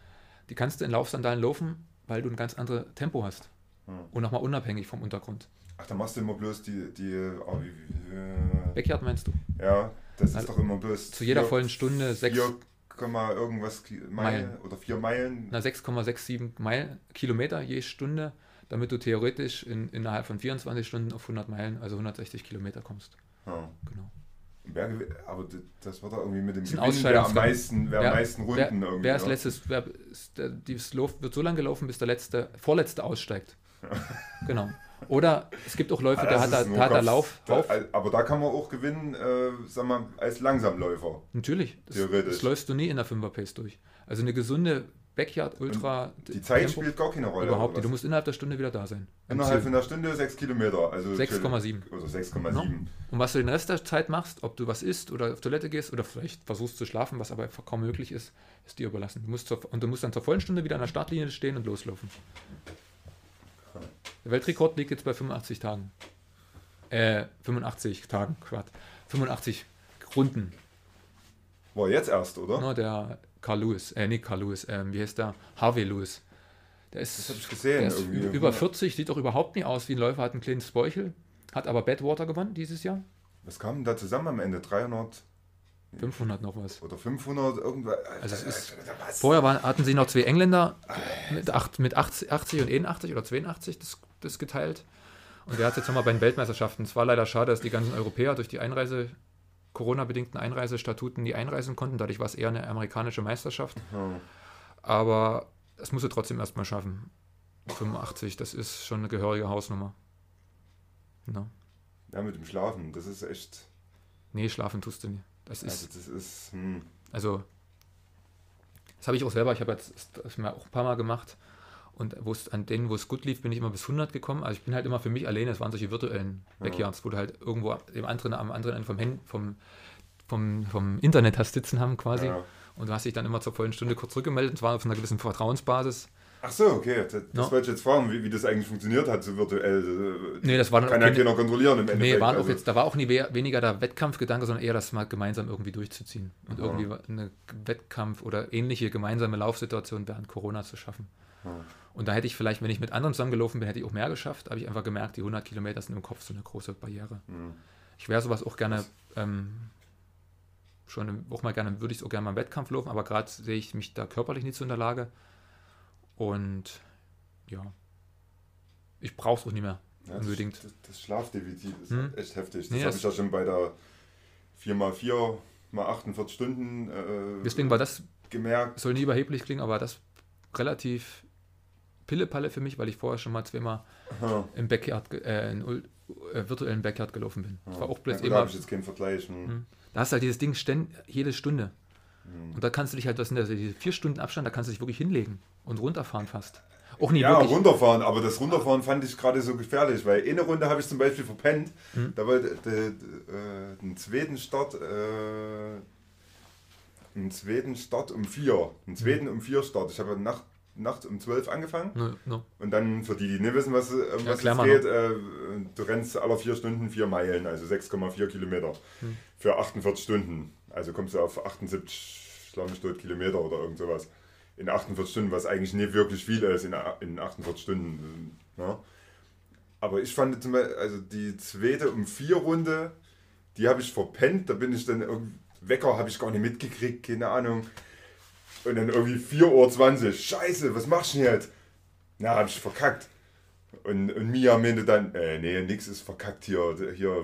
Die kannst du in Laufsandalen laufen, weil du ein ganz anderes Tempo hast. Hm. Und nochmal unabhängig vom Untergrund. Ach, da machst du immer bloß die. die oh, wie, wie, äh, Backyard meinst du? ja, das ist Also, doch immer bloß. Zu jeder vollen Stunde sechs, 4, Komma irgendwas Meilen Meilen. oder 4 Meilen. na, 6,67 Meilen, Kilometer je Stunde, damit du theoretisch in, innerhalb von 24 Stunden auf 100 Meilen, also 160 Kilometer kommst. Ja. Genau. Aber das wird doch irgendwie mit dem Das Gewinn, wer am meisten, wer am Wer- meisten Runden Wer, irgendwie. wer ist letztes, wer ist, der, dieses Lauf wird so lange gelaufen, bis der letzte, vorletzte aussteigt. Genau. Oder es gibt auch Läufe, der das hat, da, ist nur da hat er. Lauf, Da, aber da kann man auch gewinnen, äh, sag mal, als Langsamläufer. Natürlich. Das, Theoretisch. das läufst du nie in der 5er Pace durch. Also eine gesunde Backyard Ultra Die Zeit Tempo- spielt gar keine Rolle. überhaupt nicht. Du musst innerhalb der Stunde wieder da sein. Innerhalb von einer Stunde 6 Kilometer. Also 6,7. Oder 6,7. No? Und was du den Rest der Zeit machst, ob du was isst oder auf Toilette gehst oder vielleicht versuchst zu schlafen, was aber kaum möglich ist, ist dir überlassen. Du musst zur, und du musst dann zur vollen Stunde wieder an der Startlinie stehen und loslaufen. Der Weltrekord liegt jetzt bei 85 Tagen. Äh, 85 Tagen, Quatsch. 85 Runden. War jetzt erst, oder? Ne, der Carl Lewis, äh, nicht Carl Lewis, ähm, wie heißt der? Harvey Lewis. Der ist, Das hab ich gesehen ist über 40, sieht doch überhaupt nicht aus wie ein Läufer, hat ein kleines Bäuchel, hat aber Badwater gewonnen dieses Jahr. Was kam denn da zusammen am Ende? 300 500 noch was. oder 500 irgendwas? Also es ist- was? Vorher waren, hatten sie noch zwei Engländer mit, acht, mit 80, 80 und 81 oder 82 das, das geteilt. Und der hat jetzt nochmal bei den Weltmeisterschaften. Es war leider schade, dass die ganzen Europäer durch die Einreise, Corona-bedingten Einreisestatuten nie einreisen konnten. Dadurch war es eher eine amerikanische Meisterschaft. Ja. Aber das musst du trotzdem erstmal schaffen. 85, das ist schon eine gehörige Hausnummer. No. ja, mit dem Schlafen, das ist echt. Nee, schlafen tust du nicht. Das Also ist, das ist. Hm. also, das habe ich auch selber, ich habe jetzt das auch ein paar Mal gemacht. Und wo es, an denen, wo es gut lief, bin ich immer bis 100 gekommen. Also ich bin halt immer für mich alleine. Es waren solche virtuellen. Backyards, wo du halt irgendwo dem anderen, am anderen Ende vom, Hand, vom, vom, vom Internet hast sitzen haben quasi. Ja. Und du hast dich dann immer zur vollen Stunde kurz zurückgemeldet. Und zwar auf einer gewissen Vertrauensbasis. Ach so, okay. Das, das Ja. wollte ich jetzt fragen, wie, wie das eigentlich funktioniert hat, so virtuell. Nee, das war dann Kann auch ja keine- keiner kontrollieren im Endeffekt. Nee, waren auch also, jetzt, da war auch nie we weniger der Wettkampfgedanke, sondern eher das mal gemeinsam irgendwie durchzuziehen und Ja. irgendwie eine Wettkampf oder ähnliche gemeinsame Laufsituation während Corona zu schaffen. Ja. Und da hätte ich vielleicht, wenn ich mit anderen zusammengelaufen bin, hätte ich auch mehr geschafft. Habe ich einfach gemerkt, die 100 Kilometer sind im Kopf so eine große Barriere. Hm. Ich wäre sowas auch gerne, ähm, schon auch mal gerne, würde ich es auch gerne mal im Wettkampf laufen, aber gerade sehe ich mich da körperlich nicht so in der Lage. Und ja, ich brauche es auch nicht mehr. Ja, Unbedingt. Das, das Schlafdefizit ist Hm. echt heftig. Das Nee, habe ich ja schon bei der 4x4 mal 48 Stunden äh, Deswegen war das gemerkt. soll nie überheblich klingen, aber das relativ Pillepalle für mich, weil ich vorher schon mal zweimal Ja. im Backyard, äh, in äh, virtuellen Backyard gelaufen bin. Das war auch Ja, bloß gut, da immer, habe ich jetzt keinen Vergleich. Hm. Hm. da hast du halt dieses Ding ständ, jede Stunde. Hm. Und da kannst du dich halt, das sind ja diese vier Stunden Abstand, da kannst du dich wirklich hinlegen und runterfahren fast. Auch nie Ja, wirklich. runterfahren, aber das Runterfahren fand ich gerade so gefährlich, weil eine Runde habe ich zum Beispiel verpennt. Hm. Da wollte der, äh, einen zweiten Start, äh, einen zweiten Start um vier, einen zweiten Hm. um vier Start. Ich habe Nacht, nachts um zwölf angefangen No, no. und dann für die, die nicht wissen, was, äh, um was es geht, äh, du rennst alle vier Stunden vier Meilen, also 6,4 Kilometer Hm. für 48 Stunden. Also kommst du auf 78 schlag mich tot, Kilometer oder irgend sowas. In 48 Stunden, was eigentlich nicht wirklich viel ist in, in 48 Stunden. Ne? Aber ich fand zum Beispiel, also die zweite um vier Runde, die habe ich verpennt. Da bin ich dann irgendwie, Wecker habe ich gar nicht mitgekriegt, keine Ahnung. Und dann irgendwie 4.20 Uhr, scheiße, was machst du denn jetzt? Na, habe ich verkackt. Und, und Mia meinte dann, äh, nee, nix ist verkackt hier. hier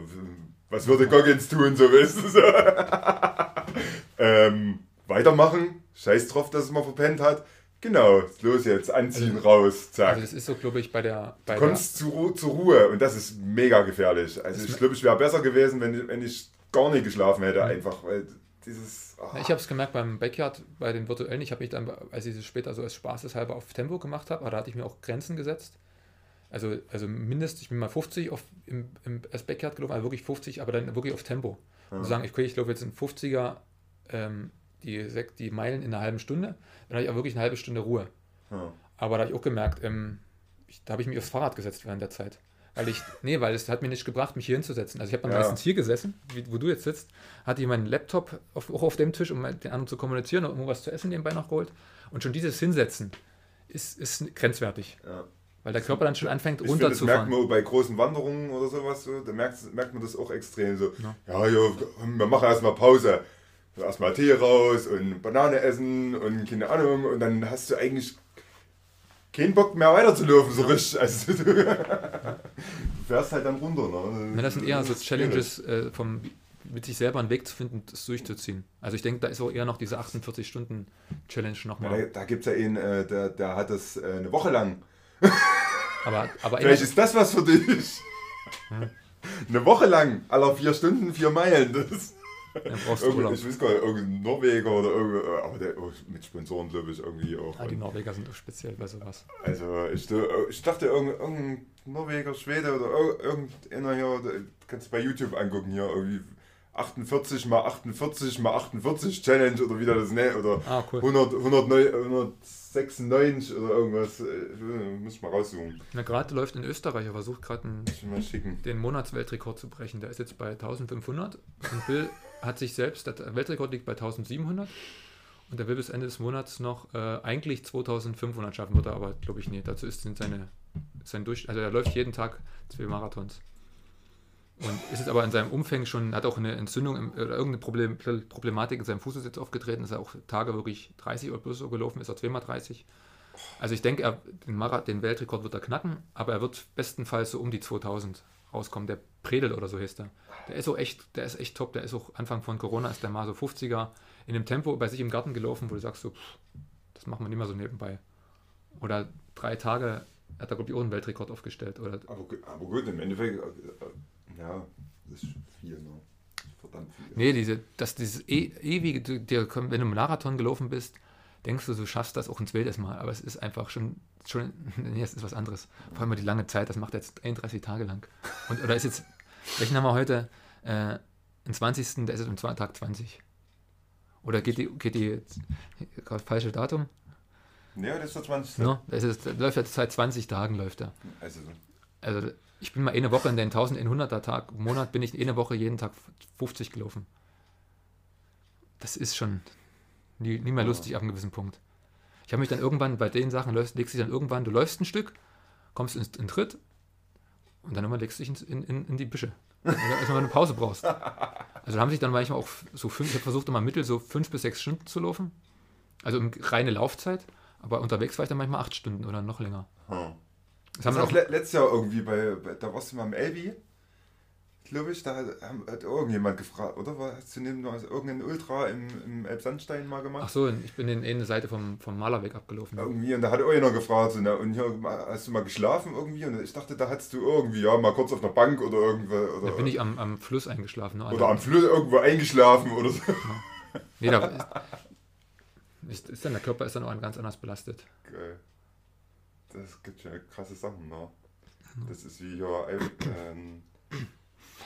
was würde Goggins tun, so weißt du so. ähm, weitermachen, scheiß drauf, dass es mal verpennt hat. Genau, los jetzt, anziehen, raus, zack. Also das ist so, glaube ich, bei der, bei Du kommst zu, Ru zur Ruhe und das ist mega gefährlich. Also ich glaube, ich wäre besser gewesen, wenn, ich- wenn ich gar nicht geschlafen hätte, Mhm. einfach, weil dieses... ah. Ja, Ich habe es gemerkt beim Backyard, bei den virtuellen. Ich habe mich dann, als ich es später so als spaßeshalber auf Tempo gemacht habe, aber da hatte ich mir auch Grenzen gesetzt. Also, also mindestens, ich bin mal 50 auf, im, im, als Backyard gelaufen, also wirklich 50, aber dann wirklich auf Tempo. Ja. Und sagen, ich, okay, ich laufe jetzt in 50er ähm, die, die Meilen in einer halben Stunde, dann habe ich auch wirklich eine halbe Stunde Ruhe. Ja. Aber da habe ich auch gemerkt, ähm, ich, da habe ich mich aufs Fahrrad gesetzt während der Zeit. Weil ich, nee, weil es hat mir nicht gebracht, mich hier hinzusetzen. Also ich habe dann Ja. meistens hier gesessen, wie, wo du jetzt sitzt, hatte ich meinen Laptop auf, auch auf dem Tisch, um mit den anderen zu kommunizieren und irgendwo was zu essen nebenbei noch geholt. Und schon dieses Hinsetzen ist, ist grenzwertig. Ja. weil der Körper dann schon anfängt Ich finde, das merkt runterzufahren. man bei großen Wanderungen oder sowas, so, da merkt, merkt man das auch extrem so. Ja. Ja, ja, wir machen erstmal Pause. Erstmal Tee raus und Banane essen und keine Ahnung. Und dann hast du eigentlich keinen Bock mehr weiterzulaufen, so richtig. Also du, fährst halt dann runter. Ne? Ja, das sind eher so Challenges, äh, vom, mit sich selber einen Weg zu finden, das durchzuziehen. Also ich denke, da ist auch eher noch diese 48-Stunden-Challenge Ja, nochmal. da da gibt es ja einen, äh, der, der hat das äh, eine Woche lang. Aber, aber Vielleicht ist das was für dich. Eine Woche lang, aller vier Stunden, vier Meilen. Das Irgend- ich weiß gar nicht, irgendein Norweger oder irgendwie, aber der, oh, mit Sponsoren glaube ich irgendwie auch. Ah, die Norweger sind auch speziell bei sowas. also ich, ich dachte irgendein, irgendein Norweger, Schwede oder ir- irgendeiner hier, kannst du bei YouTube angucken hier, irgendwie 48 mal 48 mal 48 Challenge oder wie der das nennt, oder Ah, cool. 100, 109 196 oder irgendwas, äh, muss ich mal raussuchen. Na, gerade läuft in Österreich, er versucht gerade den Monatsweltrekord zu brechen. Der ist jetzt bei 1500 und Bill hat sich selbst, der Weltrekord liegt bei 1700 und er will bis Ende des Monats noch äh, eigentlich 2500 schaffen, wird er aber, glaube ich, nicht. Dazu ist seine, sein Durch, also er läuft jeden Tag zwei Marathons. Und ist jetzt aber in seinem Umfang schon, hat auch eine Entzündung im, oder irgendeine Problem, Problematik in seinem Fuß ist jetzt aufgetreten, ist er auch Tage wirklich 30 oder plus so gelaufen, ist er zweimal 30. Also ich denke, den, den Weltrekord wird er knacken, aber er wird bestenfalls so um die 2000 rauskommen. Der Predel oder so heißt er. Der ist so echt, der ist echt top. Der ist auch Anfang von Corona ist der mal so 50er in dem Tempo bei sich im Garten gelaufen, wo du sagst so, pff, das machen wir nicht mehr so nebenbei. Oder drei Tage hat er glaube ich auch einen Weltrekord aufgestellt. Oder Aber, aber gut, im Endeffekt, äh, äh, ja, das ist viel, ne? Verdammt viel. Nee, diese, das, dieses e ewige, kommt- wenn du einen Marathon gelaufen bist, denkst du, du schaffst das auch ein zweites Mal, aber es ist einfach schon, schon nee, es ist was anderes. Vor allem die lange Zeit, das macht jetzt 31 Tage lang. Und, oder ist jetzt, welchen haben wir heute? Äh, den 20., der ist jetzt am Tag 20. Oder geht die, geht die, gerade falsche Datum? Ja, das ist der 20. No, das ist, der läuft jetzt seit 20 Tagen, läuft er. Also, Also ich bin mal eine Woche in den 1100er Tag, im Monat bin ich eine Woche jeden Tag 50 gelaufen. Das ist schon nie, nie mehr Ja. lustig ab einem gewissen Punkt. Ich habe mich dann irgendwann bei den Sachen, läufst, legst dich dann irgendwann, du läufst ein Stück, kommst in, in Tritt und dann immer legst du dich in, in, in die Büsche. Wenn du eine Pause brauchst. Also da haben sich dann manchmal auch so fünf, ich habe versucht immer mittel so fünf bis sechs Stunden zu laufen. Also reine Laufzeit, aber unterwegs war ich dann manchmal acht Stunden oder noch länger. hm. Das Das haben wir auch auch, le letztes Jahr irgendwie bei, bei da warst du mal im Elbi, glaube ich, da hat, hat irgendjemand gefragt, oder? Hast du neben also irgendein Ultra im, im Elbsandstein mal gemacht? ach so, ich bin in eine Seite vom, vom Malerweg abgelaufen. Irgendwie, und da hat einer gefragt, so, na, und hier, hast du mal geschlafen irgendwie? Und ich dachte, da hattest du irgendwie, ja, mal kurz auf einer Bank oder irgendwo, oder, Da bin ich am, am Fluss eingeschlafen. Ne? oder am Fluss irgendwo eingeschlafen oder so. Nee, da ist, ist, dann der Körper ist dann auch ganz anders belastet. Geil. Das gibt ja krasse Sachen, ne? Das ist wie hier, ähm,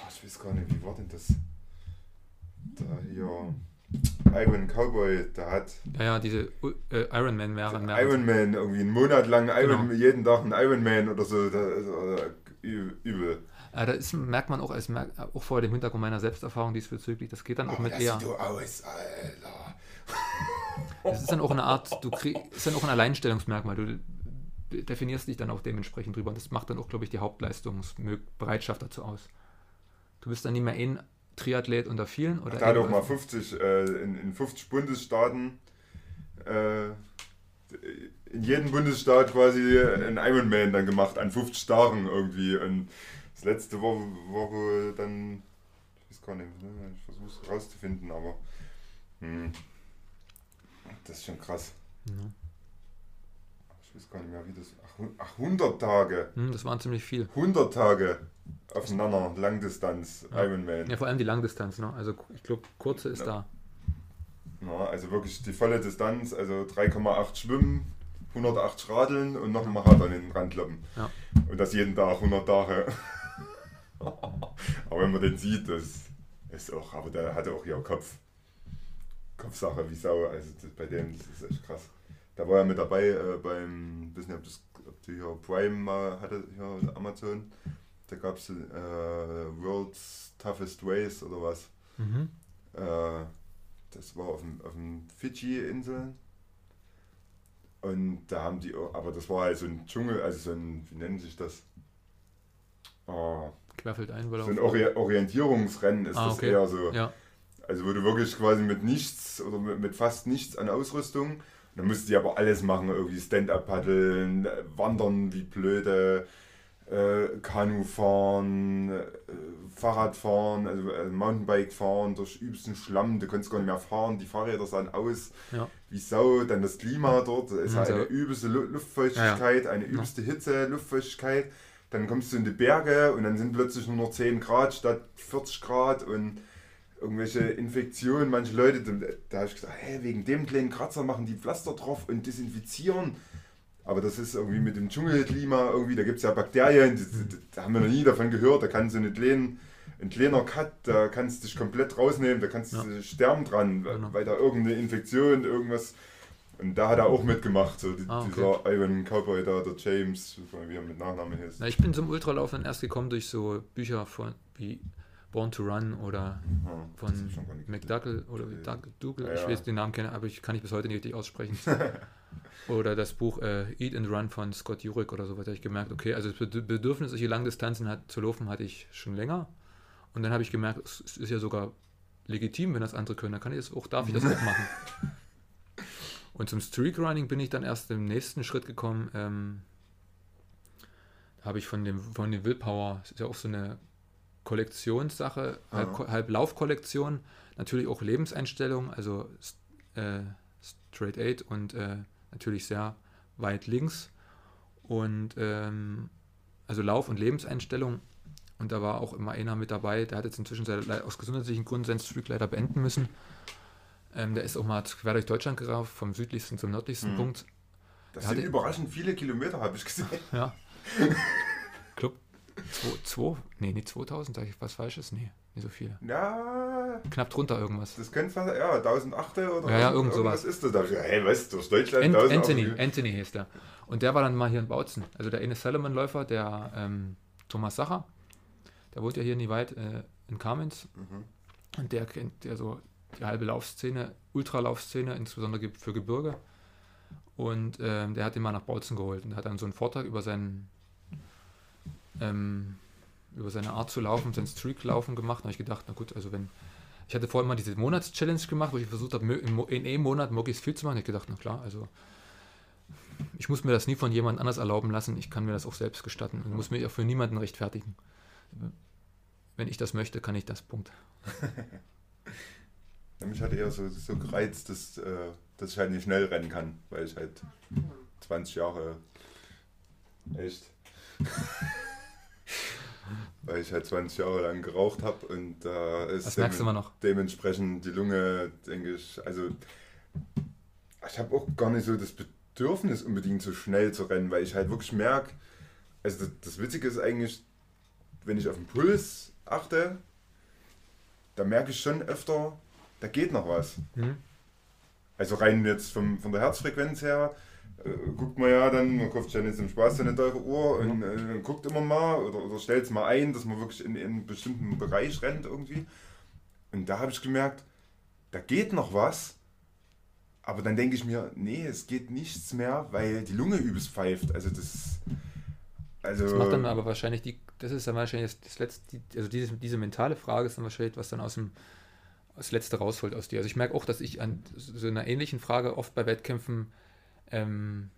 ich weiß gar nicht, wie war denn das? Da hier, Iron Cowboy, der hat Ja, ja, diese U- äh, Ironman wären mehr. Iron Man, irgendwie einen Monat lang Iron, Genau. jeden Tag ein Iron Man oder so, da, also, übel. Ja, da ist, merkt man auch, als auch vor dem Hintergrund meiner Selbsterfahrung diesbezüglich, das geht dann auch Aber mit das eher. du aus, Alter. Das ist dann auch eine Art, du krieg, ist dann auch ein Alleinstellungsmerkmal. Du definierst dich dann auch dementsprechend drüber. Und das macht dann auch, glaube ich, die Hauptleistungsbereitschaft dazu aus. Du bist dann nicht mehr ein Triathlet unter vielen oder auch ein- mal 50, äh, in, in 50 Bundesstaaten, äh, in jedem Bundesstaat quasi einen Ironman dann gemacht, an 50 Tagen irgendwie. Und das letzte Woche, Woche dann, ich weiß gar nicht, ne, ich versuche es rauszufinden, aber hm, das ist schon krass. Ja. Ich weiß gar nicht mehr, wie das. Ach, hu- ach 100 Tage. Hm, das waren ziemlich viel. 100 Tage aufeinander, Langdistanz, Ja. Ironman. Ja, vor allem die Langdistanz. Ne? Also ich glaube, kurze ist da. Ja, also wirklich die volle Distanz, also 3,8 Schwimmen, 180 Radeln und noch ein Marathon in den Randloppen. Ja. Und das jeden Tag, 100 Tage. aber wenn man den sieht, das ist auch, aber der hatte auch hier Kopf. Kopfsache wie Sau, also bei dem, das ist echt krass. Da war er mit dabei äh, beim, weiß nicht, ob, das, ob du hier Prime mal hatte, hier Amazon. Da gab es äh, World's Toughest Ways oder was. Mhm. Äh, das war auf dem, auf dem Fidschi-Inseln. Und da haben die, aber das war halt so ein Dschungel, also so ein, wie nennt sich das? Oh, Querfeldein, so ein Ori Orientierungsrennen ist Ah, das okay. eher so. Ja, Also wo du wirklich quasi mit nichts oder mit, mit fast nichts an Ausrüstung, dann musst du aber alles machen, irgendwie Stand-up paddeln, wandern wie blöde, äh, Kanu fahren, äh, Fahrrad fahren, also äh, Mountainbike fahren durch übelsten Schlamm, du kannst gar nicht mehr fahren, die Fahrräder sahen aus ja. wie Sau, dann das Klima dort, es ist halt eine übelste Lu Luftfeuchtigkeit, eine übelste Hitze, Luftfeuchtigkeit, dann kommst du in die Berge und dann sind plötzlich nur noch 10 Grad statt 40 Grad und irgendwelche Infektionen, manche Leute, da, habe ich gesagt, hey, wegen dem kleinen Kratzer machen die Pflaster drauf und desinfizieren. Aber das ist irgendwie mit dem Dschungelklima irgendwie, da gibt es ja Bakterien, da haben wir noch nie davon gehört, da kannst du einen kleinen, ein kleiner Cut, da kannst du dich komplett rausnehmen, da kannst Ja. du sterben dran, Genau. weil da irgendeine Infektion, irgendwas. Und da hat er auch mitgemacht, so die, Ah, okay. dieser Ivan Cowboy da, der James, wie er mit Nachnamen heißt. Na, ich bin zum Ultralaufen erst gekommen durch so Bücher von wie Born to Run oder das von McDougall oder Dougal, Ja, ich weiß den Namen kenne, aber ich kann ich bis heute nicht richtig aussprechen. oder das Buch äh, Eat and Run von Scott Jurek oder so, habe ich gemerkt, okay, also das Bed- Bedürfnis, solche Langdistanzen hat, zu laufen, hatte ich schon länger. Und dann habe ich gemerkt, es ist ja sogar legitim, wenn das andere können, dann kann ich das auch, darf ich das auch machen. Und zum Streak Running bin ich dann erst im nächsten Schritt gekommen. Ähm, da habe ich von dem, von dem Willpower, das ist ja auch so eine Kollektionssache, halb, Ja. halb Laufkollektion, natürlich auch Lebenseinstellung, also äh, Straight Eight und äh, natürlich sehr weit links. Und ähm, also Lauf- und Lebenseinstellung. Und da war auch immer einer mit dabei, der hat jetzt inzwischen aus gesundheitlichen Gründen seinen Streak leider beenden müssen. Ähm, der ist auch mal quer durch Deutschland gerauft, vom südlichsten zum nördlichsten Mhm. Punkt. Das Er sind hatte- überraschend viele Kilometer, habe ich gesehen. Ja. Club 2, nee, nicht 2000, sag ich was Falsches? Nee, nicht so viele. Ja, Knapp drunter irgendwas. das könnte fast, ja, 1008 oder Ja, ja, irgend- irgendwas ist das. Da. hab ich, Hey, was, durch Deutschland? Ant 1008? Anthony, Anthony hieß der. Und der war dann mal hier in Bautzen. Also der eine Salomon-Läufer, der ähm, Thomas Sacher, der wohnt ja hier nie weit äh, in Kamenz. Mhm. Und der kennt ja so die halbe Laufszene, Ultralaufszene, insbesondere für Gebirge. Und ähm, der hat ihn mal nach Bautzen geholt und hat dann so einen Vortrag über seinen ähm, über seine Art zu laufen, sein Streak-Laufen gemacht. Da habe ich gedacht, na gut, also wenn ich hatte vorher mal diese Monats-Challenge gemacht, wo ich versucht habe, in einem Monat möglichst viel zu machen. Ich habe gedacht, na klar, also ich muss mir das nie von jemand anders erlauben lassen. Ich kann mir das auch selbst gestatten und muss mich auch für niemanden rechtfertigen. Wenn ich das möchte, kann ich das. Punkt. Ja, mich hat eher so, so gereizt, dass, äh, dass ich halt nicht schnell rennen kann, weil ich halt 20 Jahre echt. weil ich halt 20 Jahre lang geraucht habe und da ist du immer noch. dementsprechend die Lunge, denke ich, also ich habe auch gar nicht so das Bedürfnis unbedingt so schnell zu rennen, weil ich halt wirklich merke, also das, das Witzige ist eigentlich, wenn ich auf den Puls achte, da merke ich schon öfter, da geht noch was. Mhm. Also rein jetzt vom, von der Herzfrequenz her, äh, guckt man ja dann, man kauft ja nicht zum Spaß so eine teure Uhr und äh, guckt immer mal oder, oder stellt es mal ein, dass man wirklich in, in einen bestimmten Bereich rennt irgendwie. Und da habe ich gemerkt, da geht noch was, aber dann denke ich mir, nee, es geht nichts mehr, weil die Lunge übelst pfeift. Also das. Also, Das macht dann aber wahrscheinlich die, das ist dann wahrscheinlich das, letzte, also diese, diese mentale Frage ist dann wahrscheinlich, was dann aus dem das Letzte rausholt aus dir. Also ich merke auch, dass ich an so einer ähnlichen Frage oft bei Wettkämpfen, ähm,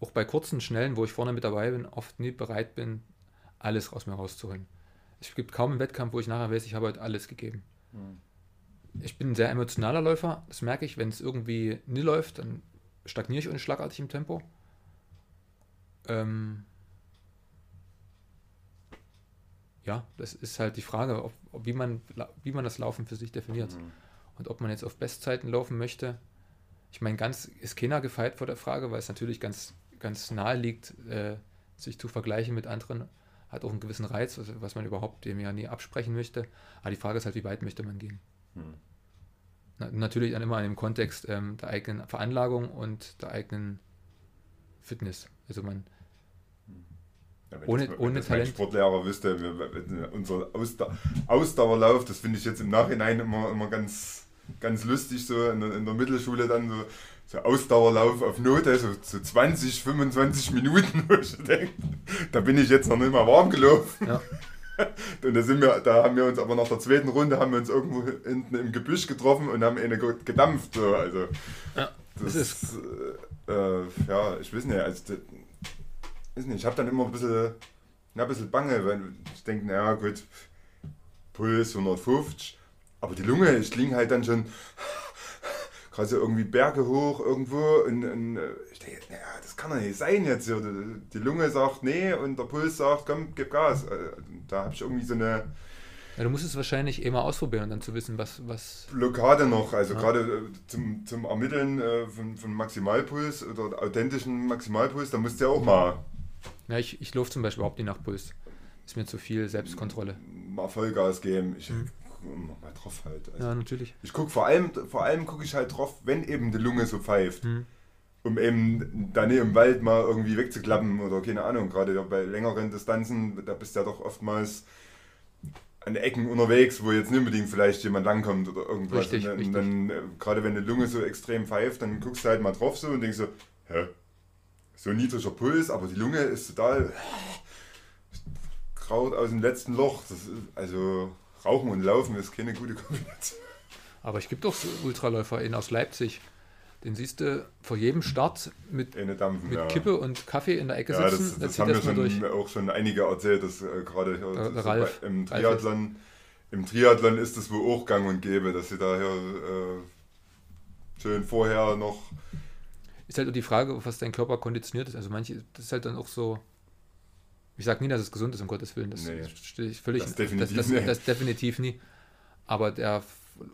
auch bei kurzen, schnellen, wo ich vorne mit dabei bin, oft nie bereit bin, alles aus mir rauszuholen. Es gibt kaum einen Wettkampf, wo ich nachher weiß, ich habe heute alles gegeben. Hm. Ich bin ein sehr emotionaler Läufer, das merke ich, wenn es irgendwie nie läuft, dann stagniere ich und schlagartig im Tempo. Ähm, ja, das ist halt die Frage, ob, ob, wie, man, wie man das Laufen für sich definiert. Mhm. Und ob man jetzt auf Bestzeiten laufen möchte. Ich meine, ganz ist keiner gefeit vor der Frage, weil es natürlich ganz, ganz nahe liegt, äh, sich zu vergleichen mit anderen. Hat auch einen gewissen Reiz, was, was man überhaupt dem ja nie absprechen möchte. Aber die Frage ist halt, wie weit möchte man gehen? Hm. Na, natürlich dann immer in dem Kontext ähm, der eigenen Veranlagung und der eigenen Fitness. Also man, Ja, Ohne- das, ohne wenn das mein Talent. Sportlehrer wüsste, wir- unser Ausdau Ausdauerlauf, das finde ich jetzt im Nachhinein immer, immer ganz, ganz lustig, so in der, in der Mittelschule dann so, so Ausdauerlauf auf Note, so, so 20, 25 Minuten, wo ich denke, da bin ich jetzt noch nicht mal warm gelaufen. Ja. Und da, sind wir, da haben wir uns aber nach der zweiten Runde haben wir uns irgendwo hinten im Gebüsch getroffen und haben eine ge- gedampft. So. Also, Ja, das das ist- ist, äh, äh, ja, ich weiß nicht, also, das, weiß nicht, ich habe dann immer ein bisschen, ja, ein bisschen Bange, weil ich denke, naja, gut, Puls 150, aber die Lunge, ich klinge halt dann schon gerade so irgendwie Berge hoch irgendwo und, und äh, ich denke, naja, das kann doch nicht sein jetzt. So. Die, Lunge sagt nee und der Puls sagt, komm, gib Gas. Äh, Da habe ich irgendwie so eine Ja, du musst es wahrscheinlich eh mal ausprobieren und dann zu wissen, was, was. Blockade noch, also Ja. gerade äh, zum, zum Ermitteln von, von Maximalpuls oder authentischen Maximalpuls, da musst du ja auch mal, Ja, ich, ich laufe zum Beispiel überhaupt nicht nach Puls. Ist mir zu viel Selbstkontrolle. mal Vollgas geben. Ich Mhm. Guck mal drauf halt. Also Ja, natürlich. Ich gucke vor allem, vor allem gucke ich halt drauf, wenn eben die Lunge so pfeift. Hm. um eben dann im Wald mal irgendwie wegzuklappen oder keine Ahnung, gerade bei längeren Distanzen, da bist du ja doch oftmals an Ecken unterwegs, wo jetzt nicht unbedingt vielleicht jemand langkommt oder irgendwas. Richtig, und dann, richtig. dann äh, gerade wenn die Lunge so extrem pfeift, dann guckst du halt mal drauf so und denkst so, hä? So niedriger Puls, aber die Lunge ist total kraut aus dem letzten Loch. Ist, also Rauchen und Laufen ist keine gute Kombination. Aber es gibt doch so Ultraläufer in aus Leipzig. Den siehst du vor jedem Start mit, Dampfen, mit ja. Kippe und Kaffee in der Ecke Ja, sitzen. das, das haben mir das durch. schon, auch schon einige erzählt, dass äh, gerade hier so Ralf. im Triathlon, im Triathlon ist es wohl auch gang und gäbe, dass sie da hier äh, schön vorher noch Ist halt auch die Frage, was dein Körper konditioniert ist. Also manche, das ist halt dann auch so. Ich sage nie, dass es gesund ist, um Gottes Willen. Das Nee. stehe ich völlig. Das definitiv das, das, das definitiv nie. Aber der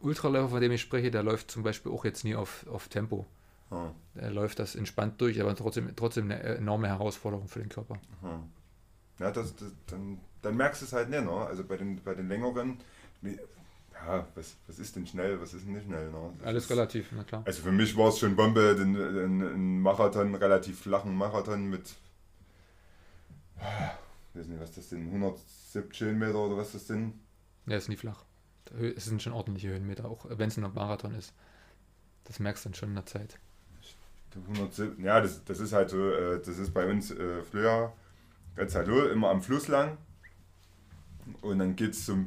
Ultraläufer, von dem ich spreche, der läuft zum Beispiel auch jetzt nie auf, auf Tempo. ah, Er läuft das entspannt durch, aber trotzdem, trotzdem eine enorme Herausforderung für den Körper. ah. ja, das, das, dann, dann merkst du es halt nicht, ne? Also bei den, bei den längeren, ja, was, was ist denn schnell, was ist denn nicht schnell, ne? Das Alles ist, relativ, na klar. Also für mich war es schon Bombe, den, den, den Marathon, relativ flachen Marathon mit, ich weiß nicht, was das sind, 117 Meter oder was das sind. Der ist nie flach. Es sind schon ordentliche Höhenmeter, auch wenn es ein Marathon ist. Das merkst du dann schon in der Zeit. 107, ja, das, das ist halt so, äh, das ist bei uns äh, früher ganz hallo, immer am Fluss lang. Und dann geht es so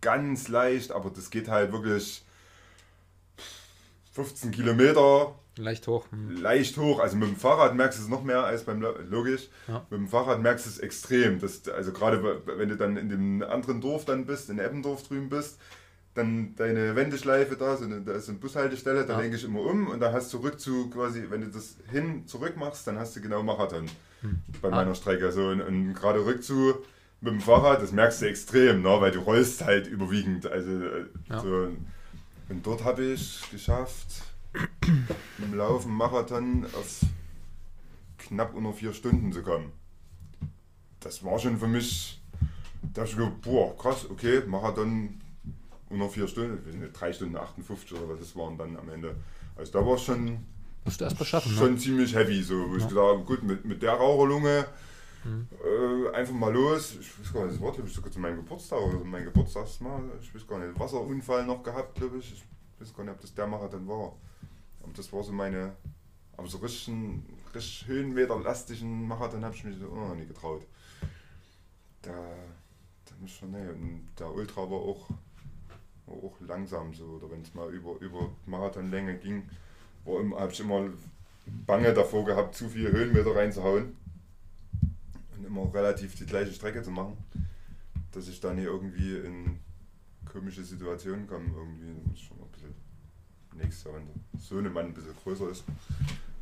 ganz leicht, aber das geht halt wirklich 15 Kilometer Leicht hoch. Hm. leicht hoch. Also mit dem Fahrrad merkst du es noch mehr als beim logisch. Ja. Mit dem Fahrrad merkst du es extrem. Das, also gerade wenn du dann in dem anderen Dorf dann bist, in Eppendorf drüben bist, dann deine Wendeschleife da, so eine, da ist eine Bushaltestelle, da Ja. lenke ich immer um und da hast du Rückzug quasi, wenn du das hin zurück machst, dann hast du genau Marathon Hm. bei Ah. meiner Strecke. So, und, und gerade Rückzug mit dem Fahrrad, das merkst du extrem, ne? weil du rollst halt überwiegend. Also äh, Ja. so, und dort habe ich geschafft, im Laufen Marathon auf knapp unter vier Stunden zu kommen. Das war schon für mich, da hab ich gedacht, boah, krass, okay, Marathon unter vier Stunden, ich weiß nicht, drei Stunden 58 oder was das waren dann am Ende. Also da war es schon, Musst du erst mal schaffen, schon ne? ziemlich heavy, so, wo ich Ja. gedacht habe, gut, mit, mit der Raucherlunge Mhm. äh, einfach mal los. Ich weiß gar nicht, das war glaube ich sogar zu meinem Geburtstag oder so, mein Geburtstagsmal, ich weiß gar nicht, Wasserunfall noch gehabt, glaube ich. Ich weiß gar nicht, ob das der Marathon war. Aber das war so meine, aber so richtig, richtig höhenmeterlastigen Marathon habe ich mich so noch nie getraut. Da, da muss schon, nee, und der Ultra war auch, war auch langsam so, oder wenn es mal über, über Marathonlänge ging, habe ich immer Bange davor gehabt, zu viele Höhenmeter reinzuhauen und immer relativ die gleiche Strecke zu machen, dass ich dann hier irgendwie in komische Situationen komme. Irgendwie da muss ich schon nächstes Jahr, wenn der Sohnemann ein bisschen größer ist,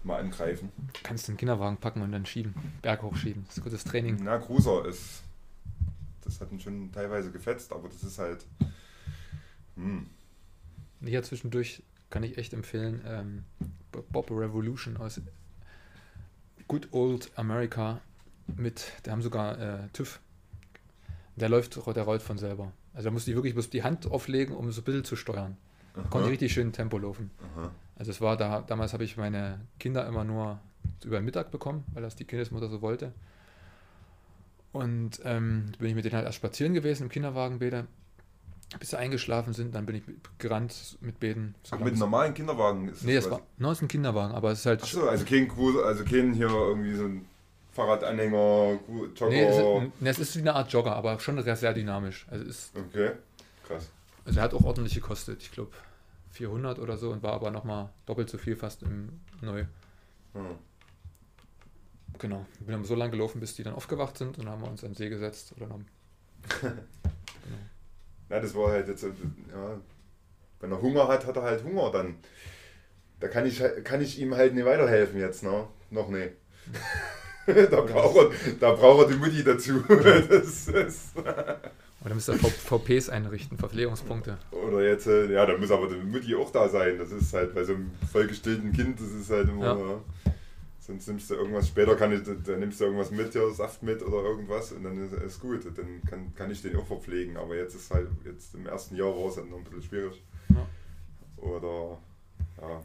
mal angreifen. Kannst den Kinderwagen packen und dann schieben. Berg hochschieben. Das ist gutes Training. Na, Cruiser ist, das hat ihn schon teilweise gefetzt, aber das ist halt, hm, Hier zwischendurch kann ich echt empfehlen, ähm, Bob Revolution aus Good Old America mit, der haben sogar äh, TÜV. Der läuft, der rollt von selber. Also da musst du wirklich bloß die Hand auflegen, um so ein bisschen zu steuern. Konnte aha, richtig schön Tempo laufen. aha, Also es war da, damals habe ich meine Kinder immer nur über den Mittag bekommen, weil das die Kindesmutter so wollte. Und ähm, bin ich mit denen halt erst spazieren gewesen im Kinderwagen beide. bis sie eingeschlafen sind, dann bin ich gerannt mit Beten. Ach, mit einem normalen Kinderwagen ist Nee, es war, no, es ist ein Kinderwagen, aber es ist halt. Achso, also kein, also kein hier irgendwie so ein Fahrradanhänger, Jogger. Nee, es ist, nee, es ist wie eine Art Jogger, aber schon sehr, sehr dynamisch. Also ist, okay, krass. Also er hat auch ordentlich gekostet, ich glaube 400 oder so und war aber nochmal doppelt so viel fast im Neu. Hm. Genau. Wir sind so lange gelaufen, bis die dann aufgewacht sind und haben wir uns an den See gesetzt oder haben. genau. Ja, das war halt jetzt, ja, wenn er Hunger hat, hat er halt Hunger dann. Da kann ich, kann ich ihm halt nicht weiterhelfen jetzt, ne? Noch nicht. da, braucht er, da braucht er die Mutti dazu. das ist oder müsst ihr VPs einrichten, Verpflegungspunkte. Oder jetzt, äh, ja, da muss aber die Mutti auch da sein. Das ist halt bei so einem vollgestillten Kind, das ist halt immer. Ja. Sonst nimmst du irgendwas, später kann ich, dann nimmst du irgendwas mit, ja, Saft mit oder irgendwas und dann ist es gut. Dann kann, kann ich den auch verpflegen. Aber jetzt ist halt, jetzt im ersten Jahr war es halt noch ein bisschen schwierig. Ja. Oder, ja,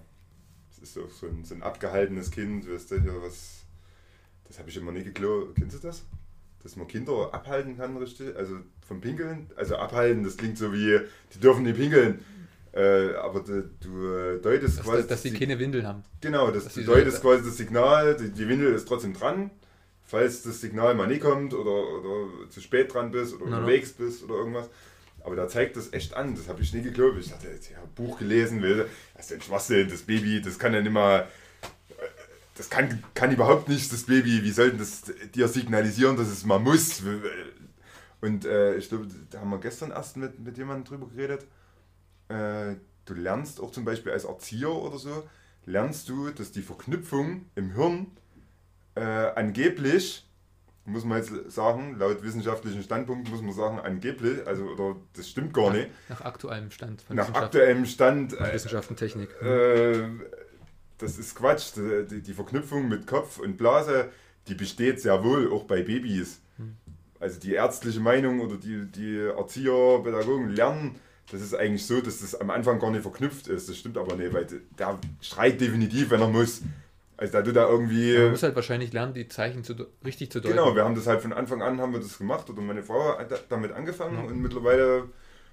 es ist auch so ein, so ein abgehaltenes Kind, weißt du, hier was, das habe ich immer nie geglaubt. Kennst du das? Dass man Kinder abhalten kann, richtig? Also vom Pinkeln? Also abhalten, das klingt so wie, die dürfen nicht pinkeln. Äh, aber du, du deutest dass, quasi. Dass sie keine Windeln haben. Genau, das, du deutest quasi das Signal, die, die, Windel ist trotzdem dran. Falls das Signal mal nicht kommt oder, oder zu spät dran bist oder no, unterwegs no. bist oder irgendwas. Aber da zeigt das echt an, das habe ich nie geglaubt. Ich hatte ich habe Buch gelesen, will, das ist ein Schwachsinn, das Baby, das kann ja nicht mal. Das kann, kann überhaupt nicht, das Baby, wie sollten das dir signalisieren, dass es mal muss? Und äh, ich glaube, da haben wir gestern erst mit, mit jemandem drüber geredet äh, du lernst auch zum Beispiel als Erzieher oder so, lernst du, dass die Verknüpfung im Hirn äh, angeblich, muss man jetzt sagen, laut wissenschaftlichen Standpunkt muss man sagen, angeblich, also oder das stimmt gar nicht. Nach aktuellem Stand. Von nach aktuellem Stand. Äh, Wissenschaft und Technik. Äh, das ist Quatsch. Die, die, Verknüpfung mit Kopf und Blase, die besteht sehr wohl auch bei Babys. Also die ärztliche Meinung oder die, die Erzieher, Pädagogen lernen das ist eigentlich so, dass das am Anfang gar nicht verknüpft ist. Das stimmt aber nicht, weil der schreit definitiv, wenn er muss. Also da du da irgendwie. Man muss halt wahrscheinlich lernen, die Zeichen zu, richtig zu deuten. Genau, wir haben das halt von Anfang an haben wir das gemacht oder meine Frau hat damit angefangen ja. und mittlerweile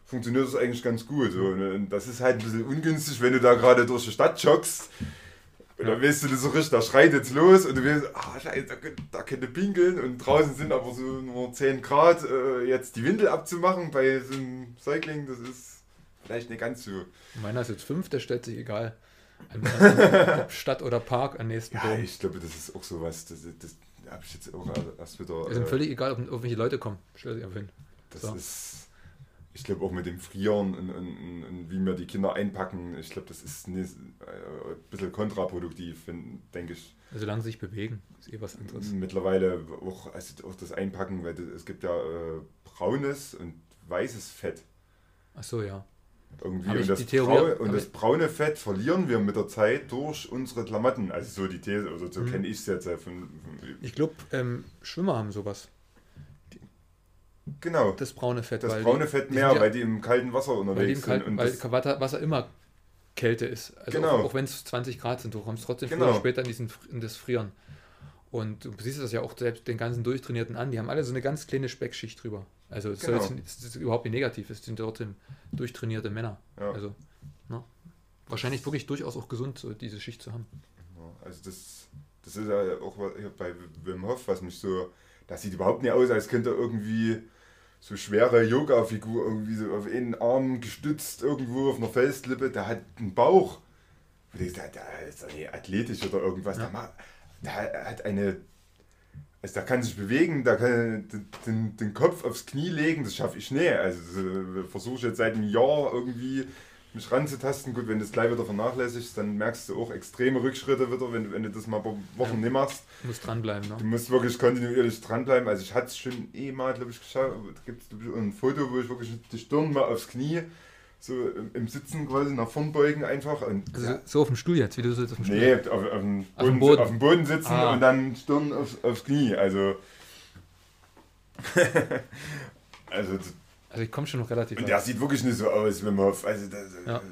funktioniert das eigentlich ganz gut. So. Und das ist halt ein bisschen ungünstig, wenn du da gerade durch die Stadt joggst und dann weißt du das so richtig, da schreit jetzt los und du weißt, ah scheiße, da, da könnte pinkeln und draußen sind aber so nur 10 Grad, äh, jetzt die Windel abzumachen bei so einem Cycling, das ist vielleicht nicht ganz so. Meiner ist jetzt 5, der stellt sich egal. An Stadt oder Park am nächsten Ja, ich glaube, das ist auch sowas, das, das, das habe ich jetzt auch erst wieder... Es ist äh, völlig egal, ob, ob welche Leute kommen, stell dir hin. Das so. ist ich glaube auch mit dem Frieren und, und, und, wie wir die Kinder einpacken, ich glaube, das ist ein, äh, ein bisschen kontraproduktiv, denke ich. Solange sie sich bewegen, ist eh was anderes. Mittlerweile auch, also auch das Einpacken, weil es gibt ja äh, braunes und weißes Fett. Ach so, ja. Irgendwie. Und das, Theorie, Brau und das braune Fett verlieren wir mit der Zeit durch unsere Klamotten. Also so die These, also so mhm. kenne ich es jetzt. Von, von ich glaube, ähm, Schwimmer haben sowas. Genau. Das braune Fett. Das braune die, Fett mehr, die weil die im kalten Wasser unterwegs kalten, sind. weil Wasser immer Kälte ist. Also genau. auch, auch wenn es 20 Grad sind, du kommst trotzdem genau. früher oder später in, diesen, in das Frieren. Und du siehst das ja auch selbst den ganzen Durchtrainierten an, die haben alle so eine ganz kleine Speckschicht drüber. Also es genau. ist überhaupt nicht negativ, es sind trotzdem durchtrainierte Männer. Ja. Also ne? wahrscheinlich wirklich durchaus auch gesund, so diese Schicht zu haben. Also das, das ist ja auch bei Wim Hof, was mich so, das sieht überhaupt nicht aus, als könnte irgendwie so schwere Yoga-Figur irgendwie so auf einen Arm gestützt irgendwo auf einer Felslippe, der hat einen Bauch. Der, der ist nicht athletisch oder irgendwas. Ja. Der, der, hat eine. Also der kann sich bewegen, der kann den, den Kopf aufs Knie legen, das schaffe ich nicht. Also versuche ich jetzt seit einem Jahr irgendwie mich ranzutasten. Gut, wenn du es gleich wieder vernachlässigst, dann merkst du auch extreme Rückschritte wieder, wenn, wenn du das mal Wochen ja. nicht machst. Du musst dranbleiben, ne? Du musst wirklich kontinuierlich dranbleiben. Also ich hatte es schon eh mal, glaube ich, geschafft. Da gibt es ein Foto, wo ich wirklich die Stirn mal aufs Knie so im Sitzen quasi nach vorn beugen einfach. Und, also so auf dem Stuhl jetzt, wie du so auf dem Stuhl? Nee, auf, auf, dem, Boden, auf dem, Boden. Auf dem Boden sitzen ah. und dann Stirn aufs, aufs Knie. Also also also ich komme schon noch relativ Und der sieht wirklich nicht so aus, wenn man auf. Also das, ja.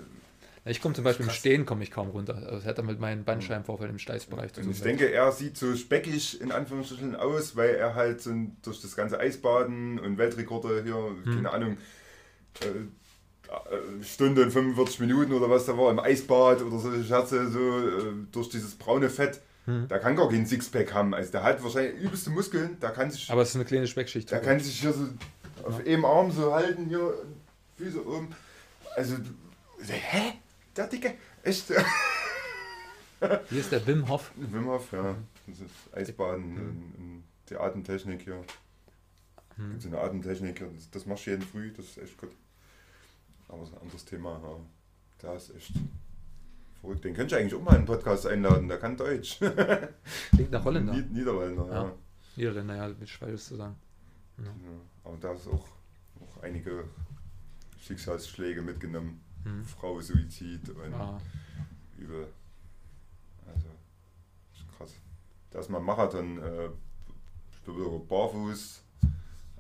Ich komme zum Beispiel im Stehen komme ich kaum runter. Also das hat er mit meinem Bandscheibenvorfall im Steißbereich zu tun. Ich denke, er sieht so speckig in Anführungsstrichen aus, weil er halt so durch das ganze Eisbaden und Weltrekorde hier, hm. keine Ahnung, äh, äh, Stunde und 45 Minuten oder was da war, im Eisbad oder so Scherze, so äh, durch dieses braune Fett. Hm. Der kann gar keinen Sixpack haben. Also der hat wahrscheinlich übelste Muskeln, der kann sich, Aber es ist eine kleine Speckschicht. der kann sich hier so auf einem Arm so halten, hier Füße oben. Also, hä? Der Dicke? Echt? Hier ist der Wim Hof. Wim Hof, ja. Das ist Eisbaden, in, in die Atemtechnik hier. Hm. Gibt eine Atemtechnik, das, das machst du jeden früh, das ist echt gut. Aber das ist ein anderes Thema. Ja. Der ist echt verrückt. Den könnte ich eigentlich auch mal in einen Podcast einladen, der kann Deutsch. Klingt nach Holländer. Nied Niederländer, ja. Ja. Niederländer, ja, mit Schweiz zu sagen. Ja. ja. Aber da ist auch, auch einige Schicksalsschläge mitgenommen. Hm. Frau Suizid und Ah, übel. Also, ist krass. Da ist mal ein Marathon, äh, barfuß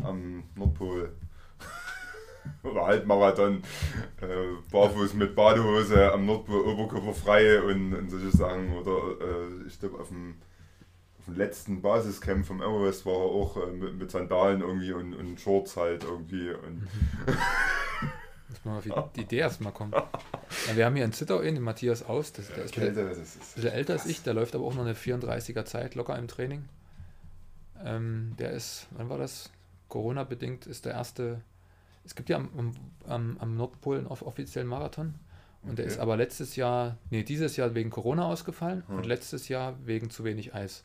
am Nordpol. Oder Halbmarathon, äh, barfuß mit Badehose am Nordpol, Oberkörper frei und, und solche Sachen. Oder äh, ich glaube auf dem, auf dem letzten Basiscamp vom Everest war er auch äh, mit, mit Sandalen irgendwie und, und Shorts halt irgendwie. Und, muss man auf die Idee erstmal kommen. Ja, wir haben hier in Zittau einen, den Matthias Aus, das, der ist ein das ist, bisschen älter als ich, der läuft aber auch noch eine 34er Zeit locker im Training. Ähm, der ist, wann war das? Corona-bedingt ist der erste. Es gibt ja am, am- am, Nordpol einen off- offiziellen Marathon. Und der Okay. ist aber letztes Jahr, nee, dieses Jahr wegen Corona ausgefallen Hm. und letztes Jahr wegen zu wenig Eis.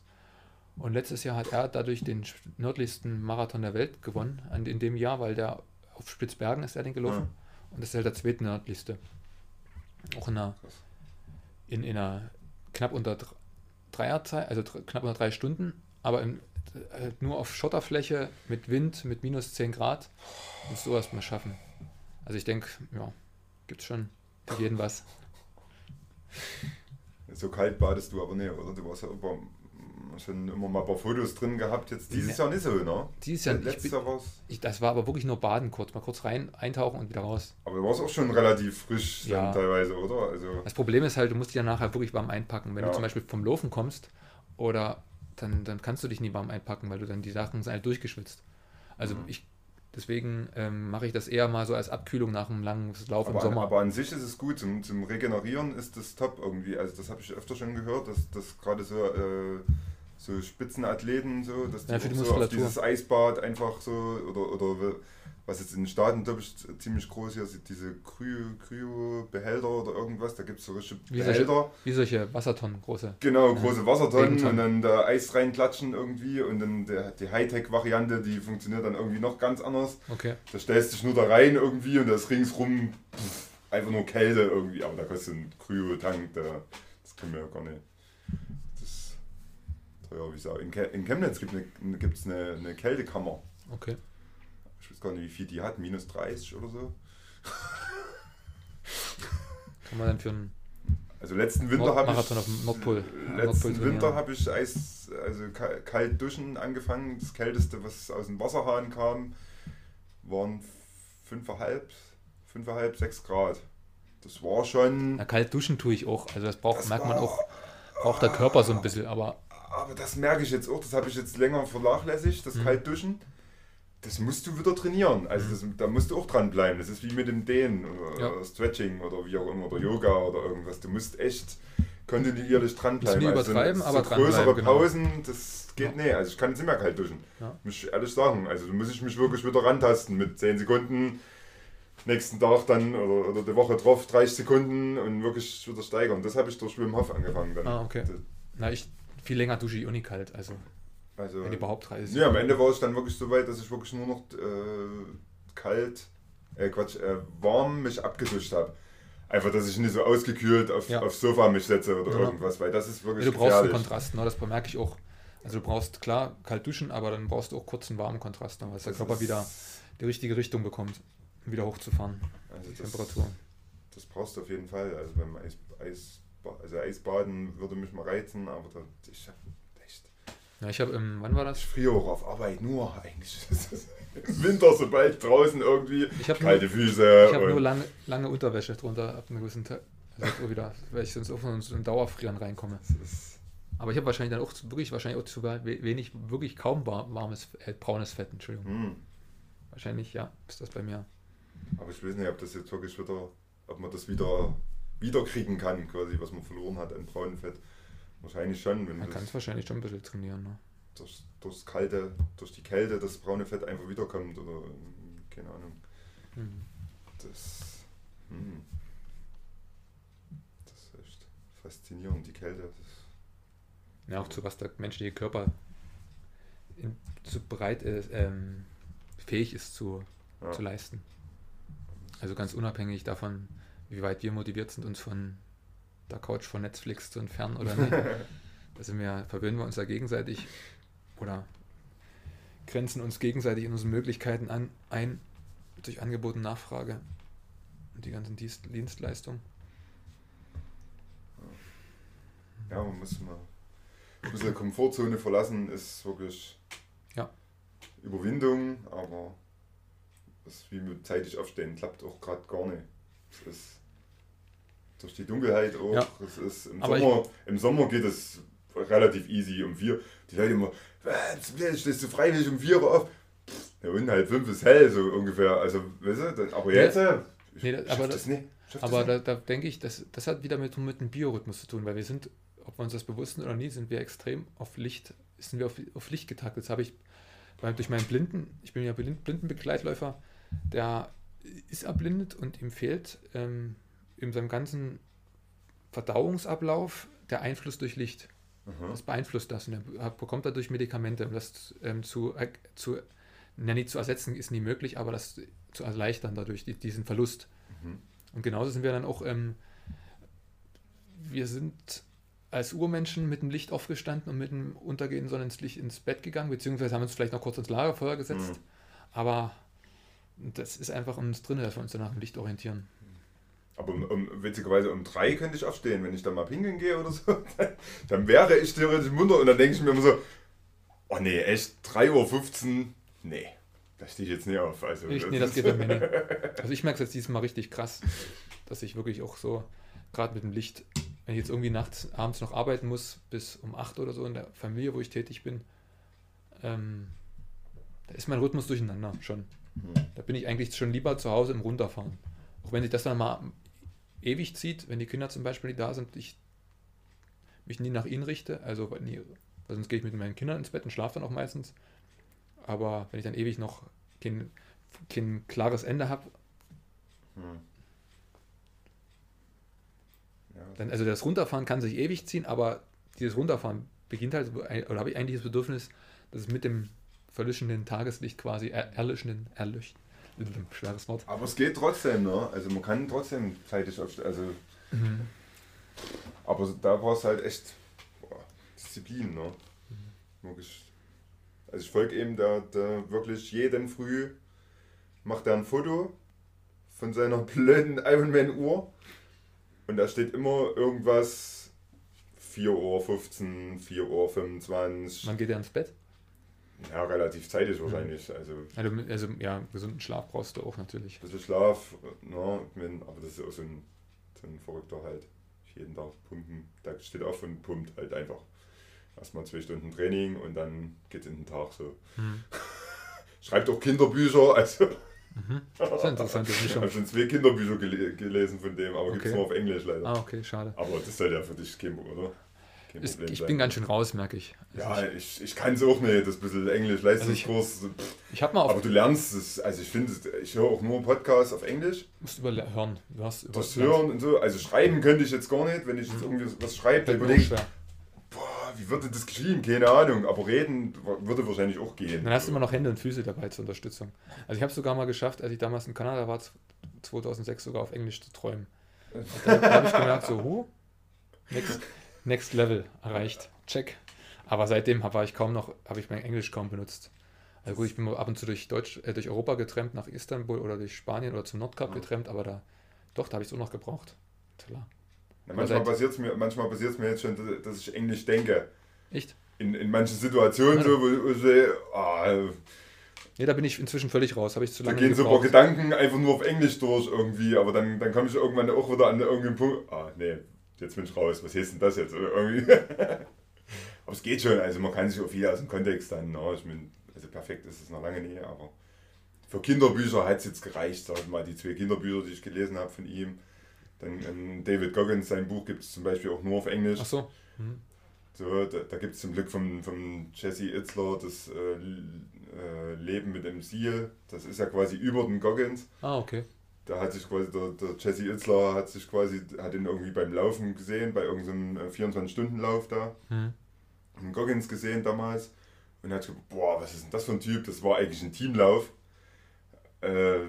Und letztes Jahr hat er dadurch den nördlichsten Marathon der Welt gewonnen, an, in dem Jahr, weil der auf Spitzbergen ist er den gelaufen. Ja. Und das ist halt der zweitnördlichste. Auch in einer, in, in einer knapp unter dr- Dreierzeit, also knapp unter drei Stunden, aber im, äh, nur auf Schotterfläche mit Wind, mit minus 10 Grad, musst du erstmal schaffen. Also ich denke, ja, gibt schon für jeden was. So kalt badest du aber nicht, oder? Du warst ja immer, schon immer mal ein paar Fotos drin gehabt. Jetzt dieses Ne. Jahr nicht so, ne? Dieses Jahr, ich Letztes Jahr war's. ich, das war aber wirklich nur Baden kurz, mal kurz rein, eintauchen und wieder raus. Aber du warst auch schon relativ frisch Ja. teilweise, oder? Also, Das Problem ist halt, du musst dich ja nachher wirklich warm einpacken. Wenn Ja. du zum Beispiel vom Laufen kommst, oder dann, dann kannst du dich nie warm einpacken, weil du dann die Sachen sind halt durchgeschwitzt. Also Mhm. ich, deswegen ähm, mache ich das eher mal so als Abkühlung nach einem langen Lauf im aber, an, Sommer. aber an sich ist es gut, zum, zum Regenerieren ist das top irgendwie. Also das habe ich öfter schon gehört, dass, dass gerade so, äh, so Spitzenathleten so, dass die, Ja, die so auf dieses Eisbad einfach so, oder, oder was jetzt in den Staaten, glaube ich, ziemlich groß hier sind, diese Kryo- Kryo-Behälter oder irgendwas, da gibt es so richtige Wie solche- Behälter. Wie solche Wassertonnen, große. Genau, große Wassertonnen Regentonnen. und dann da Eis reinklatschen irgendwie und dann der, die Hightech-Variante, die funktioniert dann irgendwie noch ganz anders. Okay. Da stellst du dich nur da rein irgendwie und da ist ringsrum pff, einfach nur Kälte irgendwie, aber da kostet ein Kryo-Tank, da, das können wir ja gar nicht. Das ist teuer, wie gesagt. In, Chemnitz gibt es eine, eine Kältekammer. Okay. Ich weiß gar nicht, wie viel die hat, minus 30 oder so. Kann man dann für einen Also letzten Winter habe ich. Auf dem Nordpol- Nordpol Letzten trainieren. Winter habe ich Eis, also ka- kalt duschen angefangen. Das kälteste, was aus dem Wasserhahn kam, waren 5,5, 5,5, 6 Grad. Das war schon. na, kalt duschen tue ich auch. Also das braucht, Das merkt man war- auch, braucht der Körper so ein bisschen, aber Aber das merke ich jetzt auch, das habe ich jetzt länger vernachlässigt, das Mhm. Kaltduschen. Das musst du wieder trainieren. Also Mhm. das, da musst du auch dranbleiben. Das ist wie mit dem Dehnen oder, Ja. oder Stretching oder wie auch immer oder Yoga oder irgendwas. Du musst echt kontinuierlich dranbleiben. Nie also übertreiben, so aber größere genau. Pausen, das geht Ja. nicht. Also ich kann jetzt nicht mehr kalt duschen. Ja. Muss ich ehrlich sagen. Also da muss ich mich wirklich wieder rantasten mit 10 Sekunden. Nächsten Tag dann oder, oder die Woche drauf 30 Sekunden und wirklich wieder steigern. Das habe ich durch Wim Hof angefangen dann. Ah, okay. na, ich viel länger dusche ich auch nicht kalt. Also Also, wenn überhaupt 30 Ja, am Ende war es dann wirklich so weit, dass ich wirklich nur noch äh, kalt, äh, Quatsch, äh, warm mich abgeduscht habe. Einfach, dass ich nicht so ausgekühlt auf, Ja. aufs Sofa mich setze oder Ja. irgendwas, weil das ist wirklich Ja, du brauchst einen. Kontrast, ne? das bemerke ich auch. Also du brauchst klar kalt duschen, aber dann brauchst du auch kurz einen warmen Kontrast, ne? weil der Körper wieder die richtige Richtung bekommt, um wieder hochzufahren, also die das, Temperatur. Das brauchst du auf jeden Fall. Also beim Eis, Eis, also Eisbaden würde mich mal reizen, aber da, ich hab echt. Ja, ich habe im, wann war das? Ich friere auch auf Arbeit nur eigentlich. Im Winter, sobald draußen irgendwie Ich habe nur, kalte Füße. ich hab und- nur lange, lange Unterwäsche drunter ab einem gewissen Tag. Also wieder, weil ich sonst auch von so einem Dauerfrieren reinkomme. Aber ich habe wahrscheinlich dann auch zu- wirklich wahrscheinlich auch zu we- wenig, wirklich kaum war- warmes, äh, braunes Fett, Entschuldigung. hm. Wahrscheinlich, ja, ist das bei mir. Aber ich weiß nicht, ob das jetzt wirklich wieder, ob man das wieder wiederkriegen kann, quasi, was man verloren hat an braunem Fett. Wahrscheinlich schon. Wenn Man kann es wahrscheinlich schon ein bisschen trainieren. Ne? durch, durchs Kalte, durch die Kälte das braune Fett einfach wiederkommt oder keine Ahnung. Mhm. Das, hm. das ist echt faszinierend, die Kälte. Das, Ja, auch zu was der menschliche Körper in, zu breit ist, ähm, fähig ist zu, ja. zu leisten. Also ganz unabhängig davon, wie weit wir motiviert sind, uns von der Couch von Netflix zu entfernen oder nicht. da sind wir, verwöhnen wir uns da gegenseitig oder grenzen uns gegenseitig in unseren Möglichkeiten an, ein durch Angebot und Nachfrage und die ganzen Dienst Dienstleistungen. ja, man muss mal ein bisschen Komfortzone verlassen, ist wirklich Ja. Überwindung, aber das wie mit zeitig aufstehen klappt auch gerade gar nicht. Es ist durch die Dunkelheit auch. Ja. Ist im, Aber Sommer, Im Sommer geht es relativ easy um vier. Die Leute immer, "Äh, stehst du freiwillig um vier Uhr auf? Pff, Ja, und halt fünf ist hell, so ungefähr. Also, weißt du, aber jetzt, äh, ich Nee, aber das nicht. Schaff Aber das da, da denke ich, das, das hat wieder mit, mit dem Biorhythmus zu tun, weil wir sind, ob wir uns das bewusst sind oder nie, sind wir extrem auf Licht, sind wir auf, auf Licht getaktet. Das habe ich weil durch meinen Blinden, ich bin ja Blind, Blindenbegleitläufer, der ist erblindet und ihm fehlt ähm, in seinem ganzen Verdauungsablauf der Einfluss durch Licht. Aha. Das beeinflusst das und er bekommt dadurch Medikamente, um das ähm, zu, äh, zu, na, nicht zu ersetzen, ist nie möglich, aber das zu erleichtern dadurch, die, diesen Verlust. Mhm. Und genauso sind wir dann auch, ähm, wir sind als Urmenschen mit dem Licht aufgestanden und mit dem untergehenden Sonne ins Licht ins Bett gegangen, beziehungsweise haben uns vielleicht noch kurz ins Lagerfeuer gesetzt. Mhm. Aber das ist einfach in uns drin, dass wir uns danach im Licht orientieren. Aber um, um, witzigerweise um drei könnte ich aufstehen, wenn ich dann mal pinkeln gehe oder so. Dann wäre ich theoretisch munter und dann denke ich mir immer so, oh nee, echt, 3.15 Uhr, nee, da stehe ich jetzt nicht auf. Also, Ich, nee, das geht bei mir nicht. Also ich merke es jetzt diesmal richtig krass, dass ich wirklich auch so, gerade mit dem Licht, wenn ich jetzt irgendwie nachts, abends noch arbeiten muss, bis um 8 oder so in der Familie, wo ich tätig bin, ähm, da ist mein Rhythmus durcheinander schon. Hm. Da bin ich eigentlich schon lieber zu Hause im Runterfahren. Auch wenn sich das dann mal ewig zieht, wenn die Kinder zum Beispiel nicht da sind, ich mich nie nach ihnen richte, also nie, weil sonst gehe ich mit meinen Kindern ins Bett und schlafe dann auch meistens. Aber wenn ich dann ewig noch kein, kein klares Ende habe, Hm. Ja, dann, also das Runterfahren kann sich ewig ziehen, aber dieses Runterfahren beginnt halt, oder habe ich eigentlich das Bedürfnis, dass es mit dem verlöschenden Tageslicht quasi er, erlöschenden, erlöschen, schweres Wort. aber es geht trotzdem, ne? Also man kann trotzdem zeitig aufstehen. Also, aber da brauchst du halt echt boah, Disziplin, ne? Wirklich. Also ich folge eben da, da wirklich jeden Früh macht er ein Foto von seiner blöden Ironman-Uhr und da steht immer irgendwas 4.15 Uhr, 4.25 Uhr. Man geht ja ins Bett. Ja, relativ zeitig wahrscheinlich. Also Also, also ja, gesunden Schlaf brauchst du auch natürlich. ein bisschen Schlaf, ne, mein, aber das ist auch so ein, so ein Verrückter halt. Jeden Tag pumpen, da steht auf und pumpt halt einfach. Erstmal zwei Stunden Training und dann geht's in den Tag so. Hm. Schreibt auch Kinderbücher, also Mhm. Das ist eine interessante ich habe schon zwei Kinderbücher gele gelesen von dem, aber Okay. nur auf Englisch leider. Ah, okay, schade. Aber das soll ja für dich kein, oder? Ist, ich bin ganz schön raus, merke ich. Also Ja, ich ich, ich kann es auch nicht, das bisschen Englisch, Leistungskurs. pff, ich habe mal auf, aber du lernst es, also ich finde, ich höre auch nur Podcasts auf Englisch. musst über hören. Du hast über Das Hören und so, also schreiben könnte ich jetzt gar nicht, wenn ich jetzt irgendwie was schreibe, dann überlege ich, boah, wie würde das geschrieben? Keine Ahnung, aber reden würde wahrscheinlich auch gehen. Dann hast du immer noch Hände und Füße dabei zur Unterstützung. Also ich habe es sogar mal geschafft, als ich damals in Kanada war, 2006 sogar auf Englisch zu träumen. Und da, da habe ich gemerkt, so, huh, next, next Level erreicht, check. Aber seitdem war ich kaum noch, habe ich mein Englisch kaum benutzt. Also gut, ich bin mal ab und zu durch, Deutsch, äh, durch Europa getrennt, nach Istanbul oder durch Spanien oder zum Nordkap Ah. getrennt, aber da, doch, da habe ich es auch noch gebraucht. Klar. Na, manchmal passiert es mir, manchmal passiert's mir jetzt schon, dass, dass ich Englisch denke. Echt? In, in manchen Situationen Ja. so, wo, ich sehe, ah, Nee, da bin ich inzwischen völlig raus, habe ich zu da lange gehen so ein paar. Gedanken einfach nur auf Englisch durch irgendwie, aber dann, dann komme ich irgendwann auch wieder an irgendeinen Punkt, ah nee, jetzt bin ich raus, was heißt denn das jetzt? Oder irgendwie. aber es geht schon, also man kann sich auch viel aus dem Kontext dann, ne? ich mein, also perfekt ist es noch lange nicht, aber für Kinderbücher hat es jetzt gereicht, sag ich mal, die zwei Kinderbücher, die ich gelesen habe von ihm. Dann ähm, David Goggins, sein Buch gibt es zum Beispiel auch nur auf Englisch. Ach so. Mhm. So, da, da gibt es zum Glück vom, vom Jesse Itzler das äh, äh, Leben mit dem Seal. Das ist ja quasi über den Goggins. Ah, okay. Da hat sich quasi der, der Jesse Itzler hat sich quasi, hat ihn irgendwie beim Laufen gesehen, bei irgendeinem 24-Stunden-Lauf da. Mhm. einen Goggins gesehen damals und hat gesagt, boah, was ist denn das für ein Typ? Das war eigentlich ein Teamlauf. Äh,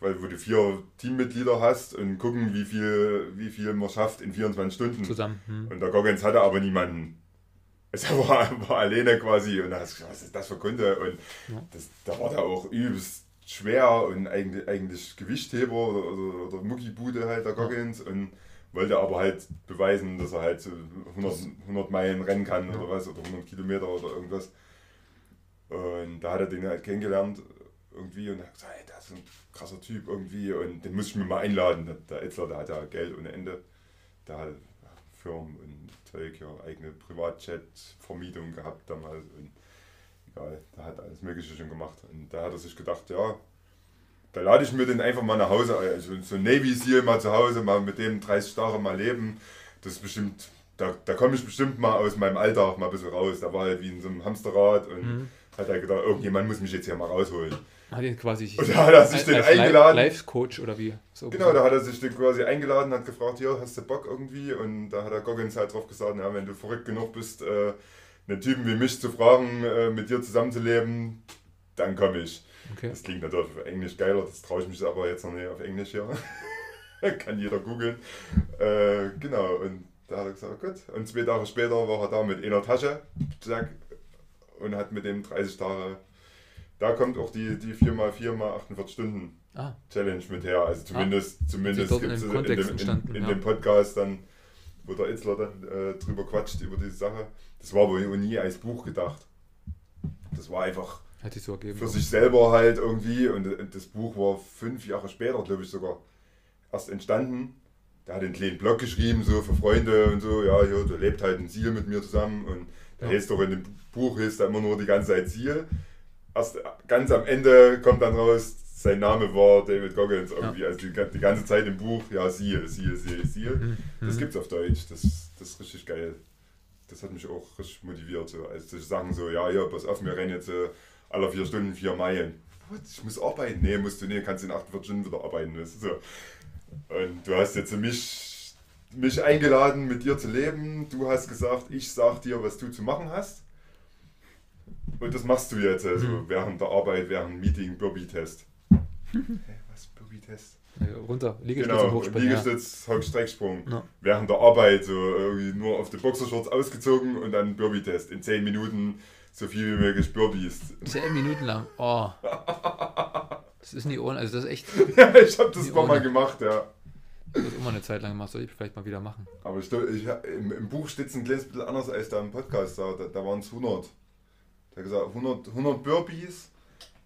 weil wo du vier Teammitglieder hast und gucken, wie viel, wie viel man schafft in 24 Stunden. Zusammen. Mhm. Und der Goggins hatte aber niemanden. Also er war, war alleine quasi und da hast du gesagt, was ist das für Kunde? Und Ja. das, da war der auch übelst schwer und eigentlich, eigentlich Gewichtheber oder, oder, oder Muckibude halt der Goggins und wollte aber halt beweisen, dass er halt so 100, 100 Meilen rennen kann Ja. oder was oder 100 Kilometer oder irgendwas. Und da hat er den halt kennengelernt irgendwie und hat gesagt, hey, das ist ein krasser Typ irgendwie und den muss ich mir mal einladen. Der, der Etzler, der hat ja Geld ohne Ende. Der hat Firmen und Zeug, ja, eigene Privatjet-Vermietung gehabt damals und egal, der hat alles Mögliche schon gemacht. Und da hat er sich gedacht, ja, da lade ich mir den einfach mal nach Hause, also so ein Navy Seal mal zu Hause, mal mit dem 30 Tage mal leben. Das ist bestimmt, da, da komme ich bestimmt mal aus meinem Alltag mal ein bisschen raus. Da war halt wie in so einem Hamsterrad und Mhm. hat er gedacht, irgendjemand muss mich jetzt hier mal rausholen. Hat ihn quasi. Und da hat er sich den eingeladen. Live-Coach oder wie? So Genau, da hat er sich den quasi eingeladen, hat gefragt, hier, hast du Bock irgendwie? Und da hat der Goggins halt drauf gesagt, ja, wenn du verrückt genug bist, äh, einen Typen wie mich zu fragen, äh, mit dir zusammenzuleben, dann komme ich. Okay. Das klingt natürlich auf Englisch geiler, das traue ich mich aber jetzt noch nicht auf Englisch hier. Kann jeder googeln. Äh, genau, und da hat er gesagt, gut. Und zwei Tage später war er da mit einer Tasche, zack, und hat mit dem 30 Tage, da kommt auch die, die 4x4 mal 48 Stunden Ah, Challenge mit her. Also zumindest, zumindest dort in gibt es in, dem, in, in ja. dem Podcast dann, wo der Itzler dann äh, drüber quatscht über diese Sache. Das war aber nie als Buch gedacht. Das war einfach hat sich so ergeben. für sich selber halt irgendwie und das Buch war fünf Jahre später, glaube ich sogar, erst entstanden. Der hat einen kleinen Blog geschrieben, so für Freunde und so, ja, hier, der lebt halt ein Ziel mit mir zusammen und da Ja. heißt doch in dem Buch heißt da immer nur die ganze Zeit Ziel. Erst ganz am Ende kommt dann raus, sein Name war David Goggins irgendwie, also die, die ganze Zeit im Buch, ja, Ziel, Ziel, Ziel, Ziel. Mhm. Das Mhm. gibt's auf Deutsch, das, das ist richtig geil. Das hat mich auch richtig motiviert, so, als zu sagen so, ja, ja, pass auf, wir rennen jetzt äh, alle vier Stunden vier Meilen. What? Ich muss arbeiten. Nee, musst du nicht, kannst in 48 Stunden wieder arbeiten. Weißt du, so. Und du hast jetzt mich, mich eingeladen, mit dir zu leben. Du hast gesagt, ich sag dir, was du zu machen hast. Und das machst du jetzt, also Mhm. während der Arbeit, während Meeting, Burby-Test. Was, Burby-Test? Ja, runter, Liegestütz und Genau, Hochspringen. Ja. Liegestütz, Hockstrecksprung. Ja. Während der Arbeit so irgendwie nur auf die Boxershorts ausgezogen und dann Burby-Test. In 10 Minuten so viel wie möglich Burbies. Zehn Minuten lang. Oh. Das ist nie ohne, also das ist echt, ja, ich habe das ein paar Mal gemacht, ja. das ist immer eine Zeit lang gemacht, soll ich vielleicht mal wieder machen. Aber ich, ich, im, im Buch steht es ein kleines bisschen anders als da im Podcast. Da, da, da waren es 100. Der hat gesagt 100, 100 Burpees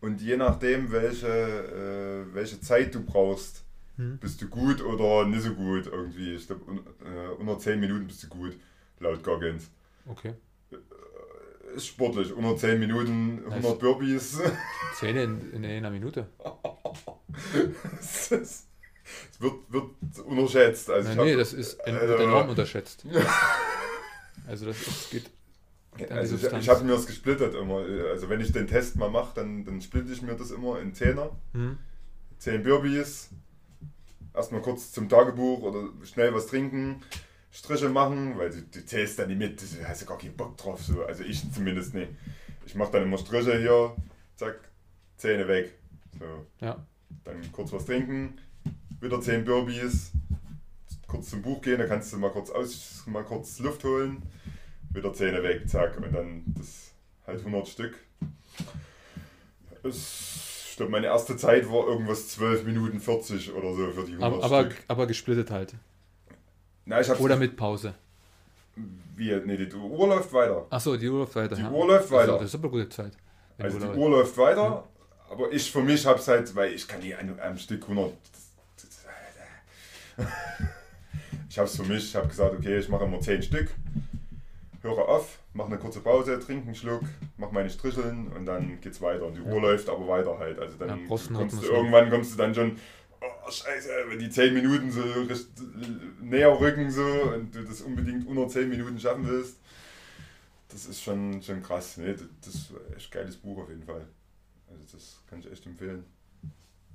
und je nachdem, welche, äh, welche Zeit du brauchst, Hm. bist du gut oder nicht so gut irgendwie. Ich glaube, äh, unter 10 Minuten bist du gut, laut Goggins. Okay. Ist sportlich, unter 10 Minuten 100 Nice. Burpees. Zähne in, in einer Minute. Es wird, wird unterschätzt. Also Na, ich hab- nee, das ist also- wird enorm unterschätzt. Also das ist, geht Also ich, ich habe mir das gesplittet immer. Also wenn ich den Test mal mache, dann, dann splitte ich mir das immer in Zehner. Hm? 10 Burpees. Erstmal kurz zum Tagebuch oder schnell was trinken. Striche machen, weil du, du zählst dann nicht mit, du hast ja gar keinen Bock drauf. So. Also ich zumindest nicht. Ich mache dann immer Striche hier, zack, Zähne weg. So. Ja. Dann kurz was trinken, wieder 10 Burpees, kurz zum Buch gehen, da kannst du mal kurz aus, mal kurz Luft holen, wieder Zähne weg, zack, und dann das halt 100 Stück. Es, ich glaube, meine erste Zeit war irgendwas 12 Minuten 40 oder so für die 100 Aber, aber, Stück. aber gesplittet halt. Na, ich Oder mit Pause. Wie, nee, die Uhr läuft weiter. Achso, die Uhr läuft weiter. Die ja. Uhr läuft Also, weiter. das ist aber gute Zeit. Also die. Uhr läuft weiter, aber ich für mich hab's halt, weil ich kann nie an einem Stück 100. Ich hab's für mich, ich habe gesagt, okay, ich mache immer 10 Stück. Höre auf, mache eine kurze Pause, trinke einen Schluck, mache meine Stricheln und dann geht's weiter. Und die Uhr läuft aber weiter halt. Also dann Ja, kommst du, irgendwann kommst du dann schon, oh scheiße, wenn die 10 Minuten so näher rücken so und du das unbedingt unter 10 Minuten schaffen willst. Das ist schon, schon krass. Nee, das- ist ein echt geiles Buch auf jeden Fall. Also das kann ich echt empfehlen.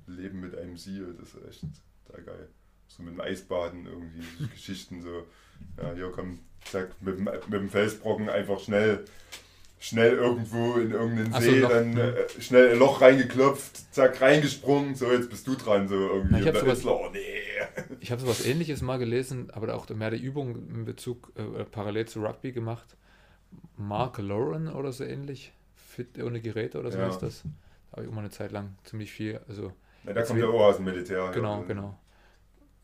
Leben mit einem Seal, das ist echt total geil. So mit dem Eisbaden irgendwie, Geschichten so. Ja, hier komm, zack, mit dem, mit dem Felsbrocken einfach schnell, schnell irgendwo in irgendeinen Ach so, See, Loch, dann ne? äh, schnell ein Loch reingeklopft, zack, reingesprungen, so jetzt bist du dran, so irgendwie. Na, ich hab der sowas- oh nee. Ich habe sowas ähnliches mal gelesen, aber auch mehr die Übung in Bezug äh, parallel zu Rugby gemacht. Mark Lauren oder so ähnlich. Fit ohne Geräte oder so Ja. heißt das. Da habe ich mal eine Zeit lang ziemlich viel, also Na, da kommt der auch aus dem Militär. genau, ja. genau.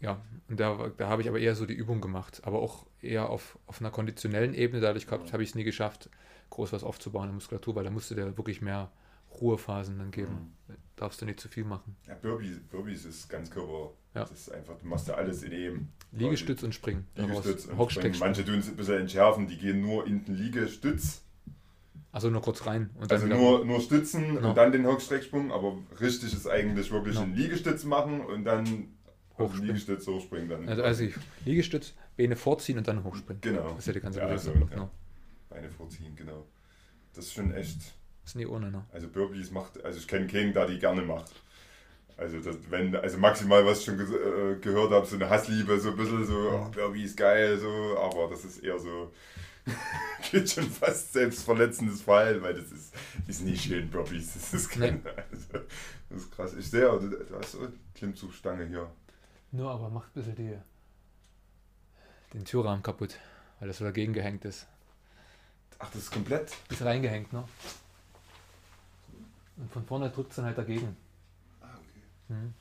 Ja, und da, da habe ich aber eher so die Übung gemacht, aber auch eher auf, auf einer konditionellen Ebene. Dadurch gehabt, habe ich es nie geschafft, groß was aufzubauen in der Muskulatur, weil da musste der wirklich mehr Ruhephasen dann geben. Darfst du nicht zu viel machen. Ja, Burpees, Burpees ist ganz Körper. Ja. Das ist einfach, du machst ja alles in eben. Liegestütz und Springen. Liegestütz und Springen. Manche tun es ein bisschen entschärfen, die gehen nur in den Liegestütz. Also nur kurz rein. Also nur, nur stützen Genau. und dann den Hockstrecksprung, aber richtig ist eigentlich wirklich Genau. einen Liegestütz machen und dann Hochspringen. Liegestütz hochspringen. Dann Also, also Liegestütz, Beine vorziehen und dann hochspringen. Genau. Das ist ja die ganze Ja, Bewegung. so, ja. Genau. Beine vorziehen, genau. Das ist schon echt. ist nie ohne, ne? Also Burpees macht, also ich kenne keinen, der die gerne macht. Also das, wenn, also maximal was ich schon ges- äh, gehört habe, so eine Hassliebe, so ein bisschen so, oh, Burpees geil, so, aber das ist eher so, geht schon fast selbstverletzendes Verhalten, weil das ist, ist nicht schön, Burpees. Das ist, kein, also, das ist krass. Ich sehe, du, du hast so eine Klimmzugstange hier. Nur aber macht ein bisschen die, den Türrahmen kaputt, weil das so dagegen gehängt ist. Ach, das ist komplett. Ist reingehängt, ne? Und von vorne drückt es dann halt dagegen. Ah, okay. Mhm.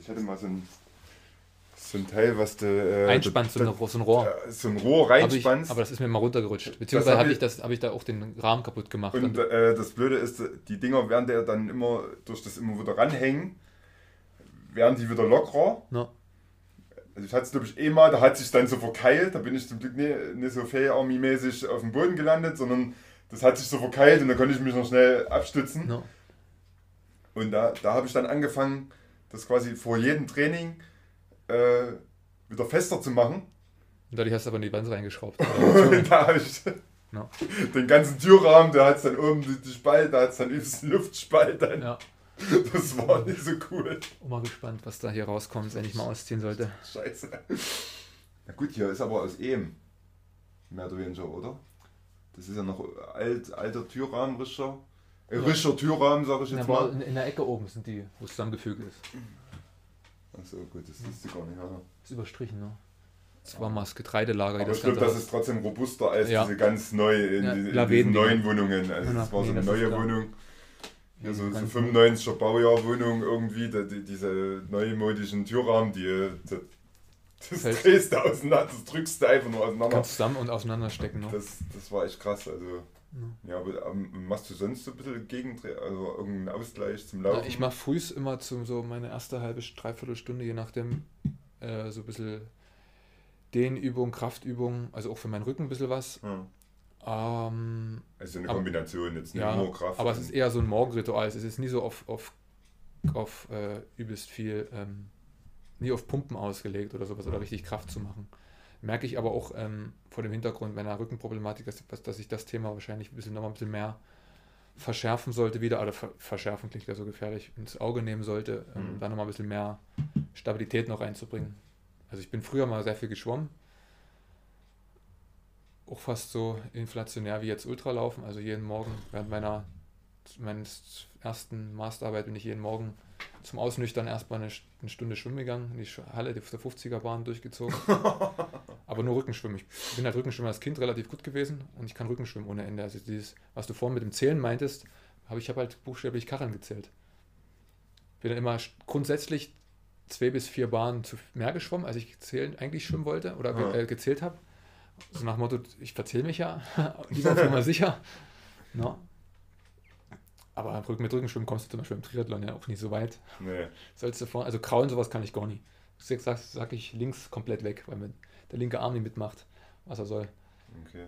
Ich hatte mal so ein, so ein Teil, was du... Äh, Einspannst, so, da- so ein Rohr. so ein Rohr Hab ich, reinspannst. aber das ist mir mal runtergerutscht. Beziehungsweise hab habe ich- ich, das- hab ich da auch den Rahmen kaputt gemacht. Und Und, äh, das Blöde ist, die Dinger werden ja dann immer durch das immer wieder ranhängen, werden die wieder lockerer. ne? Also ich hatte es glaube ich eh mal, da hat sich dann so verkeilt, da bin ich zum Glück nicht, nicht so Fair-Army-mäßig auf dem Boden gelandet, sondern das hat sich so verkeilt und da konnte ich mich noch schnell abstützen. Ne? Und da, da habe ich dann angefangen, das quasi vor jedem Training äh, wieder fester zu machen. Und dadurch hast du aber in die Wand reingeschraubt. Und da habe ich Ja. den ganzen Türrahmen, da hat es dann oben die, die Spalte, da hat es dann übelst Luftspalt dann. ja. Das war nicht so cool. Bin mal gespannt, was da hier rauskommt, wenn ich mal ausziehen sollte. Scheiße. Na gut, hier ist aber aus Ehm. Mehr oder weniger, oder? Das ist ja noch alt, alter Türrahmen, Rischer. Äh, Ja. Rischer Türrahmen, sag ich Ja, jetzt aber mal. in, in der Ecke oben sind die, wo es zusammengefügt ist. Achso, gut, das siehst du gar nicht. Ja. Ist überstrichen, ne? Das war mal das Getreidelager. Aber das ich glaube, das ist trotzdem robuster als Ja. diese ganz neu in, Ja, die, in diesen neuen Wohnungen. Also Ja, das war so nee, eine neue klar. Wohnung. Hier so, so Ganz- 95er Baujahrwohnung irgendwie, da, die, diese neumodischen Türrahmen, die, die das Fällt- drehst du auseinander, das drückst du einfach nur auseinander. Kannst zusammen und auseinanderstecken, ne? Das, das war echt krass. Also, ja, aber ähm, machst du sonst so ein bisschen Gegendreh, also irgendeinen Ausgleich zum Laufen? Ja, ich mache frühs immer zum so meine erste halbe, dreiviertel Stunde, je nachdem, äh, so ein bisschen Dehnübung, Kraftübung, also auch für meinen Rücken ein bisschen was. Hm. Ähm, Also eine Aber- Kombination, jetzt nicht ja, Kraft. aber es ist eher so ein Morgenritual. Es ist nie so auf, auf, auf äh, übelst viel, ähm, nie auf Pumpen ausgelegt oder sowas oder richtig Kraft zu machen. Merke ich aber auch ähm, vor dem Hintergrund meiner Rückenproblematik, dass, dass- ich das Thema wahrscheinlich ein bisschen noch mal ein bisschen mehr verschärfen sollte wieder, oder ver verschärfen klingt ja so gefährlich, ins Auge nehmen sollte, ähm, Mhm. da noch mal ein bisschen mehr Stabilität noch reinzubringen. Also ich bin früher mal sehr viel geschwommen, auch fast so inflationär wie jetzt Ultralaufen, also jeden Morgen während meiner meines ersten Masterarbeit bin ich jeden Morgen zum Ausnüchtern erstmal eine, eine Stunde schwimmen gegangen, in die Halle der 50er Bahn durchgezogen. Aber nur Rückenschwimmen. Ich bin halt Rückenschwimmer als Kind relativ gut gewesen und ich kann Rückenschwimmen ohne Ende. Also dieses, was du vorhin mit dem Zählen meintest, habe ich habe halt buchstäblich Kacheln gezählt. Bin dann immer grundsätzlich zwei bis vier Bahnen zu mehr geschwommen, als ich zählen, eigentlich schwimmen wollte oder Ja. äh, gezählt habe. So nach dem Motto, ich verzähle mich ja, lieber auf Nummer sicher. No. Aber Rücken- mit Rückenschwimmen kommst du zum Beispiel im Triathlon ja auch nicht so weit. Nee. Sollst du vor, also Krauen sowas kann ich gar nicht. Sag, sag, sag ich links komplett weg, weil mir der linke Arm nicht mitmacht. was er soll. Okay.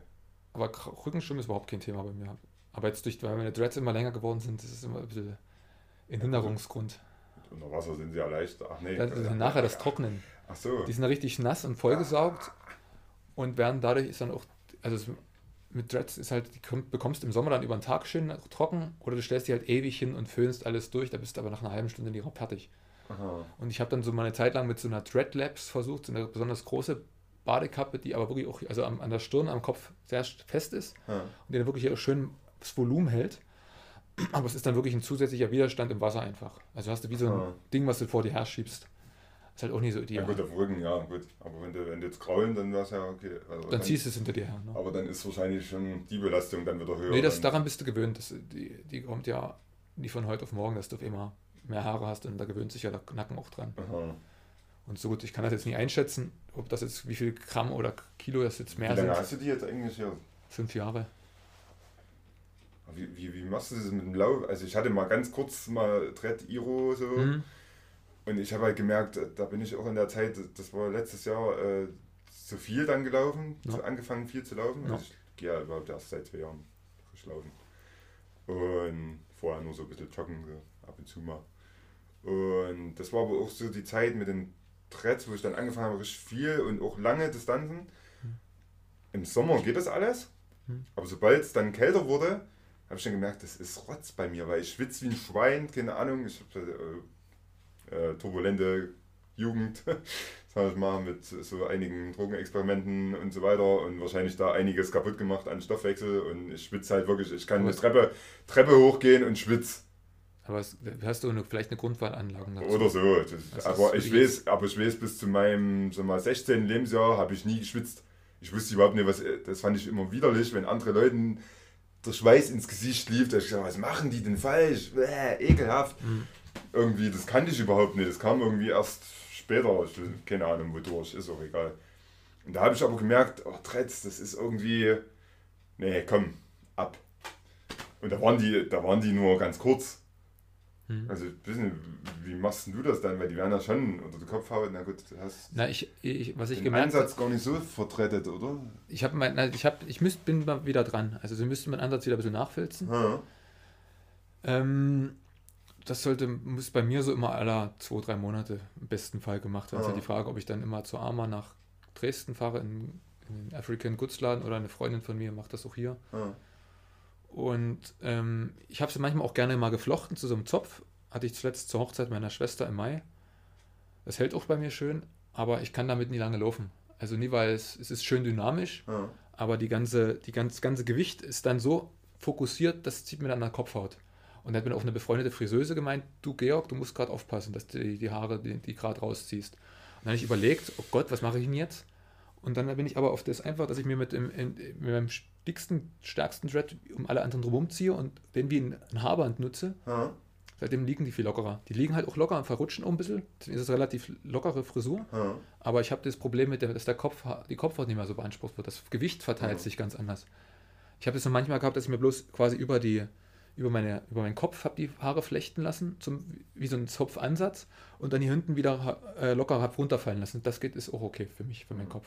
Aber Rückenschwimmen ist überhaupt kein Thema bei mir. Aber jetzt durch, weil meine Dreads immer länger geworden sind, ist es immer ein bisschen ein Hinderungsgrund. Unter Wasser sind sie ja leicht. Ach nee. Das ist nachher das Trocknen. Ach so. Die sind richtig nass und vollgesaugt und werden dadurch ist dann auch, also es, mit Dreads ist halt, die bekommst im Sommer dann über den Tag schön trocken oder du stellst die halt ewig hin und föhnst alles durch, da bist du aber nach einer halben Stunde die fertig. Aha. Und ich habe dann so mal eine Zeit lang mit so einer Dreadlabs versucht, so eine besonders große Badekappe, die aber wirklich auch, also am, an der Stirn, am Kopf sehr fest ist Ja. und die dann wirklich auch schön das Volumen hält. Aber es ist dann wirklich ein zusätzlicher Widerstand im Wasser einfach. Also hast du wie so ein Ah. Ding, was du vor dir her schiebst. Ist halt auch nicht so Ja, ideal. gut, auf Rücken, ja, gut. Aber wenn du, wenn du jetzt kraulen, dann wäre es ja okay. Also dann ziehst du es hinter dir her. Ne? Aber dann ist wahrscheinlich schon die Belastung dann wieder höher. Nee, das, dann. daran bist du gewöhnt. Das, die, die kommt ja nie von heute auf morgen, dass du auf immer mehr Haare hast und da gewöhnt sich ja der Nacken auch dran. Aha. Und so gut, ich kann das jetzt nicht einschätzen, ob das jetzt wie viel Gramm oder Kilo das jetzt Wie mehr lange sind. hast du die jetzt eigentlich hier? Fünf Jahre. Wie, wie, wie machst du das mit dem Lauf? Also ich hatte mal ganz kurz mal Thread Iro so Mhm. Und ich habe halt gemerkt, da bin ich auch in der Zeit, das war letztes Jahr äh, zu viel dann gelaufen, Ja. zu angefangen viel zu laufen. Ja. Also ich gehe ja überhaupt erst seit zwei Jahren frisch laufen. Und vorher nur so ein bisschen joggen, so ab und zu mal. Und das war aber auch so die Zeit mit den Threads, wo ich dann angefangen habe, richtig viel und auch lange Distanzen. Im Sommer geht das alles, Hm. aber sobald es dann kälter wurde, habe ich schon gemerkt, das ist Rotz bei mir, weil ich schwitze wie ein Schwein, keine Ahnung. Ich habe äh, turbulente Jugend, sag ich mal, mit so einigen Drogenexperimenten und so weiter und wahrscheinlich da einiges kaputt gemacht an Stoffwechsel und ich schwitze halt wirklich, ich kann eine Treppe, Treppe hochgehen und schwitze. Aber hast du eine, vielleicht eine Grundwahlanlage dazu? Oder so. Das, aber, ich weiß, aber ich weiß, bis zu meinem sag mal, 16. Lebensjahr habe ich nie geschwitzt. Ich wusste überhaupt nicht, was. Das fand ich immer widerlich, wenn andere Leuten der Schweiß ins Gesicht lief. Da ich gesagt, was machen die denn falsch? Bäh, ekelhaft. Mhm. Irgendwie, das kannte ich überhaupt nicht. Das kam irgendwie erst später. Ich, keine Ahnung, wodurch, ist auch egal. Und da habe ich aber gemerkt, oh, Tretz, das ist irgendwie. Nee, komm, ab. Und da waren die, da waren die nur ganz kurz. Hm. Also, wissen, wie machst du das dann? Weil die werden ja schon unter den Kopfhaut. Na gut, du hast Na, ich, ich, was ich den gemerkt Ansatz gar nicht so vertrettet, oder? ich habe mein, na, ich habe, ich müsst, bin mal wieder dran. Also sie müssten meinen Ansatz wieder ein bisschen nachfilzen. Ha. Ähm, das sollte, muss bei mir so immer aller zwei, drei Monate im besten Fall gemacht werden. Es ist Ah. ja die Frage, ob ich dann immer zur Arma nach Dresden fahre, in, in den African Goods Laden oder eine Freundin von mir macht das auch hier. Ha. Und ähm, ich habe sie manchmal auch gerne mal geflochten zu so einem Zopf. Hatte ich zuletzt zur Hochzeit meiner Schwester im Mai. Das hält auch bei mir schön, aber ich kann damit nie lange laufen. Also nie, weil es, es ist schön dynamisch, Ha. aber die ganze, die ganz, ganze Gewicht ist dann so fokussiert, das zieht mir dann an der Kopfhaut. Und da hat mir auch eine befreundete Friseuse gemeint, du Georg, du musst gerade aufpassen, dass du die, die Haare, die, die gerade rausziehst. Und dann habe ich überlegt, oh Gott, was mache ich denn jetzt? Und dann bin ich aber auf das einfach, dass ich mir mit, dem, in, mit meinem dicksten, stärksten Dread um alle anderen drumherum ziehe und den wie ein, ein Haarband nutze. Ha. Seitdem liegen die viel lockerer. Die liegen halt auch locker und verrutschen auch ein bisschen. Deswegen ist es relativ lockere Frisur. Ha. Aber ich habe das Problem mit, der, dass der Kopf, die Kopfhaut nicht mehr so beansprucht wird. Das Gewicht verteilt Ja. sich ganz anders. Ich habe es so manchmal gehabt, dass ich mir bloß quasi über die über, meine, über meinen Kopf habe die Haare flechten lassen, zum, wie so ein Zopfansatz und dann hier hinten wieder äh, locker habe runterfallen lassen. Das geht, ist auch okay für mich, für meinen Kopf.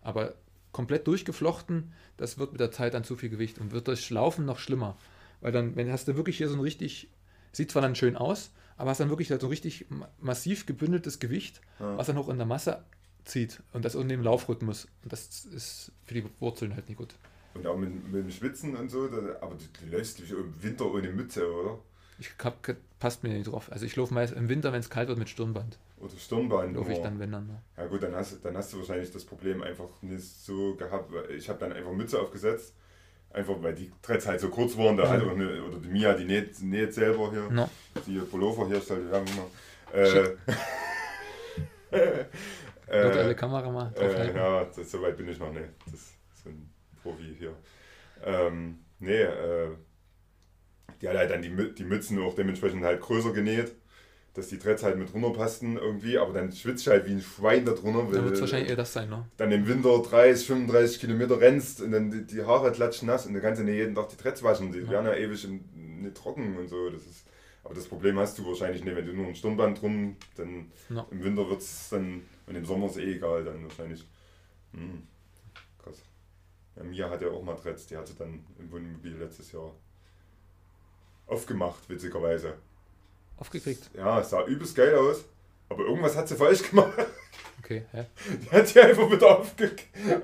Aber komplett durchgeflochten, das wird mit der Zeit dann zu viel Gewicht und wird durch Laufen noch schlimmer. Weil dann, wenn hast du wirklich hier so ein richtig, sieht zwar dann schön aus, aber hast dann wirklich so ein richtig ma- massiv gebündeltes Gewicht, Ja. was dann auch in der Masse zieht und das unten im Laufrhythmus. Und das ist für die Wurzeln halt nicht gut. Und auch mit, mit dem Schwitzen und so, aber du, du läufst dich im Winter ohne Mütze, oder? Ich hab, passt mir nicht drauf. Also ich laufe meist im Winter, wenn es kalt wird, mit Stirnband. Oder Stirnband. Laufe ich immer. dann, wenn dann. Ja gut, dann hast, dann hast du wahrscheinlich das Problem einfach nicht so gehabt. Ich habe dann einfach Mütze aufgesetzt, einfach weil die Dreads halt so kurz waren. Da Mhm. auch eine, oder die Mia, die näht, näht selber hier. No. Die Pullover hier, stellt die Werbung mal. Äh, Virtuelle äh, Kamera mal äh, draufhalten. ja, das, so weit bin ich noch nicht. Das ein Profi hier. Ähm, nee, äh, die hat halt dann die, die Mützen auch dementsprechend halt größer genäht, dass die Dreads halt mit runterpassten irgendwie, aber dann schwitzt halt wie ein Schwein da drunter. Dann wird es wahrscheinlich eher das sein, ne? dann im Winter 30, 35 Kilometer rennst und dann die, die Haare klatschen nass und dann kannst du nicht jeden Tag die Dreads waschen. Die Ja. werden ja ewig in, nicht trocken und so. Das ist, aber das Problem hast du wahrscheinlich nicht, wenn du nur ein Stirnband drum, dann Ja. im Winter wird es dann und im Sommer ist eh egal dann wahrscheinlich. Hm. Ja, Mia hatte auch mal Dreads, die hatte dann im Wohnmobil letztes Jahr aufgemacht, witzigerweise. Aufgekriegt? Ja, es sah übelst geil aus, aber irgendwas hat sie falsch gemacht. Okay, hä? Die hat die einfach wieder aufge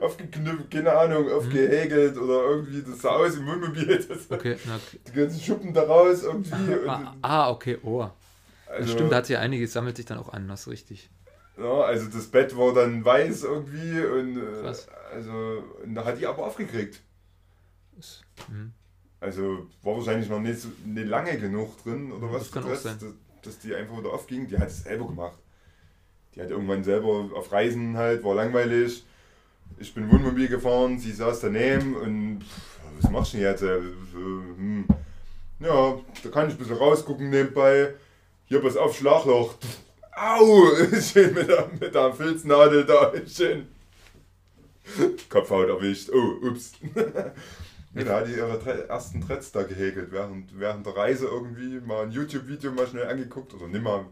aufgeknüpft, keine Ahnung, aufgehäkelt oder irgendwie, das sah aus im Wohnmobil. Okay, na, Die ganzen Schuppen da raus irgendwie. Und, ah, ah, okay, oh. Das also, stimmt, da hat sie ja einiges, sammelt sich dann auch an, das ist richtig. Ja, also das Bett war dann weiß irgendwie und äh, Krass. also und da hat die aber aufgekriegt. Das, mhm. Also war wahrscheinlich noch nicht, so, nicht lange genug drin oder was das auch dass, dass, die einfach wieder aufging. Die hat es selber gemacht. Die hat irgendwann selber auf Reisen halt, war langweilig. Ich bin Wohnmobil gefahren, sie saß daneben und pff, was machst du denn jetzt? Äh, hm. Ja, da kann ich ein bisschen rausgucken nebenbei. Hier, pass auf, Schlagloch. Au! Schön mit der, mit der Filznadel da. Schön. Kopfhaut erwischt. Oh, ups. Ja, da hat die ihre ersten Threads da gehäkelt, während, während der Reise irgendwie mal ein YouTube-Video mal schnell angeguckt oder nimm mal,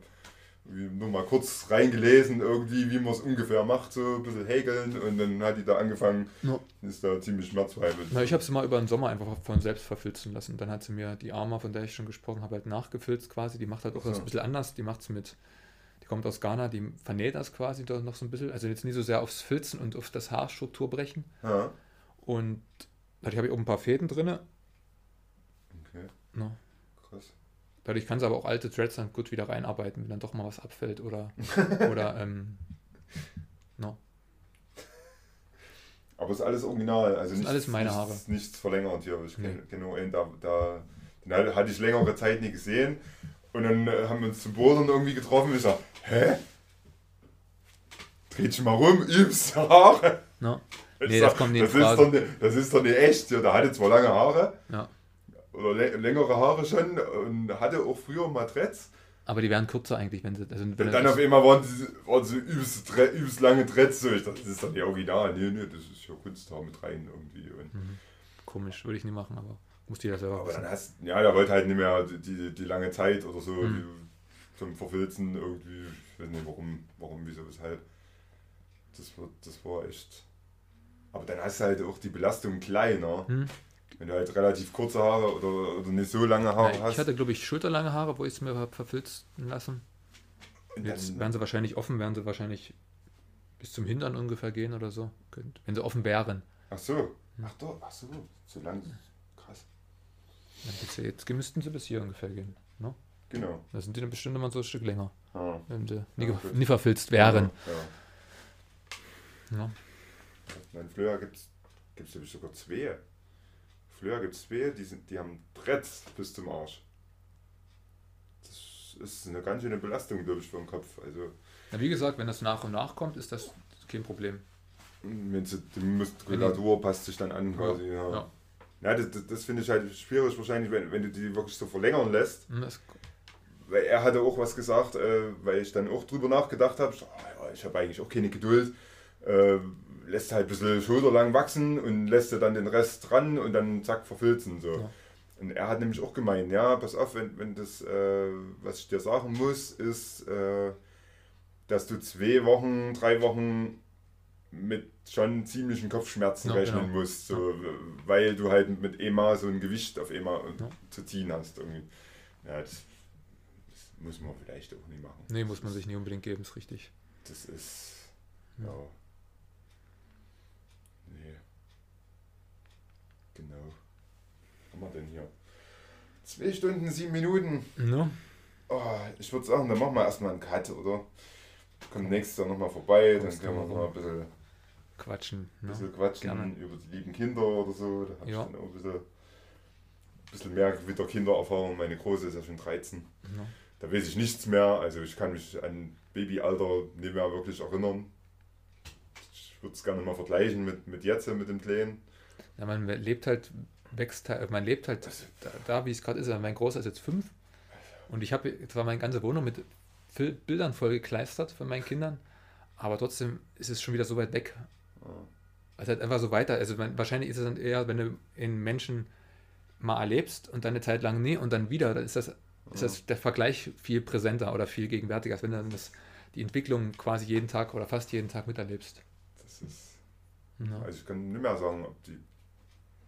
nur mal kurz reingelesen, irgendwie, wie man es ungefähr macht, so ein bisschen häkeln und dann hat die da angefangen, Ja. ist da ziemlich schmerzfrei. Na, ich habe sie mal über den Sommer einfach von selbst verfilzen lassen. Dann hat sie mir die Arma, von der ich schon gesprochen habe, halt nachgefilzt quasi. Die macht halt auch so. das ein bisschen anders. Die macht es mit, die kommt aus Ghana, die vernäht das quasi da noch so ein bisschen. Also jetzt nicht so sehr aufs Filzen und auf das Haarstruktur brechen. Ja, Und dadurch habe ich auch ein paar Fäden drin. okay, No. krass. Dadurch kann sie aber auch alte Threads dann gut wieder reinarbeiten, wenn dann doch mal was abfällt oder, oder ähm, no. Aber ist alles original, also sind nichts, alles meine nichts, Haare. nichts verlängert hier. Ich Nee. kenne kenn nur einen, da, da, den hatte ich längere Zeit nie gesehen und dann äh, haben wir uns zum Bordern irgendwie getroffen und ich sag, hä? Dreht dich mal rum, übst Haare. No. Nee, sag, das kommt nicht in das ist Frage. doch nicht, Das ist doch nicht echt. Ja, der hatte zwar lange Haare Ja. oder lä- längere Haare schon und hatte auch früher mal Dreads. Aber die werden kürzer eigentlich, wenn sie. Also wenn Und dann auf einmal waren sie waren so übelst, übelst lange Dreads. So. Ich dachte, das ist doch nicht original. Nee, nee, das ist ja Kunsthaar mit rein irgendwie. Mhm. Komisch, würde ich nie machen, aber muss die ja selber aber wissen. dann hast ja, der wollte halt nicht mehr die, die, lange Zeit oder so Mhm. die, zum Verfilzen irgendwie. Ich weiß nicht warum, warum, wieso, weshalb. Das war, das war echt. Aber dann hast du halt auch die Belastung kleiner. Hm? Wenn du halt relativ kurze Haare oder, oder nicht so lange Haare Ja, hast. ich hatte, glaube ich, schulterlange Haare, wo ich es mir habe verfilzen lassen. Jetzt dann- werden sie wahrscheinlich offen, werden sie wahrscheinlich bis zum Hintern ungefähr gehen oder so. Wenn sie offen wären. ach so. Ach doch, ach so. So lang. Krass. Dann geht's ja jetzt müssten sie bis hier ungefähr gehen. Ne? Genau. Da sind die dann bestimmt immer so ein Stück länger, Ja. wenn sie nie, Ja, nie verfilzt wären. Ja. Ja. Nein, Flöher gibt es nämlich sogar zwei. Flöher gibt es zwei, die, sind, die haben Dreads bis zum Arsch. Das ist eine ganz schöne Belastung, glaube ich, für den Kopf. Also, Na, wie gesagt, wenn das nach und nach kommt, ist das kein Problem. wenn sie, die Muskulatur passt sich dann an quasi. Ja, ja. ja. Das, das, das finde ich halt schwierig wahrscheinlich, wenn, wenn du die wirklich so verlängern lässt. Das, Weil er hatte auch was gesagt, äh, weil ich dann auch drüber nachgedacht habe. Ich, so, ah, ja, ich habe eigentlich auch keine Geduld. Äh, lässt halt ein bisschen schulterlang wachsen und lässt dann den Rest dran und dann zack verfilzen. So. Ja. Und er hat nämlich auch gemeint, ja, pass auf, wenn, wenn das, äh, was ich dir sagen muss, ist, äh, dass du zwei Wochen, drei Wochen mit schon ziemlichen Kopfschmerzen Ja, rechnen genau. musst, so, weil du halt mit EMA so ein Gewicht auf EMA Ja. zu ziehen hast. Irgendwie. Ja, das, das muss man vielleicht auch nicht machen. nee, muss man sich nie unbedingt geben, ist richtig. Das ist. Ja. Ja. Nee. Genau. Was haben wir denn hier? Zwei Stunden, sieben Minuten. No? Oh, ich würde sagen, dann machen wir erstmal einen Cut, oder? Kommt nächstes Jahr nochmal vorbei, dann können wir du noch mal ein bisschen, Quatschen. Ne? bisschen quatschen Gerne. über die lieben Kinder oder so. Da habe Ja. ich dann auch ein bisschen, mehr wieder Kindererfahrung. Meine Große ist ja schon 13. No? Da weiß ich nichts mehr. Also ich kann mich an Babyalter nicht mehr wirklich erinnern. Ich würde es gerne mal vergleichen mit, mit jetzt, mit dem Kleinen. Ja, man lebt halt, wächst halt, man lebt halt da, da wie es gerade ist. Mein Großer ist jetzt fünf und ich habe zwar meine ganze Wohnung mit Bildern vollgekleistert von meinen Kindern, aber trotzdem ist es schon wieder so weit weg. Also halt einfach so weiter. Also man, wahrscheinlich ist es dann eher, wenn du in Menschen mal erlebst und dann eine Zeit lang nie und dann wieder, dann ist das, ist das der Vergleich viel präsenter oder viel gegenwärtiger, als wenn du dann das, die Entwicklung quasi jeden Tag oder fast jeden Tag miterlebst. Das ist. Ja. Also ich kann nicht mehr sagen, ob die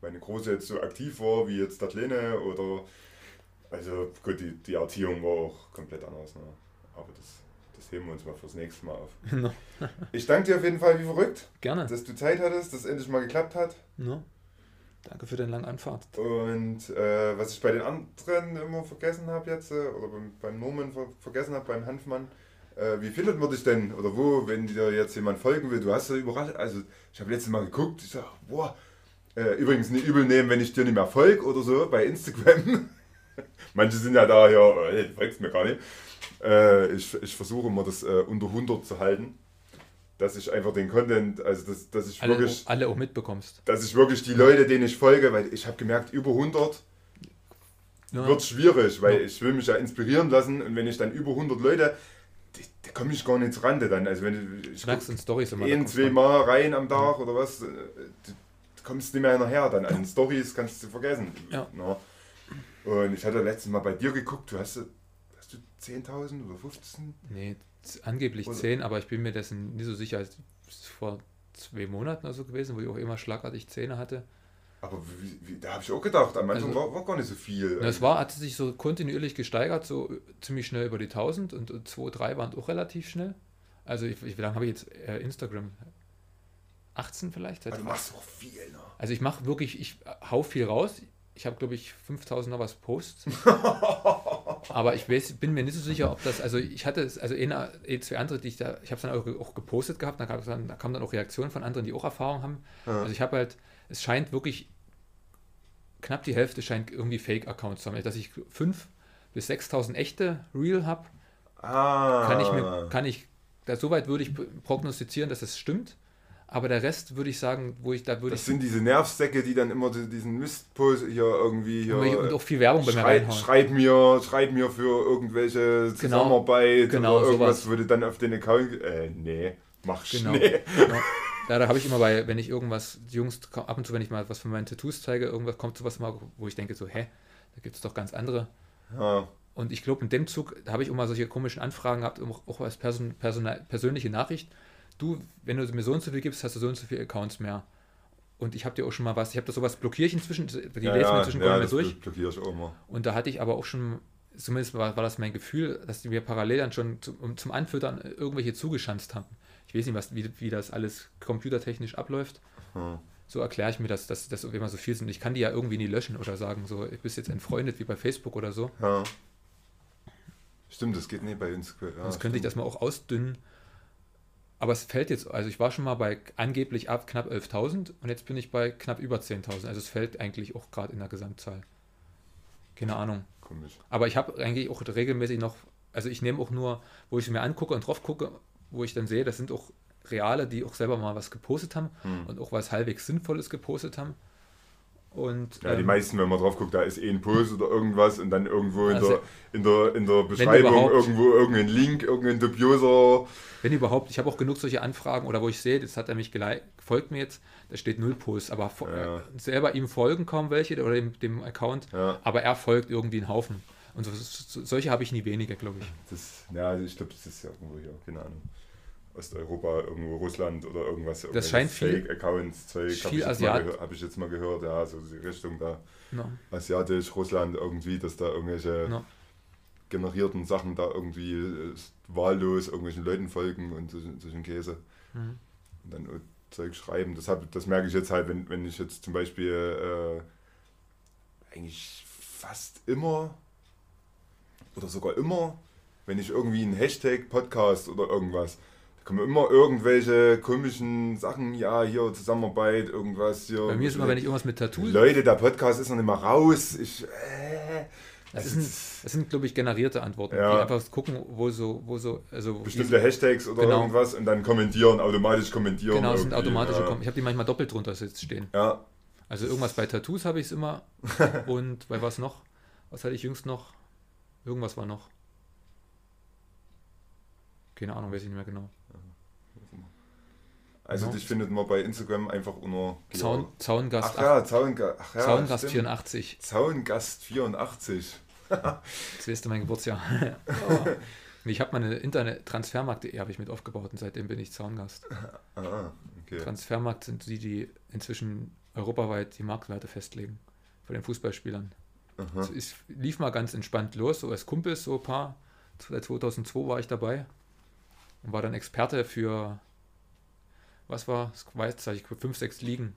meine Große jetzt so aktiv war wie jetzt der Kleine oder also gut, die, die Erziehung war auch komplett anders. Ne? Aber das, das heben wir uns mal fürs nächste Mal auf. No. Ich danke dir auf jeden Fall wie verrückt, Gerne. dass du Zeit hattest, dass es endlich mal geklappt hat. No. Danke für deine lange Anfahrt. Und äh, was ich bei den anderen immer vergessen habe jetzt, äh, oder beim, beim Norman ver vergessen habe, beim Hanfmann, äh, wie findet man dich denn? Oder wo, wenn dir jetzt jemand folgen will? Du hast ja überrascht, also ich habe letztes Mal geguckt, ich sage, boah, äh, übrigens nicht übel nehmen, wenn ich dir nicht mehr folge oder so bei Instagram. Manche sind ja da, ja, äh, du folgst mir gar nicht. Äh, ich, ich versuche immer das äh, unter 100 zu halten. Dass ich einfach den Content, also dass, dass ich Alle, wirklich alle auch mitbekommst. dass ich wirklich die Leute, denen ich folge, weil ich habe gemerkt, über 100 Ja. wird schwierig, weil Ja. ich will mich ja inspirieren lassen und wenn ich dann über 100 Leute, da komme ich gar nicht zur Rande dann. Also wenn ich, ich Schnackst in Storys immer. ein, zwei Mal rein am Tag oder was, äh, du kommst nicht mehr hinterher dann. An Stories kannst du vergessen. Ja. Na. Und ich hatte letztes Mal bei dir geguckt, du hast, 10.000 oder 15? Nee, angeblich Oder- 10, aber ich bin mir dessen nicht so sicher. Es ist vor zwei Monaten oder so gewesen, wo ich auch immer schlagartig Zähne hatte. Aber wie, wie, da habe ich auch gedacht, am Anfang Also- war, war gar nicht so viel. Na, es war, hat sich so kontinuierlich gesteigert, so ziemlich schnell über die 1000 und 2, 3 waren auch relativ schnell. Also ich, ich, wie lange habe ich jetzt äh, Instagram? 18 vielleicht? Seit Aber du machst auch viel, ne? Also ich mache wirklich, ich hau viel raus. Ich habe, glaube ich, 5000 noch was Posts. Aber ich weiß, bin mir nicht so sicher, ob das, also ich hatte es, also eine, eh zwei andere, die ich da, ich habe es dann auch, auch gepostet gehabt, da kam, dann, da kamen dann auch Reaktionen von anderen, die auch Erfahrung haben. Ja. Also ich habe halt, es scheint wirklich, knapp die Hälfte scheint irgendwie Fake-Accounts zu haben. Dass ich 5.000 bis 6.000 echte Real habe, Ah. kann ich mir, kann ich, da soweit würde ich prognostizieren, dass es stimmt. Aber der Rest würde ich sagen, wo ich, da würde Das ich, sind diese Nervsäcke, die dann immer die- diesen Mistpost hier irgendwie hier. und auch viel Werbung bei mir reinhauen. schreib mir, schreib mir für irgendwelche Zusammenarbeit Genau, oder irgendwas, sowas. du dann auf den Account. Äh, nee, mach Genau. schnell. Ja. Ja, da habe ich immer bei, wenn ich irgendwas, die Jungs, ab und zu, wenn ich mal was von meinen Tattoos zeige, irgendwas kommt sowas mal, wo ich denke so, hä, da gibt es doch ganz andere. Ja, Und ich glaube, in dem Zug, habe ich immer solche komischen Anfragen gehabt, auch, als Person, Personal, persönliche Nachricht. Du, wenn du mir so und so viel gibst, hast du so und so viele Accounts mehr. Und ich habe dir auch schon mal was, ich habe da sowas blockiere ich inzwischen, die ja, lesen ja, mir inzwischen ja, das durch. blockiere ich auch immer. Und da hatte ich aber auch schon, zumindest war, war das mein Gefühl, dass die mir parallel dann schon zum, um- zum Anfüttern irgendwelche zugeschanzt haben. Ich weiß nicht, was, wie, wie das alles computertechnisch abläuft. Hm. So erkläre ich mir das, dass das immer so viel sind. Ich kann die ja irgendwie nie löschen oder sagen, so, ich bist jetzt entfreundet wie bei Facebook oder so. Ja. Stimmt, das geht nicht bei uns. Ja, Sonst könnte ich stimmt. das mal auch ausdünnen. Aber es fällt jetzt, also ich war schon mal bei angeblich ab knapp 11.000 und jetzt bin ich bei knapp über 10.000. Also es fällt eigentlich auch gerade in der Gesamtzahl. Keine Ahnung. Komisch. Aber ich habe eigentlich auch regelmäßig noch, also ich nehme auch nur, wo ich mir angucke und drauf gucke, wo ich dann sehe, das sind auch Reale, die auch selber mal was gepostet haben Hm. und auch was halbwegs Sinnvolles gepostet haben. Und Ja, die ähm, meisten, wenn man drauf guckt, da ist eh ein Post oder irgendwas und dann irgendwo in, Also, der, in, der, in der Beschreibung irgendwo irgendein Link, irgendein dubioser. wenn überhaupt, ich habe auch genug solche Anfragen oder wo ich sehe, das hat er mich gelei- folgt mir jetzt, da steht null Post, aber Ja. äh, selber ihm folgen kaum welche oder dem, dem Account, Ja, aber er folgt irgendwie einen Haufen. Und so, so, solche habe ich nie weniger, glaube ich. das, ja, ich glaube, das ist ja irgendwo hier, keine Ahnung. Osteuropa, irgendwo Russland oder irgendwas. Das scheint viel- Fake-Accounts, Zeug, habe ich, Asiat- hab ich jetzt mal gehört, ja, so die Richtung da. No. Asiatisch, Russland irgendwie, dass da irgendwelche No. generierten Sachen da irgendwie äh, wahllos irgendwelchen Leuten folgen und so, solchen Käse. Mhm. Und dann Zeug schreiben. Das, hab, das merke ich jetzt halt, wenn, wenn ich jetzt zum Beispiel äh, eigentlich fast immer oder sogar immer, wenn ich irgendwie einen Hashtag Podcast oder irgendwas, kommen immer irgendwelche komischen Sachen, ja, hier Zusammenarbeit, irgendwas hier. Bei mir ist immer, wenn ich irgendwas mit Tattoos, Leute, der Podcast ist noch nicht mal raus. Ich, äh, das, das sind, das sind, glaube ich, generierte Antworten, Ja. die einfach gucken, wo so, wo so, also bestimmte Hashtags oder Genau. irgendwas und dann kommentieren, automatisch kommentieren. Genau, es sind automatische ja. Ich habe die manchmal doppelt drunter jetzt stehen. Ja, Also irgendwas bei Tattoos habe ich es immer. Und bei was noch? Was hatte ich jüngst noch? Irgendwas war noch. Keine Ahnung, weiß ich nicht mehr genau. Also Genau. dich findet man bei Instagram einfach unter Zaun, Zaungast, Ach ja, Zaunga ach ja, Zaungast stimmt. 84. Zaungast 84. Das ist mein Geburtsjahr. oh. Ich habe meine Internet transfermarkt.de habe ich mit aufgebaut und seitdem bin ich Zaungast. Ah, Okay. Transfermarkt sind die, die inzwischen europaweit die Marktwerte festlegen von den Fußballspielern. Aha. Es lief mal ganz entspannt los, so als Kumpels, so ein paar. Seit 2002 war ich dabei und war dann Experte für, was war, das weiß ich, fünf, sechs Ligen.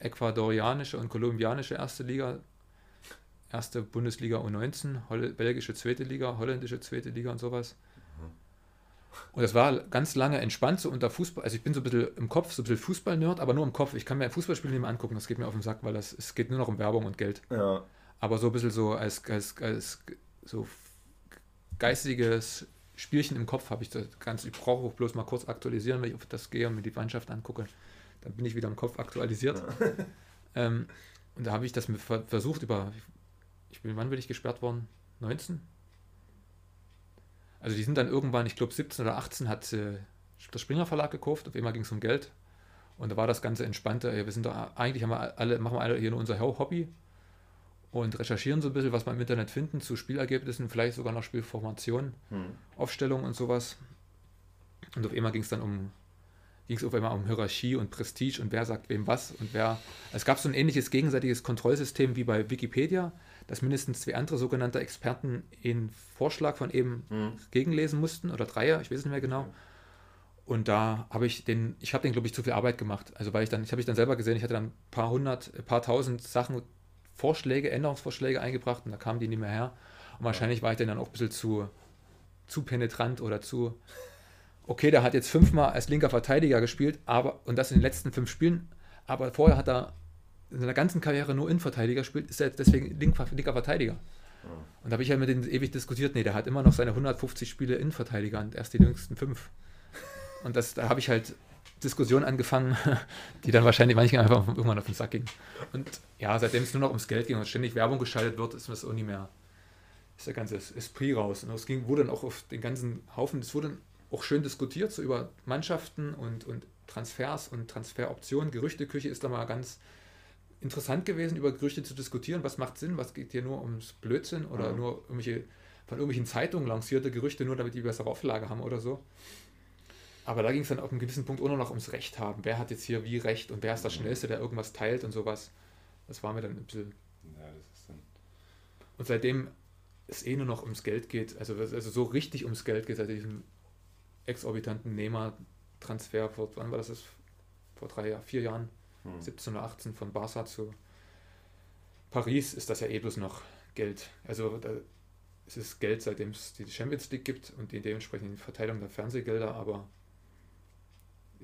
Ecuadorianische und kolumbianische erste Liga, erste Bundesliga U19, Holl belgische zweite Liga, holländische zweite Liga und sowas. Und das war ganz lange entspannt so unter Fußball. Also ich bin so ein bisschen im Kopf, so ein bisschen Fußball-Nerd, aber nur im Kopf. Ich kann mir ein Fußballspiel nicht mehr angucken, das geht mir auf den Sack, weil das, es geht nur noch um Werbung und Geld. Ja. Aber so ein bisschen so als, als, als so geistiges Spielchen im Kopf habe ich das ganz. Ich brauche auch bloß mal kurz aktualisieren, wenn ich auf das gehe und mir die Mannschaft angucke. Dann bin ich wieder im Kopf aktualisiert. ähm, und da habe ich das versucht über. Ich bin, wann bin ich gesperrt worden? 19? Also die sind dann irgendwann, ich glaube 17 oder 18 hat äh, der Springer Verlag gekauft, auf einmal ging es um Geld. Und da war das ganze entspannte, ey, wir sind da, eigentlich haben wir alle, machen wir alle hier nur unser Hobby und recherchieren so ein bisschen, was wir im Internet finden zu Spielergebnissen, vielleicht sogar noch Spielformationen, Hm. Aufstellung und sowas. Und auf einmal ging es dann um, ging es auf einmal um Hierarchie und Prestige und wer sagt wem was und wer. Es gab so ein ähnliches gegenseitiges Kontrollsystem wie bei Wikipedia, dass mindestens zwei andere sogenannte Experten einen Vorschlag von eben Hm. gegenlesen mussten oder drei, ich weiß es nicht mehr genau. Und da habe ich den, ich habe den, glaube ich, zu viel Arbeit gemacht. Also weil ich dann, ich habe ich dann selber gesehen, ich hatte dann ein paar hundert, ein paar tausend Sachen, Vorschläge, Änderungsvorschläge eingebracht und da kamen die nicht mehr her. Und wahrscheinlich war ich dann auch ein bisschen zu, zu penetrant oder zu, okay, der hat jetzt fünfmal als linker Verteidiger gespielt, aber, und das in den letzten fünf Spielen, aber vorher hat er in seiner ganzen Karriere nur Innenverteidiger gespielt, ist er deswegen linker, Verteidiger. Und da habe ich ja mit denen ewig diskutiert, nee, der hat immer noch seine 150 Spiele Innenverteidiger und erst die jüngsten fünf. Und das, da habe ich halt Diskussionen angefangen, die dann wahrscheinlich manchen einfach irgendwann auf den Sack gingen. Und ja, seitdem es nur noch ums Geld ging und ständig Werbung geschaltet wird, ist das auch nicht mehr, ist der ganze Esprit raus. Und es ging, wurde dann auch auf den ganzen Haufen, es wurde dann auch schön diskutiert, so über Mannschaften und, und Transfers und Transferoptionen. Gerüchteküche ist da mal ganz interessant gewesen, über Gerüchte zu diskutieren. Was macht Sinn? Was geht hier nur ums Blödsinn oder Ja. nur irgendwelche von irgendwelchen Zeitungen lancierte Gerüchte, nur damit die bessere Auflage haben oder so. Aber da ging es dann auf einem gewissen Punkt auch noch ums Recht haben. Wer hat jetzt hier wie Recht und wer ist der Schnellste, der irgendwas teilt und sowas. Das war mir dann ein bisschen. Ja, das ist dann. Und seitdem es eh nur noch ums Geld geht, also, also so richtig ums Geld geht, seit diesem exorbitanten Nehmer-Transfer, vor, wann war das? das? Vor drei Jahren, vier Jahren, Hm. 17 oder 18 von Barca zu Paris, ist das ja eh bloß noch Geld. Also da, es ist Geld, seitdem es die Champions League gibt und die dementsprechende Verteilung der Fernsehgelder, aber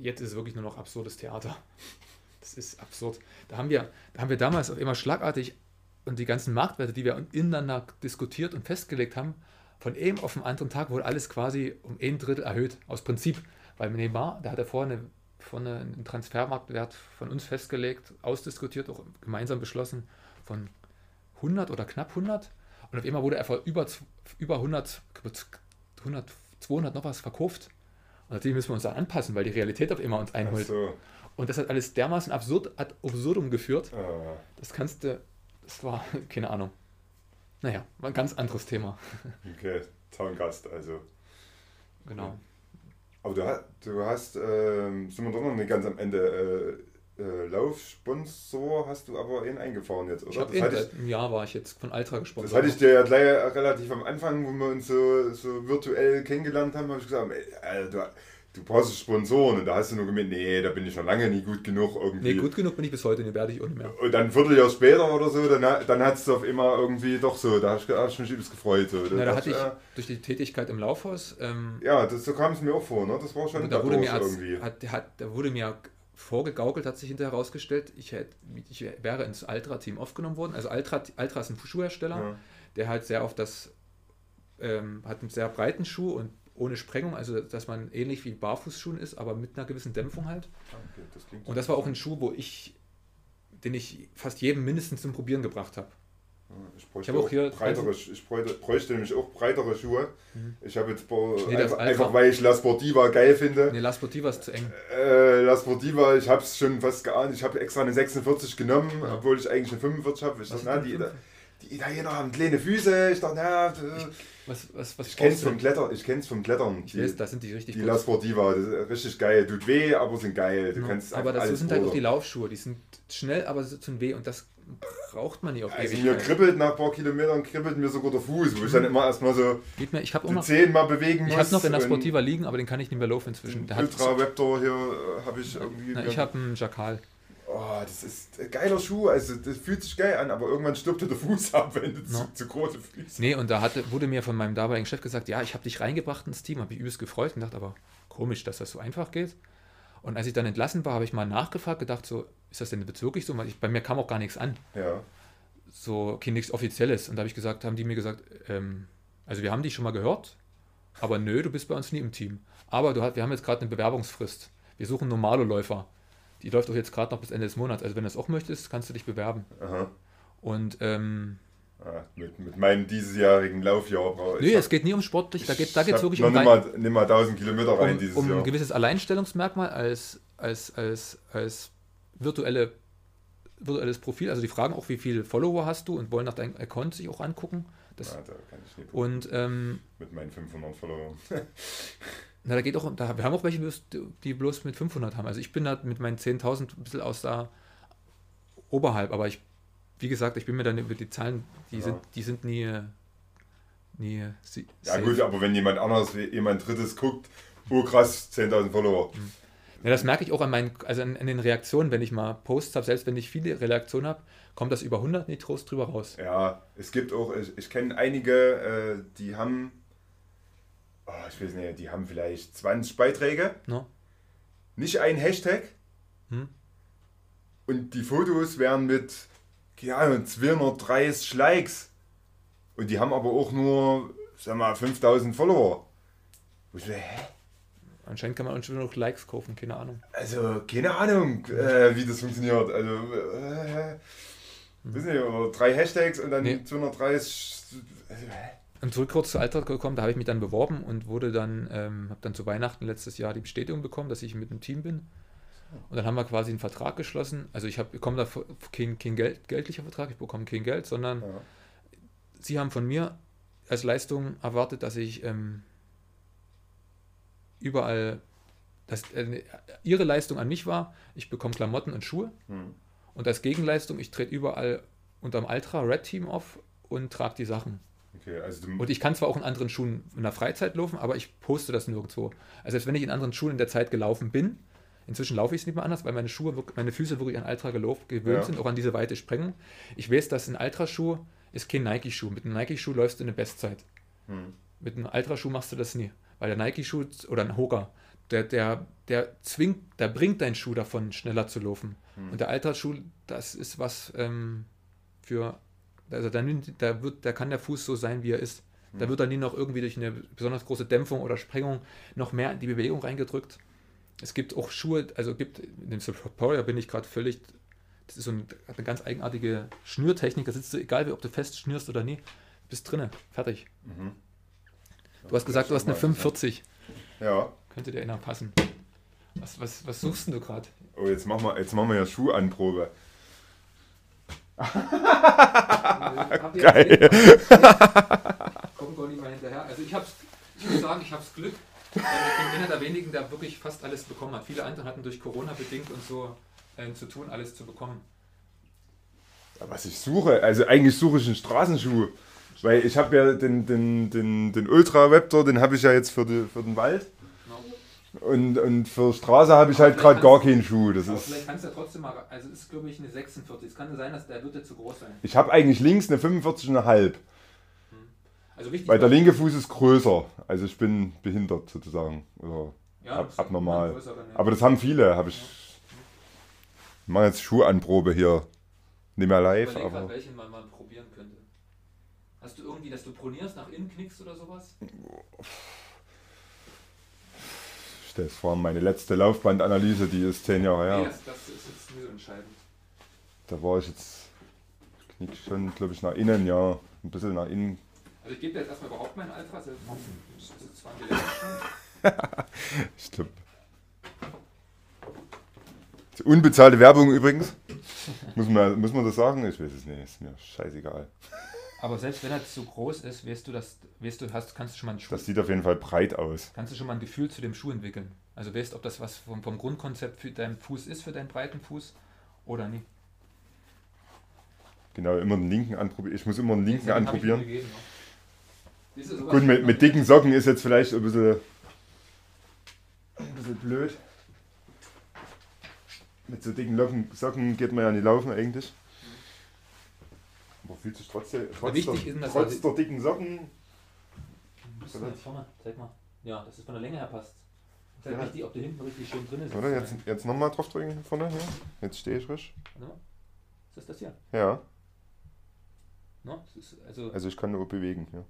jetzt ist es wirklich nur noch absurdes Theater. Das ist absurd. Da haben wir, da haben wir damals auf immer schlagartig und die ganzen Marktwerte, die wir ineinander diskutiert und festgelegt haben, von einem auf den anderen Tag wurde alles quasi um ein Drittel erhöht, aus Prinzip. Weil Neymar, da hat er vorher eine, vorne einen Transfermarktwert von uns festgelegt, ausdiskutiert, auch gemeinsam beschlossen, von 100 oder knapp 100. Und auf einmal wurde er vor über, über 100, 100, 200 noch was verkauft. Natürlich müssen wir uns da anpassen, weil die Realität auf einmal uns einholt. so. Und das hat alles dermaßen absurd, ad absurdum geführt. Ah, Das kannst du, das war, keine Ahnung. Naja, war ein ganz anderes Thema. okay, Zaungast, also. Genau. Aber du, hast, du hast, ähm, sind wir doch noch nicht ganz am Ende, äh, äh, Laufsponsor hast du aber ihn eingefahren jetzt, Ich oder? habe Das hatte ich, einem Jahr war ich jetzt von Altra gesprochen. das hatte ich dir ja gleich relativ am Anfang, wo wir uns so, so virtuell kennengelernt haben, habe ich gesagt, ey, Alter, du, du brauchst Sponsoren. Und da hast du nur gemeint, nee, da bin ich schon lange nie gut genug irgendwie. Nee, gut genug bin ich bis heute, ne, werde ich auch nicht mehr. Und dann ein Vierteljahr später oder so, dann, dann hat es auf immer irgendwie doch so, da habe ich, hab ich mich übelst gefreut. So. Na, da hatte ich äh, durch die Tätigkeit im Laufhaus, ähm, Ja, das, so kam es mir auch vor, ne? Das war schon da, wurde mir als, irgendwie. hat, hat, da wurde mir vorgegaukelt, hat sich hinterher herausgestellt, ich, hätte, ich wäre ins Altra-Team aufgenommen worden. Also Altra, Altra ist ein Schuhhersteller, Ja. der halt sehr auf das, ähm, hat einen sehr breiten Schuh und ohne Sprengung, also dass man ähnlich wie Barfußschuhen ist, aber mit einer gewissen Dämpfung halt. Okay, das klingt Und das war auch ein Schuh, wo ich, den ich fast jedem mindestens zum Probieren gebracht habe. Ich bräuchte Ich auch hier- breitere, ich bräuchte, bräuchte nämlich auch breitere Schuhe. Ich habe jetzt paar, Nee, das einfach, einfach weil ich La Sportiva geil finde. Ne, La Sportiva ist zu eng. Äh, La Sportiva, ich habe es schon fast geahnt. Ich habe extra eine 46 genommen, Ja. obwohl ich eigentlich eine 45 habe. Ich Was dachte, na, die, die Italiener haben kleine Füße. Ich dachte, na, äh, Was, was, was ich kenn's vom Klettern. Ich kenn's vom Klettern. Ich weiß, da sind die richtig Die. La Sportiva, das richtig geil. Tut weh, aber sind geil. Du kannst aber das sind halt auch die Laufschuhe, die sind schnell, aber sie tun weh und das braucht man nicht auf Also mir kribbelt nach ein paar Kilometern, kribbelt mir sogar der Fuß, wo ich dann immer erstmal so Geht mir, ich die noch, Zehen mal bewegen muss. ich habe noch in der Sportiva liegen, aber den kann ich nicht mehr laufen inzwischen. Der Ultra Raptor hier äh, habe ich irgendwie. na, ich habe einen Jakal. oh, das ist ein geiler Schuh, also das fühlt sich geil an, aber irgendwann stirbt der Fuß ab, wenn du No. zu, zu große Füße Nee, und da hatte, wurde mir von meinem damaligen Chef gesagt, ja, ich habe dich reingebracht ins Team, habe ich übelst gefreut und dachte aber, komisch, dass das so einfach geht. Und als ich dann entlassen war, habe ich mal nachgefragt, gedacht, so, ist das denn wirklich so? Weil ich, bei mir kam auch gar nichts an, Ja. so okay, nichts Offizielles. Und da habe ich gesagt, haben die mir gesagt, ähm, also wir haben dich schon mal gehört, aber nö, du bist bei uns nie im Team. Aber du wir haben jetzt gerade eine Bewerbungsfrist. Wir suchen normale Läufer. Die läuft auch jetzt gerade noch bis Ende des Monats. Also wenn du das auch möchtest, kannst du dich bewerben. Aha. Und ähm, Ah, mit, mit meinem diesjährigen Laufjahr brauche hab- es geht nie um sportlich, da geht da ich geht's hab wirklich um rein- mal, nicht mal 1000 Kilometer rein um, dieses um Jahr. ein gewisses Alleinstellungsmerkmal als, als, als, als virtuelle, virtuelles Profil. Also die fragen auch, wie viele Follower hast du und wollen nach deinem Account sich auch angucken. Das, Ja, da kann ich nicht und ähm, mit meinen 500 Followern. na, da geht auch, da, wir haben auch welche, die bloß- die bloß mit 500 haben. Also ich bin da mit meinen 10.000 ein bisschen aus da oberhalb, aber ich, wie gesagt, ich bin mir dann über die Zahlen, die, Ja. sind, die sind nie, nie sie- Ja safe. gut, aber wenn jemand anderes, jemand drittes guckt, oh krass, 10.000 Follower. Ja, das merke ich auch an meinen, also an, an den Reaktionen, wenn ich mal Posts habe, selbst wenn ich viele Reaktionen habe, kommt das über 100 Nitros drüber raus. Ja, es gibt auch, ich, ich kenne einige, äh, die haben, oh, ich weiß nicht, die haben vielleicht 20 Beiträge, Ne? nicht ein Hashtag Hm? und die Fotos werden mit, keine Ahnung, 230 Likes und die haben aber auch nur, sag mal, 5000 Follower. Ich so, hä? Anscheinend kann man uns schon noch Likes kaufen, keine Ahnung. Also, keine Ahnung, äh, wie das funktioniert. Also, äh, wissen nicht, oder drei Hashtags und dann Nee. 230. Also, hä? Und zurück kurz zu Alter gekommen, da habe ich mich dann beworben und wurde dann, ähm, habe dann zu Weihnachten letztes Jahr die Bestätigung bekommen, dass ich mit dem Team bin. Und dann haben wir quasi einen Vertrag geschlossen. Also ich habe bekomme da kein, kein Geld, geldlicher Vertrag, ich bekomme kein Geld, sondern Ja. sie haben von mir als Leistung erwartet, dass ich ähm, überall, dass äh, ihre Leistung an mich war, ich bekomme Klamotten und Schuhe Hm. und als Gegenleistung, ich trete überall unterm Ultra Red Team auf und trage die Sachen. Okay, also Und ich kann zwar auch in anderen Schuhen in der Freizeit laufen, aber ich poste das nirgendwo. Also selbst wenn ich in anderen Schuhen in der Zeit gelaufen bin, inzwischen laufe ich es nicht mehr anders, weil meine Schuhe, meine Füße wirklich an Ultra gewöhnt Ja. sind, auch an diese weite Sprengung. Ich weiß, dass ein Ultraschuh ist kein Nike-Schuh. Mit einem Nike-Schuh läufst du eine Bestzeit. hm. Mit einem Ultraschuh machst du das nie. Weil der Nike-Schuh oder ein Hoka, der, der, der zwingt, der bringt deinen Schuh davon, schneller zu laufen. Hm. Und der Ultraschuh, das ist was ähm, für, also da, da, wird, da kann der Fuß so sein, wie er ist. Da wird er nie noch irgendwie durch eine besonders große Dämpfung oder Sprengung noch mehr in die Bewegung reingedrückt. Es gibt auch Schuhe, also gibt, in dem Superior bin ich gerade völlig, das ist so ein, hat eine ganz eigenartige Schnürtechnik, da sitzt du, egal wie, ob du fest schnürst oder nie, bist drinne, fertig. Mhm. Du hast gesagt, du hast eine 45. Ja. Könnte dir einer passen. Was, was, was suchst denn du gerade? Oh, jetzt machen wir, jetzt machen wir ja Schuhanprobe. Geil. Kommt gar nicht mal hinterher. Also ich hab's, ich muss sagen, ich hab's Glück. Weil Ich bin einer der wenigen, der wirklich fast alles bekommen hat. Viele andere hatten durch Corona bedingt und so ähm, zu tun, alles zu bekommen. Ja, Was ich suche, also eigentlich suche ich einen Straßenschuh. Weil ich habe ja den, den, den, den Ultra Raptor, den habe ich ja jetzt für, die, für den Wald. Und, und für Straße habe ich Aber halt gerade gar keinen Schuh. Das Aber ist, vielleicht kannst du ja trotzdem mal, also es ist glaube ich eine 46. Es kann sein, dass der wird ja zu groß sein. ich habe eigentlich links eine 45,5. Also wichtig Weil der linke Fuß ist größer. Also ich bin behindert sozusagen. Oder ja, ab, abnormal. größer, aber. Aber das haben viele. Habe ich. Ich mache jetzt Schuhanprobe hier. Nicht mehr live, Überleg grad, aber. welchen man mal probieren könnte. Hast du irgendwie, dass du pronierst, nach innen knickst oder sowas? Ich stelle es vor, meine letzte Laufbandanalyse, die ist zehn Jahre Nee, her. das, das ist jetzt nie so entscheidend. Da war ich jetzt. Knick schon, glaube ich, nach innen, ja. Ein bisschen nach innen. Also ich gebe dir jetzt erstmal überhaupt mein Alter. Also das ist zwar die letzte glaube. Unbezahlte Werbung übrigens. muss, man, muss man das sagen? Ich weiß es nicht, ist mir scheißegal. Aber selbst wenn er zu groß ist, weißt du, dass, weißt du, hast, kannst du schon mal ein Schuh, Das sieht auf jeden Fall breit aus. kannst du schon mal ein Gefühl zu dem Schuh entwickeln. Also weißt, ob das was vom, vom Grundkonzept für deinen Fuß ist, für deinen breiten Fuß oder nicht. Genau, immer den linken anprobieren. Ich muss immer den linken ich anprobieren. gegeben, ja. Gut, mit, mit dicken Socken ist jetzt vielleicht ein bisschen, ein bisschen blöd. Mit so dicken Locken, Socken geht man ja nicht laufen eigentlich. Aber fühlt sich trotzdem, trotz, der, ist, trotz er- der dicken Socken. Vorne, zeig mal. Ja, dass es von der Länge her passt. Ist halt Ja. wichtig, ob du hinten richtig schön drin ist. Oder jetzt, jetzt nochmal drauf drücken vorne hier. Jetzt stehe ich frisch. Warte mal. Ist das das hier? Ja, No? Das ist also, also ich kann nur bewegen. Ja.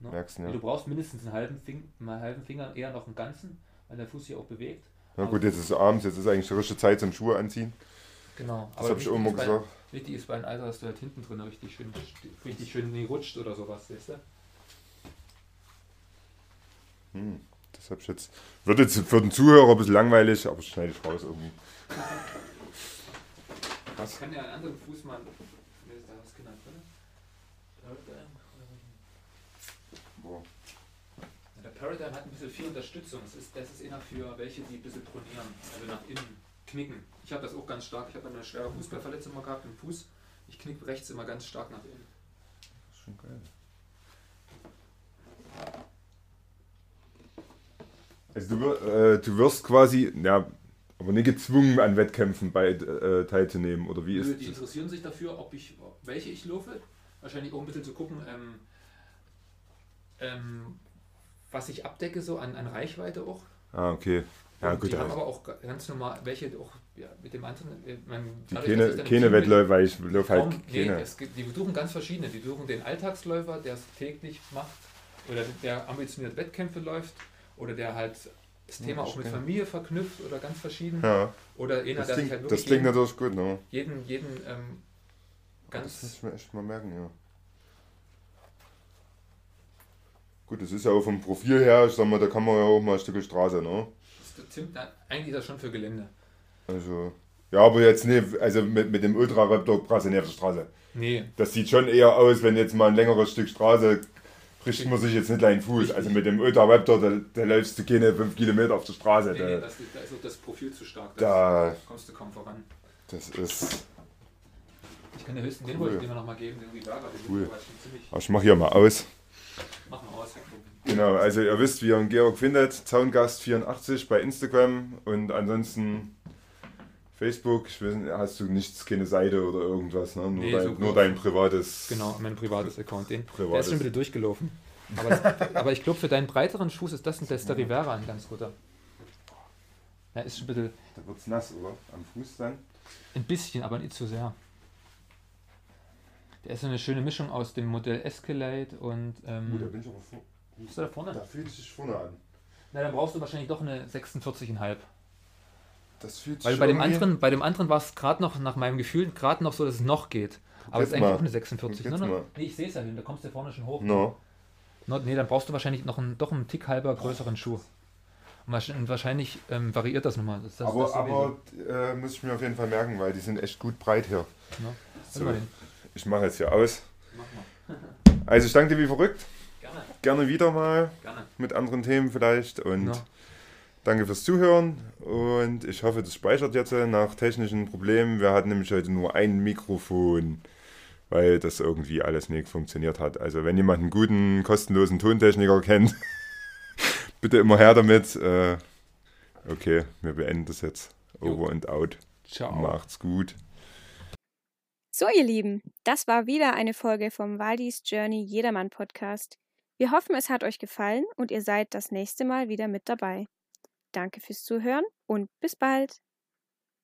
No? Merkst du, Du ja. brauchst mindestens einen halben, Fing einen halben Finger, eher noch einen ganzen, weil der Fuß sich auch bewegt. Na gut, jetzt ist es abends, jetzt ist eigentlich die richtige Zeit zum Schuhe anziehen. Genau. Das habe ich wichtig immer ist bei- gesagt. Wichtig ist bei einem Alter, dass du halt hinten drin richtig schön, richtig schön nie rutscht oder sowas, weißt du? Hm, das hab ich jetzt. Wird jetzt für den Zuhörer ein bisschen langweilig, aber schneide ich raus irgendwie. Ich kann ja einen anderen Fuß mal. Wer ist da was genannt, oder? Paradigm. Boah. Ja, Der Paradigm hat ein bisschen viel Unterstützung. Das ist, das ist eher für welche, die ein bisschen pronieren, also nach innen knicken. Ich habe das auch ganz stark. Ich habe eine schwere Fußballverletzung mal gehabt im Fuß. Ich knick rechts immer ganz stark nach innen. Das ist schon geil. Also du, äh, du wirst quasi, ja, aber nicht gezwungen an Wettkämpfen bei, äh, teilzunehmen, oder wie ist die das? interessieren sich dafür, ob ich, welche ich laufe. Wahrscheinlich auch ein bisschen zu gucken, ähm, ähm, was ich abdecke, so an, an Reichweite auch. Ah, okay. Ja, Und gut, die haben also, aber auch ganz normal, welche auch ja, mit dem anderen. äh, mein, die keine, keine Team bin, Wettläufe, weil ich laufe halt nee, keine. es gibt, die suchen ganz verschiedene. Die suchen den Alltagsläufer, der es täglich macht, oder der ambitioniert Wettkämpfe läuft, oder der halt das Thema auch mit okay. Familie verknüpft oder ganz verschieden. Ja, Oder einer, das der sich klingt, halt das wirklich klingt jeden, natürlich gut, ne? jeden, jeden ähm, Das muss ganz ich mir echt mal merken, ja. Gut, das ist ja auch vom Profil her, ich sag mal, da kann man ja auch mal ein Stück Straße, ne? Das ist ziemlich- eigentlich ist das schon für Gelände. Also, ja, aber jetzt nicht, also mit, mit dem Ultra Raptor Brasse auf der Straße. Nee, Das sieht schon eher aus, wenn jetzt mal ein längeres Stück Straße bricht man sich jetzt nicht einen Fuß. Also mit dem Ultra Raptor, da, da läufst du keine 5 Kilometer auf der Straße. nee, nee Da, das, da ist auch das Profil zu stark. Da kommst du kaum voran. das ist. Ich kann dir höchstens den Cool. wollte ich dir mal noch mal geben, den Rivera. Den Cool. ziemlich. Aber ich mach hier mal aus. Mach mal aus. Genau, also ihr wisst, wie ihr Georg findet. Zaungast84 bei Instagram und ansonsten Facebook. Ich weiß nicht, hast du nichts, keine Seite oder irgendwas, ne? Nur, Nee, dein, so nur dein privates. Genau, mein privates Account. Den, der Privates. ist schon wieder durchgelaufen. Aber, das, aber ich glaube, für deinen breiteren Fuß ist das ein Tester Rivera ein ganz guter. Ja, ist schon ein bisschen, Da wird's nass, oder? Am Fuß dann. ein bisschen, aber nicht zu sehr. Der ist so eine schöne Mischung aus dem Modell Escalade und. Gut, da Ähm, bin ich aber vor. ist da vorne? Da fühlt es sich vorne an. Na, dann brauchst du wahrscheinlich doch eine 46,5. Das fühlt sich Weil bei dem anderen, bei dem anderen war es gerade noch, nach meinem Gefühl, gerade noch so, dass es noch geht. Aber es ist jetzt eigentlich mal. auch eine 46. Guck Ne, ne? Nee, ich sehe es ja hin, da kommst du vorne schon hoch. No. No, nee, dann brauchst du wahrscheinlich noch einen, doch einen Tick halber größeren Schuh. Und wahrsch- und wahrscheinlich ähm, variiert das nochmal. Das, das, aber das aber äh, muss ich mir auf jeden Fall merken, weil die sind echt gut breit hier. Ne? So. Ich mache jetzt hier aus. Mach mal. Also ich danke dir wie verrückt. Gerne, Gerne wieder mal gerne. mit anderen Themen vielleicht. Und No. danke fürs Zuhören. Und ich hoffe, das speichert jetzt nach technischen Problemen. Wir hatten nämlich heute nur ein Mikrofon, weil das irgendwie alles nicht funktioniert hat. Also wenn jemand einen guten, kostenlosen Tontechniker kennt, bitte immer her damit. Äh, okay, wir beenden das jetzt. Jo. Over and out. Ciao. Macht's gut. So, ihr Lieben, das war wieder eine Folge vom Waldis Journey Jedermann Podcast. Wir hoffen, es hat euch gefallen und ihr seid das nächste Mal wieder mit dabei. Danke fürs Zuhören und bis bald.